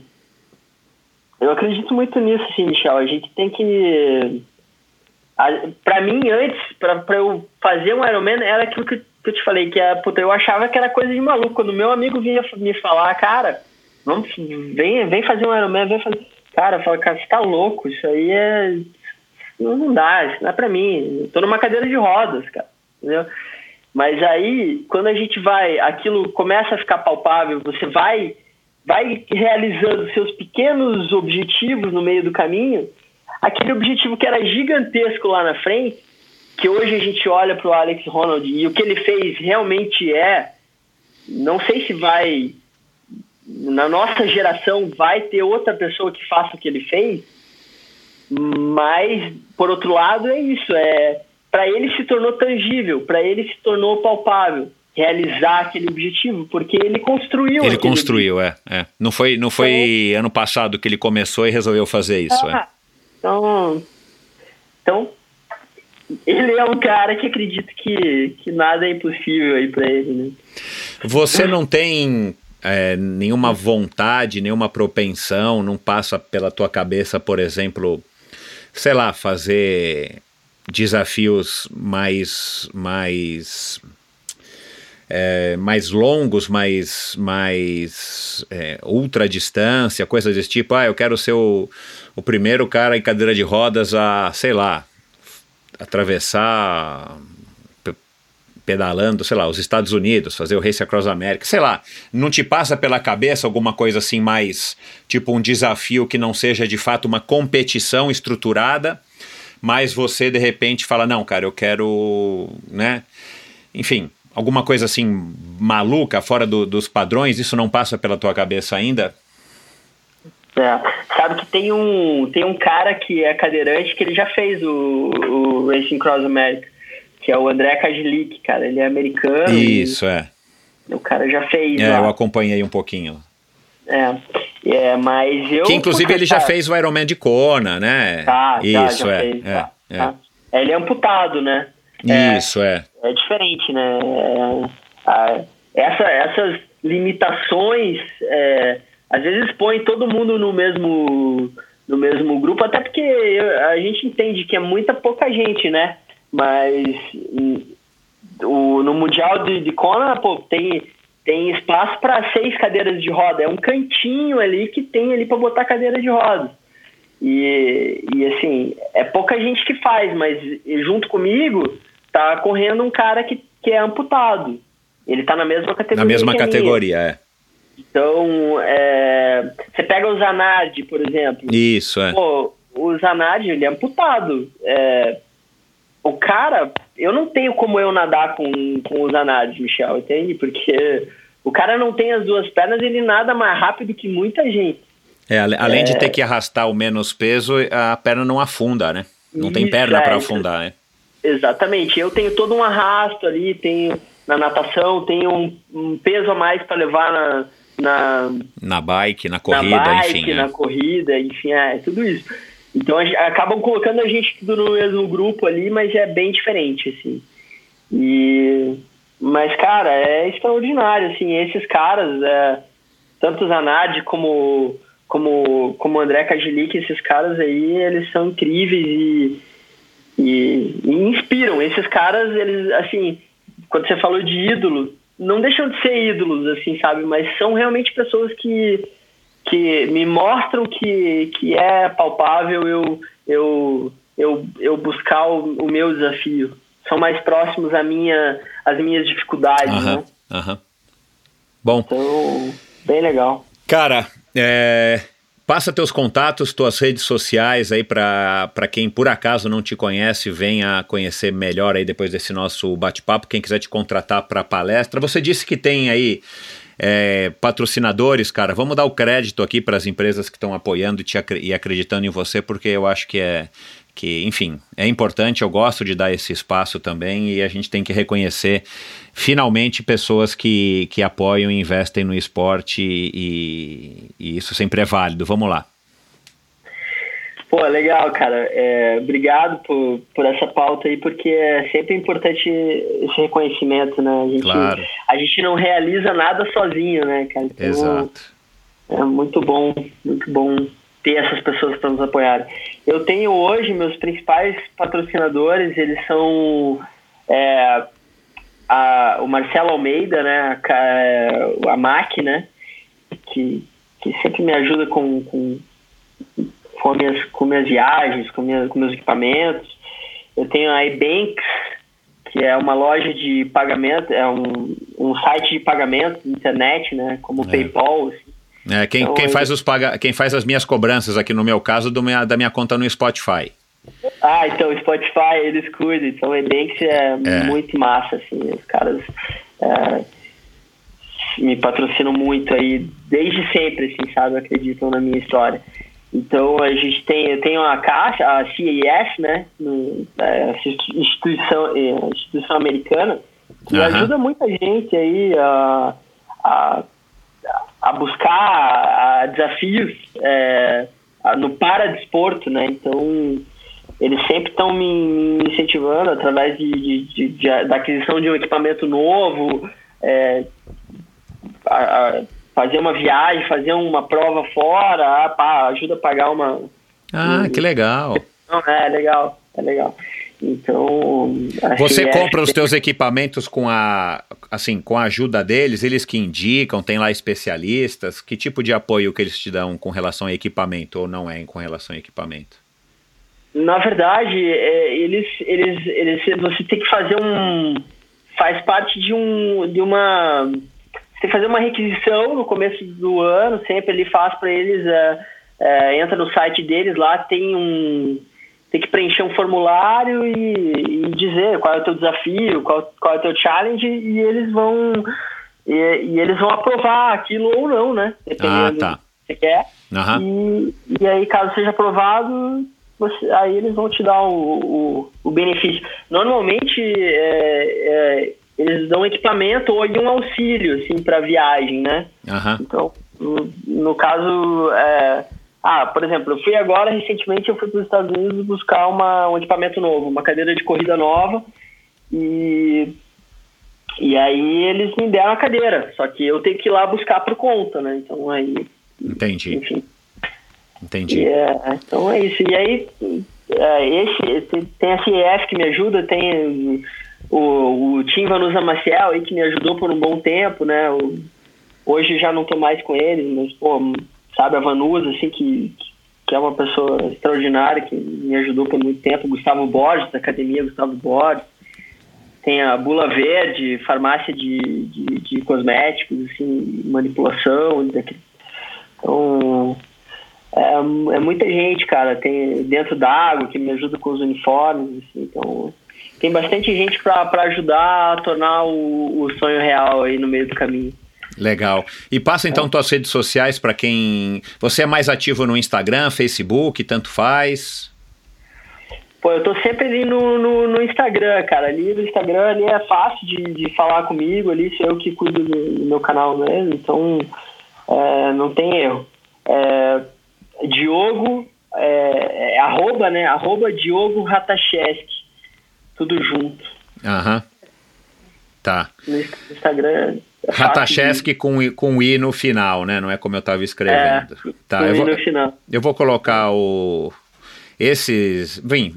eu acredito muito nisso, assim, Michel. A gente tem que para mim, antes, para eu fazer um Ironman, era aquilo que, eu te falei, que é, puta, eu achava que era coisa de maluco. Quando meu amigo vinha me falar, cara, vamos, vem, vem fazer um Ironman, vem fazer. Cara, eu falo, cara, você tá louco, isso aí é. Não, não dá, isso não é pra mim. Eu tô numa cadeira de rodas, cara, entendeu? Mas aí, quando a gente vai, aquilo começa a ficar palpável, você vai, vai realizando seus pequenos objetivos no meio do caminho, aquele objetivo que era gigantesco lá na frente, que hoje a gente olha para o Alex Ronald e o que ele fez realmente é, não sei se vai na nossa geração vai ter outra pessoa que faça o que ele fez, mas por outro lado é isso, é para ele se tornou tangível, para ele se tornou palpável realizar aquele objetivo, porque ele construiu. Ele construiu, é, é, Não foi, não foi então, ano passado que ele começou e resolveu fazer isso. Ah, é. Então, então ele é um cara que acredita que, que nada é impossível aí para ele, né? Você não tem é, nenhuma vontade, nenhuma propensão, não passa pela tua cabeça, por exemplo, sei lá, fazer desafios mais mais é, mais longos, mais, mais é, ultra distância, coisas desse tipo. Ah, eu quero ser o, o primeiro cara em cadeira de rodas a, sei lá, atravessar pedalando, sei lá, os Estados Unidos, fazer o Race Across America, sei lá, não te passa pela cabeça alguma coisa assim mais, tipo um desafio que não seja de fato uma competição estruturada, mas você de repente fala, não, cara, eu quero, né, enfim, alguma coisa assim maluca, fora do, dos padrões, isso não passa pela tua cabeça ainda? É, sabe que tem um, tem um cara que é cadeirante que ele já fez o, o Racing Cross America, que é o André Kajlik, cara. Ele é americano. Isso, é. O cara já fez. É, lá. eu acompanhei um pouquinho. É, é mas eu. Que inclusive ele já fez o Ironman de Kona, né? Tá, Isso, tá, já é, fez, é, tá, é. Tá. Ele é amputado, né? Isso, é. É, diferente, né? É, essa, essas limitações, é, às vezes põe todo mundo no mesmo, no mesmo grupo, até porque a gente entende que é muita pouca gente, né? Mas hum, o, no Mundial de, de Kona, pô, tem, tem espaço para seis cadeiras de roda. É um cantinho ali que tem ali para botar cadeira de roda. E, e assim, é pouca gente que faz, mas junto comigo tá correndo um cara que, que é amputado. Ele tá na mesma categoria. Na mesma categoria, é. Então, é, você pega o Zanardi, por exemplo. Isso, é. Pô, o Zanardi, ele é amputado. É, o cara, eu não tenho como eu nadar com, com o Zanardi, Michel, entende? Porque o cara não tem as duas pernas, ele nada mais rápido que muita gente. É, além é... de ter que arrastar o menos peso, a perna não afunda, né? Não Isso, tem perna é, para afundar, né? Exatamente. Eu tenho todo um arrasto ali, tenho na natação, tenho um, um peso a mais para levar na, na, na bike, na corrida, na bike, enfim. Na é. corrida, enfim, é tudo isso. Então acabam colocando a gente tudo no mesmo grupo ali, mas é bem diferente, assim. E mas cara, é extraordinário, assim, esses caras, é, tanto Zanardi como como, como André Cagilic, esses caras aí, eles são incríveis e, e, e, inspiram. Esses caras, eles, assim, quando você falou de ídolo, não deixam de ser ídolos, assim, sabe? Mas são realmente pessoas que, que me mostram que, que é palpável eu, eu, eu, eu buscar o, o meu desafio. São mais próximos à minha, às minhas dificuldades, uhum, né? Uhum. Bom. Então, bem legal. Cara, é, passa teus contatos, tuas redes sociais aí para quem por acaso não te conhece, venha conhecer melhor aí depois desse nosso bate-papo. Quem quiser te contratar para palestra, você disse que tem aí é, patrocinadores, cara. Vamos dar o crédito aqui para as empresas que estão apoiando e, acreditando em você, porque eu acho que é que, enfim, é importante, eu gosto de dar esse espaço também e a gente tem que reconhecer finalmente pessoas que, que apoiam e investem no esporte e, e isso sempre é válido. Vamos lá. Pô, legal, cara. É, obrigado por, por essa pauta aí, porque é sempre importante esse reconhecimento, né? A gente, claro. a gente não realiza nada sozinho, né, cara? Então, Exato. É muito bom, muito bom ter essas pessoas para nos apoiarem. Eu tenho hoje meus principais patrocinadores, eles são é, a, o Marcelo Almeida, né, a, a MAC, né, que, que sempre me ajuda com, com, com, minhas, com minhas viagens, com, minhas, com meus equipamentos. Eu tenho a eBanks, que é uma loja de pagamento, é um, um site de pagamento na internet, né, como o é. PayPal, assim. É, quem, então, quem, faz os paga, quem faz as minhas cobranças aqui no meu caso do minha, da minha conta no Spotify. Ah, então o Spotify eles cuidam, então o Ebanks é, é, muito massa, assim, os caras é, me patrocinam muito aí, desde sempre, assim, sabe, acreditam na minha história. Então a gente tem, eu tenho a Caixa, a CES, né, no, é, instituição, é, instituição americana, que uhum. ajuda muita gente aí a, a a buscar a desafios é, no paradesporto, né? Então, eles sempre estão me, incentivando através de, de, de, de, da aquisição de um equipamento novo, é, a, a fazer uma viagem, fazer uma prova fora, a, pá, ajuda a pagar uma... Ah, um, que legal! É, legal, é legal. Então, você compra os teus equipamentos com a assim, com a ajuda deles, eles que indicam, tem lá especialistas, que tipo de apoio que eles te dão com relação a equipamento ou não é com relação a equipamento? Na verdade, é, eles, eles, eles, você tem que fazer um, faz parte de um, de uma, você tem que fazer uma requisição no começo do ano, sempre ele faz para eles, é, é, entra no site deles lá, tem um tem que preencher um formulário e, e, dizer qual é o teu desafio, qual, qual é o teu challenge e eles vão e, e eles vão aprovar aquilo ou não, né? Dependendo ah, tá. do que você quer. Uhum. E, e aí, caso seja aprovado, você, aí eles vão te dar o, o, o benefício. Normalmente, é, é, eles dão equipamento ou um auxílio, assim, para viagem, né? Uhum. Então, no, no caso... É, ah, por exemplo, eu fui agora, recentemente, eu fui para os Estados Unidos buscar uma, um equipamento novo, uma cadeira de corrida nova, E, e aí eles me deram a cadeira, só que eu tenho que ir lá buscar por conta, né? Então aí. Entendi. Enfim. Entendi. É, então é isso. E aí, é, esse, tem a CEF que me ajuda, tem o, o Tim Vanusa Maciel aí que me ajudou por um bom tempo, né? O, hoje já não tô mais com eles, mas, pô, sabe, a Vanusa, assim, que, que é uma pessoa extraordinária, que me ajudou por muito tempo. Gustavo Borges, da Academia Gustavo Borges. Tem a Bula Verde, farmácia de, de, de cosméticos, assim, manipulação. Então, é, é, muita gente, cara. Tem dentro d'água que me ajuda com os uniformes. Assim, então, tem bastante gente para ajudar a tornar o, o, sonho real aí no meio do caminho. Legal. E passa então é. tuas redes sociais para quem. Você é mais ativo no Instagram, Facebook, tanto faz? Pô, eu tô sempre ali no, no, no, Instagram, cara. Ali no Instagram ali é fácil de, de falar comigo, ali sou eu que cuido do, do meu canal mesmo, então é, não tem erro. É, Diogo, é, é, arroba, né? Arroba Diogo Ratacheski. Tudo junto. Aham. Tá. No Instagram. Ratacheski com, com I no final, né? Não é como eu estava escrevendo. É, tá, eu vou, eu vou colocar o esses, bem,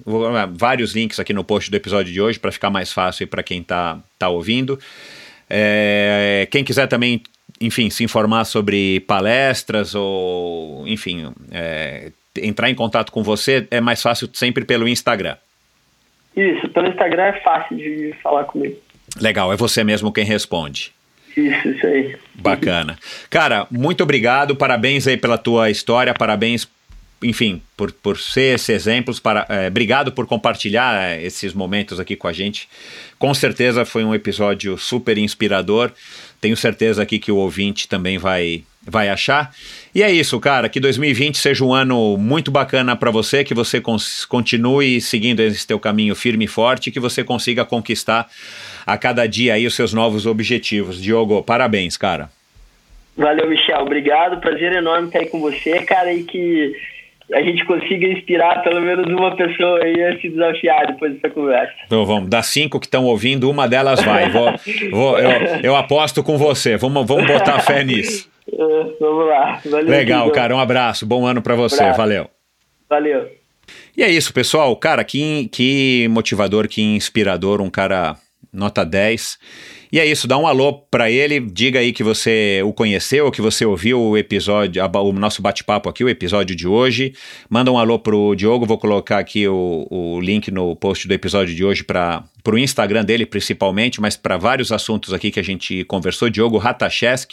vários links aqui no post do episódio de hoje para ficar mais fácil para quem está tá ouvindo. É, quem quiser também enfim, se informar sobre palestras ou, enfim, é, entrar em contato com você, é mais fácil sempre pelo Instagram. Isso, pelo Instagram é fácil de falar comigo. Legal, é você mesmo quem responde. Isso, isso aí. Bacana. Cara, muito obrigado, parabéns aí pela tua história, parabéns, enfim, por, por ser esse exemplo, para, é, obrigado por compartilhar é, esses momentos aqui com a gente. Com certeza foi um episódio super inspirador. Tenho certeza aqui que o ouvinte também vai vai achar. E é isso, cara, que 2020 seja um ano muito bacana para você, que você continue seguindo esse teu caminho firme e forte, que você consiga conquistar a cada dia aí os seus novos objetivos. Diogo, parabéns, cara. Valeu, Michel. Obrigado. Prazer enorme estar aí com você, cara, e que a gente consiga inspirar pelo menos uma pessoa aí a se desafiar depois dessa conversa. Então vamos, das cinco que estão ouvindo, uma delas vai. Vou, vou, eu, eu, aposto com você. Vamos, vamos botar fé nisso. Uh, vamos lá. Valeu, Legal, cara. Um abraço. Bom ano para você. Abraço. Valeu. Valeu. E é isso, pessoal. Cara, que, que motivador, que inspirador. Um cara nota 10. E é isso, dá um alô para ele, diga aí que você o conheceu, que você ouviu o episódio, o nosso bate-papo aqui, o episódio de hoje. Manda um alô pro Diogo, vou colocar aqui o, o link no post do episódio de hoje para o Instagram dele principalmente, mas para vários assuntos aqui que a gente conversou. Diogo Ratachesk,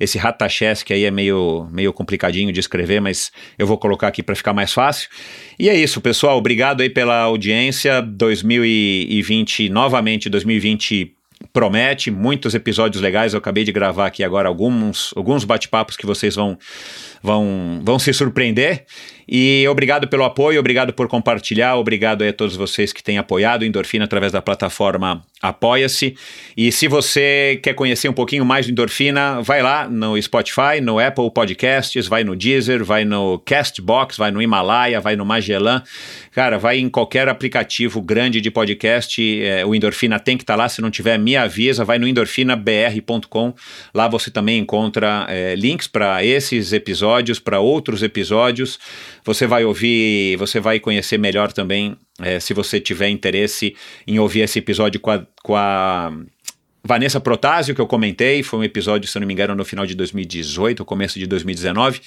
esse Ratachesk aí é meio, meio complicadinho de escrever, mas eu vou colocar aqui para ficar mais fácil. E é isso, pessoal, obrigado aí pela audiência. 2020, novamente 2020 promete muitos episódios legais. Eu acabei de gravar aqui agora alguns, alguns bate-papos que vocês vão, vão, vão se surpreender. E obrigado pelo apoio, obrigado por compartilhar, obrigado a todos vocês que têm apoiado Endorfina através da plataforma Apoia-se. E se você quer conhecer um pouquinho mais do Endorfina, vai lá no Spotify, no Apple Podcasts, vai no Deezer, vai no Castbox, vai no Himalaia, vai no Magellan. Cara, vai em qualquer aplicativo grande de podcast, é, o Endorfina tem que estar tá lá. Se não tiver, me avisa, vai no endorfinabr.com. Lá você também encontra é, links para esses episódios, para outros episódios. Você vai ouvir, você vai conhecer melhor também, é, se você tiver interesse em ouvir esse episódio com a, com a Vanessa Protásio, que eu comentei, foi um episódio, se não me engano, no final de 2018, começo de 2019.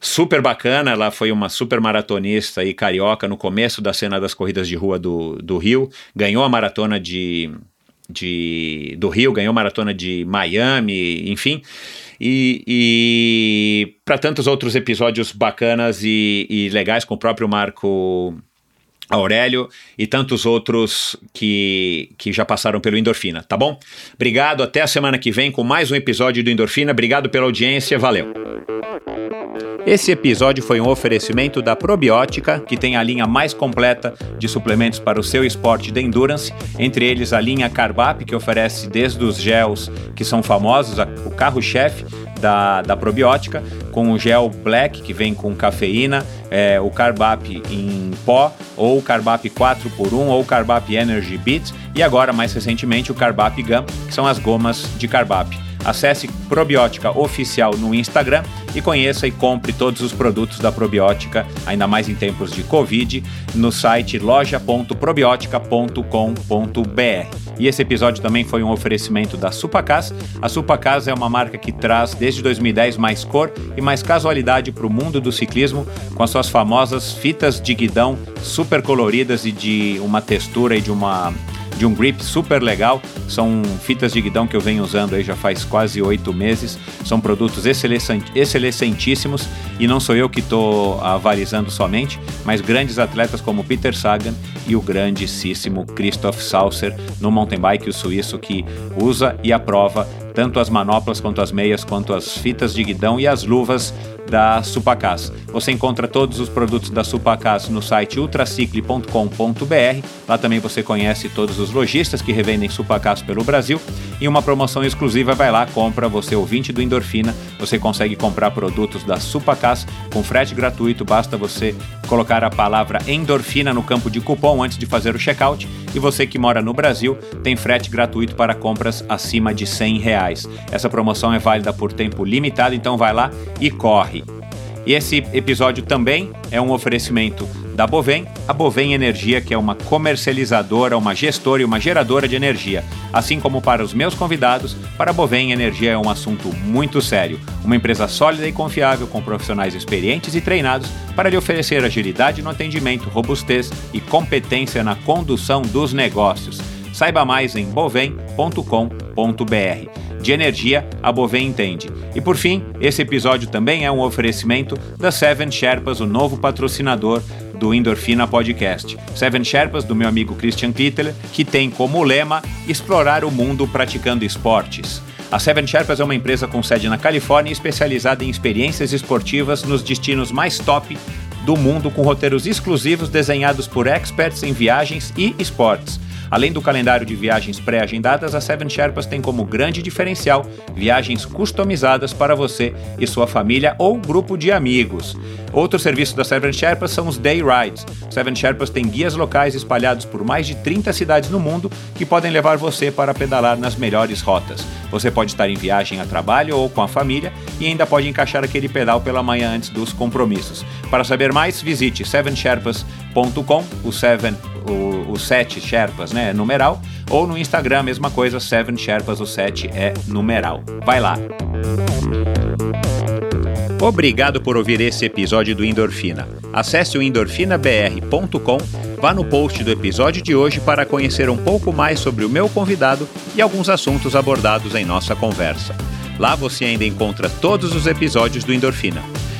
Super bacana, ela foi uma super maratonista e carioca no começo da cena das corridas de rua do, do Rio, ganhou a maratona de, de, do Rio, ganhou a maratona de Miami, enfim e, e para tantos outros episódios bacanas e, e legais com o próprio Marco Aurélio e tantos outros que, que já passaram pelo Endorfina, tá bom? Obrigado, até a semana que vem com mais um episódio do Endorfina. Obrigado pela audiência, valeu. Esse episódio foi um oferecimento da Probiótica, que tem a linha mais completa de suplementos para o seu esporte de endurance, entre eles a linha Carbap, que oferece desde os gels que são famosos, o carro-chefe da, da probiótica, com o gel black que vem com cafeína, é, o Carbap em pó, ou o Carbap 4x1, ou o Carbap Energy Beat, e agora, mais recentemente, o Carbap Gum, que são as gomas de Carbap. Acesse Probiótica Oficial no Instagram e conheça e compre todos os produtos da Probiótica, ainda mais em tempos de Covid, no site loja.probiotica.com.br. E esse episódio também foi um oferecimento da Supacas. A Supacas é uma marca que traz desde 2010 mais cor e mais casualidade para o mundo do ciclismo, com as suas famosas fitas de guidão super coloridas e de uma textura e de uma de um grip super legal. São fitas de guidão que eu venho usando aí já faz quase oito meses. São produtos excelentíssimos e não sou eu que estou avalizando somente, mas grandes atletas como Peter Sagan e o grandíssimo Christoph Saucer no mountain bike, o suíço que usa e aprova tanto as manoplas quanto as meias, quanto as fitas de guidão e as luvas da Supacas. Você encontra todos os produtos da Supacas no site ultracicle.com.br. Lá também você conhece todos os lojistas que revendem Supacas pelo Brasil. E uma promoção exclusiva vai lá, compra, você ouvinte do Endorfina, você consegue comprar produtos da Supacas com frete gratuito, basta você colocar a palavra endorfina no campo de cupom antes de fazer o checkout. E você que mora no Brasil tem frete gratuito para compras acima de 100 reais. Essa promoção é válida por tempo limitado, então vai lá e corre. E esse episódio também é um oferecimento da Bovem, a Bovem Energia, que é uma comercializadora, uma gestora e uma geradora de energia. Assim como para os meus convidados, para a Bovem Energia é um assunto muito sério. Uma empresa sólida e confiável, com profissionais experientes e treinados para lhe oferecer agilidade no atendimento, robustez e competência na condução dos negócios. Saiba mais em bovem.com.br. De energia, a Bovem entende. E por fim, esse episódio também é um oferecimento da Seven Sherpas, o novo patrocinador do Endorfina Podcast. Seven Sherpas, do meu amigo Christian Kittler, que tem como lema explorar o mundo praticando esportes. A Seven Sherpas é uma empresa com sede na Califórnia especializada em experiências esportivas nos destinos mais top do mundo, com roteiros exclusivos desenhados por experts em viagens e esportes. Além do calendário de viagens pré-agendadas, a Seven Sherpas tem como grande diferencial viagens customizadas para você e sua família ou grupo de amigos. Outro serviço da Seven Sherpas são os Day Rides. Seven Sherpas tem guias locais espalhados por mais de 30 cidades no mundo que podem levar você para pedalar nas melhores rotas. Você pode estar em viagem a trabalho ou com a família e ainda pode encaixar aquele pedal pela manhã antes dos compromissos. Para saber mais, visite sevensherpas.com, o Seven o, o 7 Sherpas, né? É numeral. Ou no Instagram, mesma coisa, 7 Sherpas, o 7 é numeral. Vai lá. Obrigado por ouvir esse episódio do Endorfina. Acesse o endorfinabr.com, vá no post do episódio de hoje para conhecer um pouco mais sobre o meu convidado e alguns assuntos abordados em nossa conversa. Lá você ainda encontra todos os episódios do Endorfina.